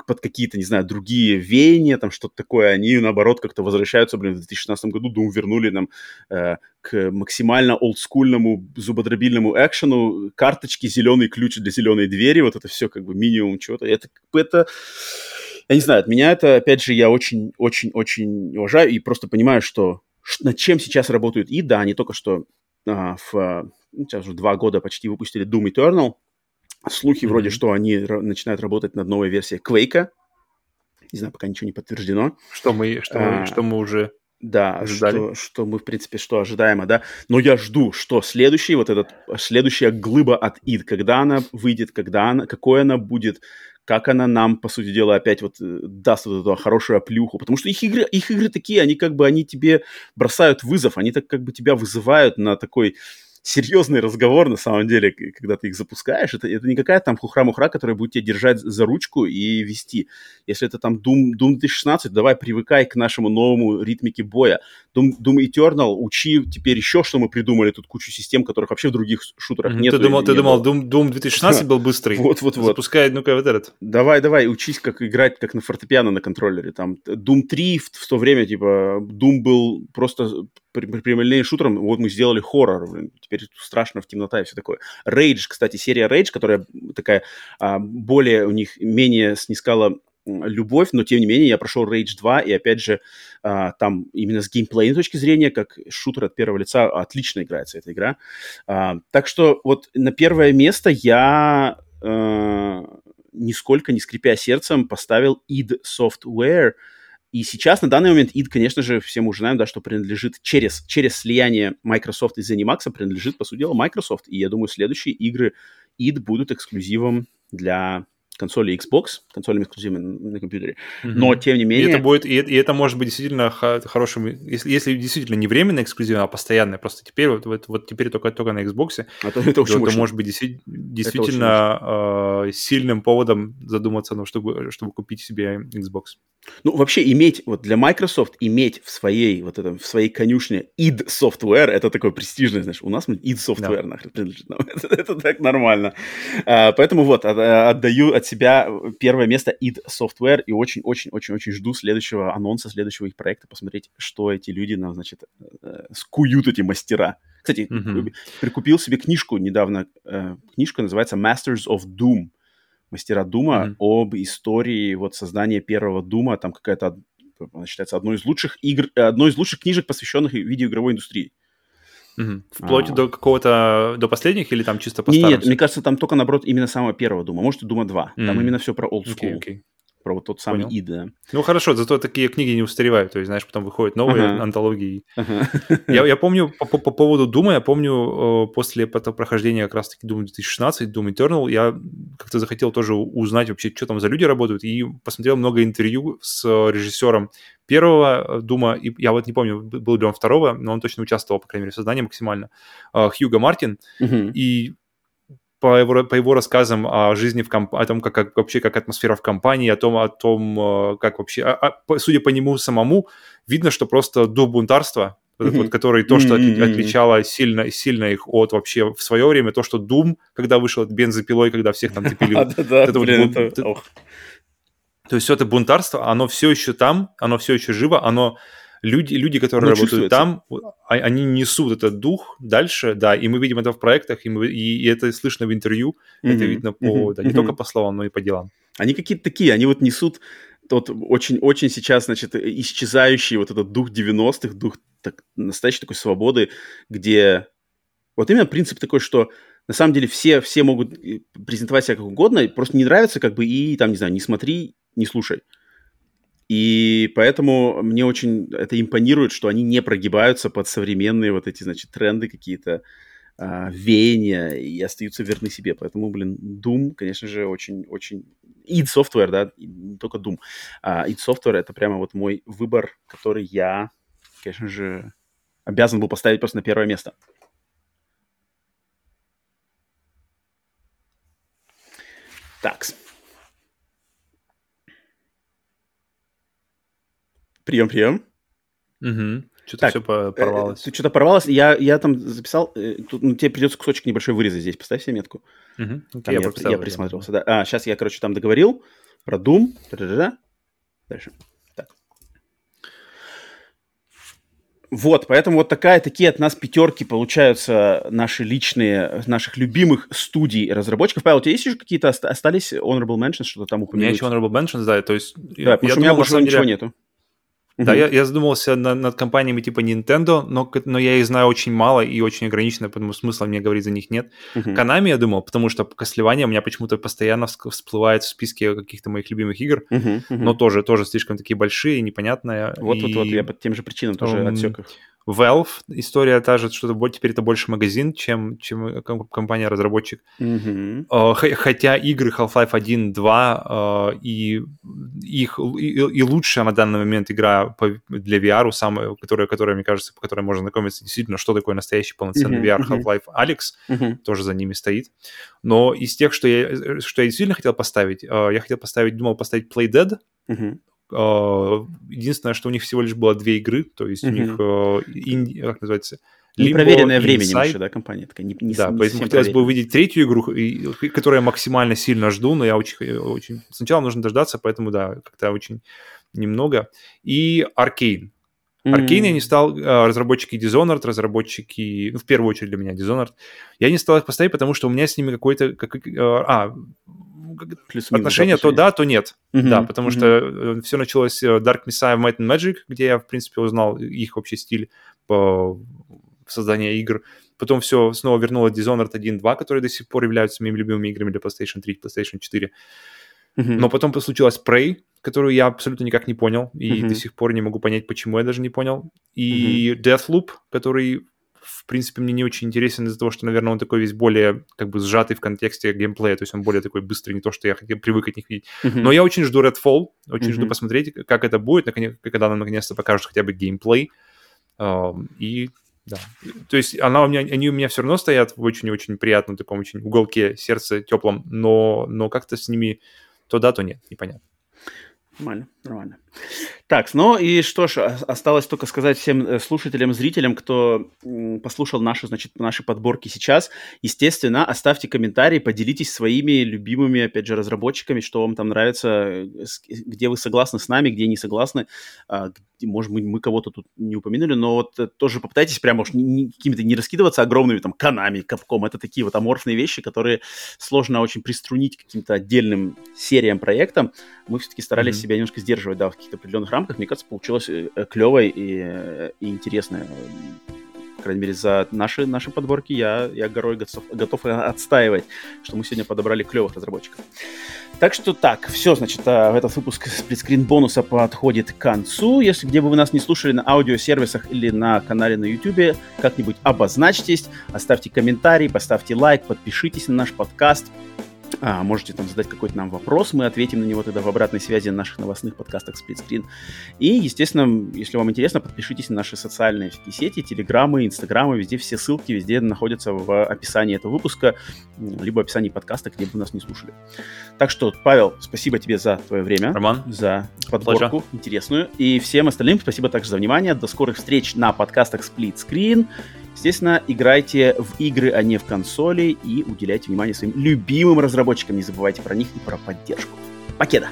под какие-то, не знаю, другие веяния, там что-то такое, они, наоборот, как-то возвращаются, блин, в 2016 году Doom вернули нам э, к максимально олдскульному зубодробильному экшену, карточки, зеленый ключ для зеленой двери, вот это все как бы минимум чего-то. Это, это я не знаю, от меня это, опять же, я очень-очень-очень уважаю и просто понимаю, что над чем сейчас работают и да, они только что а, в, ну, сейчас уже два года почти выпустили Doom Eternal, Слухи mm-hmm. вроде, что они начинают работать над новой версией Quake. Не знаю, пока ничего не подтверждено. Что мы, что, а, мы, что мы уже да, ожидали. Что, что мы, в принципе, что ожидаемо, да. Но я жду, что следующий, вот этот, следующая глыба от id, когда она выйдет, когда она, какой она будет, как она нам, по сути дела, опять вот э, даст вот эту хорошую оплюху. Потому что их игры, их игры такие, они как бы, они тебе бросают вызов, они так как бы тебя вызывают на такой серьезный разговор, на самом деле, когда ты их запускаешь. Это, это не какая-то там хухра-мухра, которая будет тебя держать за ручку и вести. Если это там Doom, Doom 2016, давай привыкай к нашему новому ритмике боя. Doom, Doom Eternal, учи теперь еще, что мы придумали, тут кучу систем, которых вообще в других шутерах нет. Ты думал, ты думал Doom, Doom 2016 был быстрый? Вот-вот-вот. Запускай, ну-ка, вот этот. Давай, давай, учись, как играть, как на фортепиано на контроллере. Там Doom 3 в, в то время, типа, Doom был просто прямолинейным шутером, вот мы сделали хоррор, блин, теперь страшно в темнота и все такое. Rage, кстати, серия Rage, которая такая а, более у них менее снискала любовь, но тем не менее я прошел Rage 2, и опять же, а, там именно с геймплейной точки зрения, как шутер от первого лица, отлично играется эта игра. А, так что вот на первое место я а, нисколько не скрипя сердцем поставил id Software, и сейчас, на данный момент, id, конечно же, все мы уже знаем, да, что принадлежит через, через слияние Microsoft и ZeniMax принадлежит, по сути дела, Microsoft. И я думаю, следующие игры id будут эксклюзивом для консоли Xbox, консолями эксклюзивами на компьютере. Mm-hmm. Но, тем не менее... И это, будет, и, и это может быть действительно хорошим, если, если действительно не временная эксклюзивная, а постоянная, просто теперь вот, вот, вот теперь только, только на Xbox, а то это, очень, то, это может быть действи- действительно э, сильным поводом задуматься, ну, чтобы, чтобы купить себе Xbox. Ну, вообще иметь, вот для Microsoft иметь в своей, вот этом, в своей конюшне id Software, это такое престижное, знаешь, у нас id Software да. нахрен принадлежит нам, это, это так нормально. А, поэтому вот, отдаю от себя первое место id Software и очень-очень-очень-очень жду следующего анонса, следующего их проекта, посмотреть, что эти люди нам, значит, э, скуют эти мастера. Кстати, mm-hmm. прикупил себе книжку недавно, э, книжка называется Masters of Doom мастера Дума mm-hmm. об истории вот создания первого Дума, там какая-то она считается одной из лучших игр, одной из лучших книжек, посвященных видеоигровой индустрии. Угу. Вплоть а... до какого-то, до последних или там чисто по Нет, мне кажется, там только, наоборот, именно самого первого Дума. Может, и Дума 2. Mm. Там именно все про old school. Okay, okay про вот тот самый Понял. id, да. Ну хорошо, зато такие книги не устаревают, то есть, знаешь, потом выходят новые ага. антологии. Ага. Я, я помню по, по, по поводу Дума, я помню э, после прохождения как раз-таки Doom 2016, Doom Eternal, я как-то захотел тоже узнать вообще, что там за люди работают, и посмотрел много интервью с режиссером первого Дума, и я вот не помню, был ли он второго, но он точно участвовал, по крайней мере, в создании максимально, э, Хьюго Мартин, угу. и по его, по его рассказам о жизни в комп... о том, как, как вообще как атмосфера в компании, о том, о том, э, как вообще, а, а, судя по нему самому, видно, что просто дух бунтарства, mm-hmm. вот, который то, что mm-hmm. отличало сильно, сильно их от вообще в свое время, то, что Doom, когда вышел бензопилой, когда всех там цепили. То есть это бунтарство, оно все еще там, оно все еще живо, оно люди, люди, которые ну, работают там, а, они несут этот дух дальше, да, и мы видим это в проектах, и, мы, и, и это слышно в интервью, mm-hmm. это видно по, mm-hmm. да, не mm-hmm. только по словам, но и по делам. Они какие-то такие, они вот несут тот очень-очень сейчас, значит, исчезающий вот этот дух 90-х, дух так, настоящей такой свободы, где вот именно принцип такой, что на самом деле все, все могут э, презентовать себя как угодно, просто не нравится, как бы, и там, не знаю, не смотри, не слушай. И поэтому мне очень это импонирует, что они не прогибаются под современные вот эти, значит, тренды какие-то, а, веяния и остаются верны себе. Поэтому, блин, Doom, конечно же, очень-очень... id Software, да, не только Doom. А id Software — это прямо вот мой выбор, который я, конечно же, обязан был поставить просто на первое место. Так. Прием, прием. Угу. Что-то так, все порвалось. Э, что-то порвалось. Я, я там записал. Э, тут, ну, тебе придется кусочек небольшой вырезать здесь. Поставь себе метку. Угу. Там я, я, я присматривался. Да. А, сейчас я, короче, там договорил про Doom. Да-да-да. Дальше. Так. Вот, поэтому вот такая, такие от нас пятерки получаются наши личные, наших любимых студий разработчиков. Павел, у тебя есть еще какие-то остались honorable mentions, что-то там упомянуть? У меня еще honorable mentions, да, то есть... Да, я, потому что у меня больше ничего деле... нету. Да, я, я задумался над, над компаниями типа Nintendo, но, но я их знаю очень мало и очень ограниченно, поэтому смысла мне говорить за них нет. Uh-huh. Konami я думал, потому что Castlevania у меня почему-то постоянно всплывает в списке каких-то моих любимых игр, uh-huh, uh-huh. но тоже, тоже слишком такие большие, непонятные. Вот, и... я по тем же причинам тоже um, отсек их. Valve история та же, что теперь это больше магазин, чем, чем компания-разработчик. Mm-hmm. Хотя игры Half-Life 1, 2 и их и, и лучшая на данный момент игра для VR, самая, которая, которая, мне кажется, по которой можно знакомиться действительно, что такое настоящий полноценный mm-hmm. VR Half-Life Alex, mm-hmm. тоже за ними стоит. Но из тех, что я, что я действительно хотел поставить, я хотел поставить, думал поставить Play Dead, mm-hmm. А, единственное, что у них всего лишь было две игры, то есть mm-hmm. у них, инди, как называется, Непроверенная временем еще, да, компания такая. Не, не, да, не поэтому хотелось бы увидеть третью игру, которую я максимально сильно жду, но я очень, очень... Сначала нужно дождаться, поэтому, да, как-то очень немного. И Arcane. Mm-hmm. я не стал, а, разработчики Dishonored, разработчики, ну, в первую очередь для меня Dishonored, я не стал их поставить, потому что у меня с ними какой-то, как, а, Плюс отношения то да, то нет. Uh-huh, да, потому uh-huh. что э, все началось э, Dark Messiah Might and Magic, где я, в принципе, узнал их общий стиль по созданию игр. Потом все снова вернуло Dishonored 1.2, которые до сих пор являются моими любимыми играми для PlayStation 3, PlayStation 4. Uh-huh. Но потом случилась Prey, которую я абсолютно никак не понял, и uh-huh. до сих пор не могу понять, почему я даже не понял. И uh-huh. Deathloop, который в принципе, мне не очень интересен из-за того, что, наверное, он такой весь более как бы сжатый в контексте геймплея, то есть он более такой быстрый, не то, что я привык от них видеть. Mm-hmm. Но я очень жду Redfall, очень mm-hmm. жду посмотреть, как это будет, наконец, когда нам наконец-то покажут хотя бы геймплей. И да. То есть она у меня, они у меня все равно стоят в очень-очень приятном таком очень уголке сердца теплом, но, но как-то с ними то да, то нет, непонятно. Нормально, нормально. Так, ну и что ж, осталось только сказать всем э, слушателям, зрителям, кто послушал наши, значит, наши подборки сейчас. Естественно, оставьте комментарии, поделитесь своими любимыми, опять же, разработчиками, что вам там нравится, э, где вы согласны с нами, где не согласны. А, может быть, мы кого-то тут не упомянули, но вот э, тоже попытайтесь прямо уж какими-то не раскидываться огромными там канами, капком. Это такие вот аморфные вещи, которые сложно очень приструнить каким-то отдельным сериям, проектам. Мы все-таки старались mm-hmm. себя немножко сдерживать, да, в каких-то определенных рамках. Мне кажется, получилось э, клевой и, э, и интересной по крайней мере, за наши, наши подборки я, я горой готов, готов отстаивать, что мы сегодня подобрали клевых разработчиков. Так что так, все, значит, а, этот выпуск сплитскрин бонуса подходит к концу. Если где бы вы нас не слушали на аудиосервисах или на канале на YouTube, как-нибудь обозначьтесь, оставьте комментарий, поставьте лайк, подпишитесь на наш подкаст. А, можете там задать какой-то нам вопрос, мы ответим на него тогда в обратной связи на наших новостных подкастах Сплитскрин. И, естественно, если вам интересно, подпишитесь на наши социальные сети, телеграммы, инстаграмы, везде все ссылки, везде находятся в описании этого выпуска, либо в описании подкаста, где бы нас не слушали. Так что, Павел, спасибо тебе за твое время. Роман. За подборку Pleasure. интересную. И всем остальным спасибо также за внимание. До скорых встреч на подкастах Сплитскрин. Естественно, играйте в игры, а не в консоли, и уделяйте внимание своим любимым разработчикам. Не забывайте про них и про поддержку. Покеда!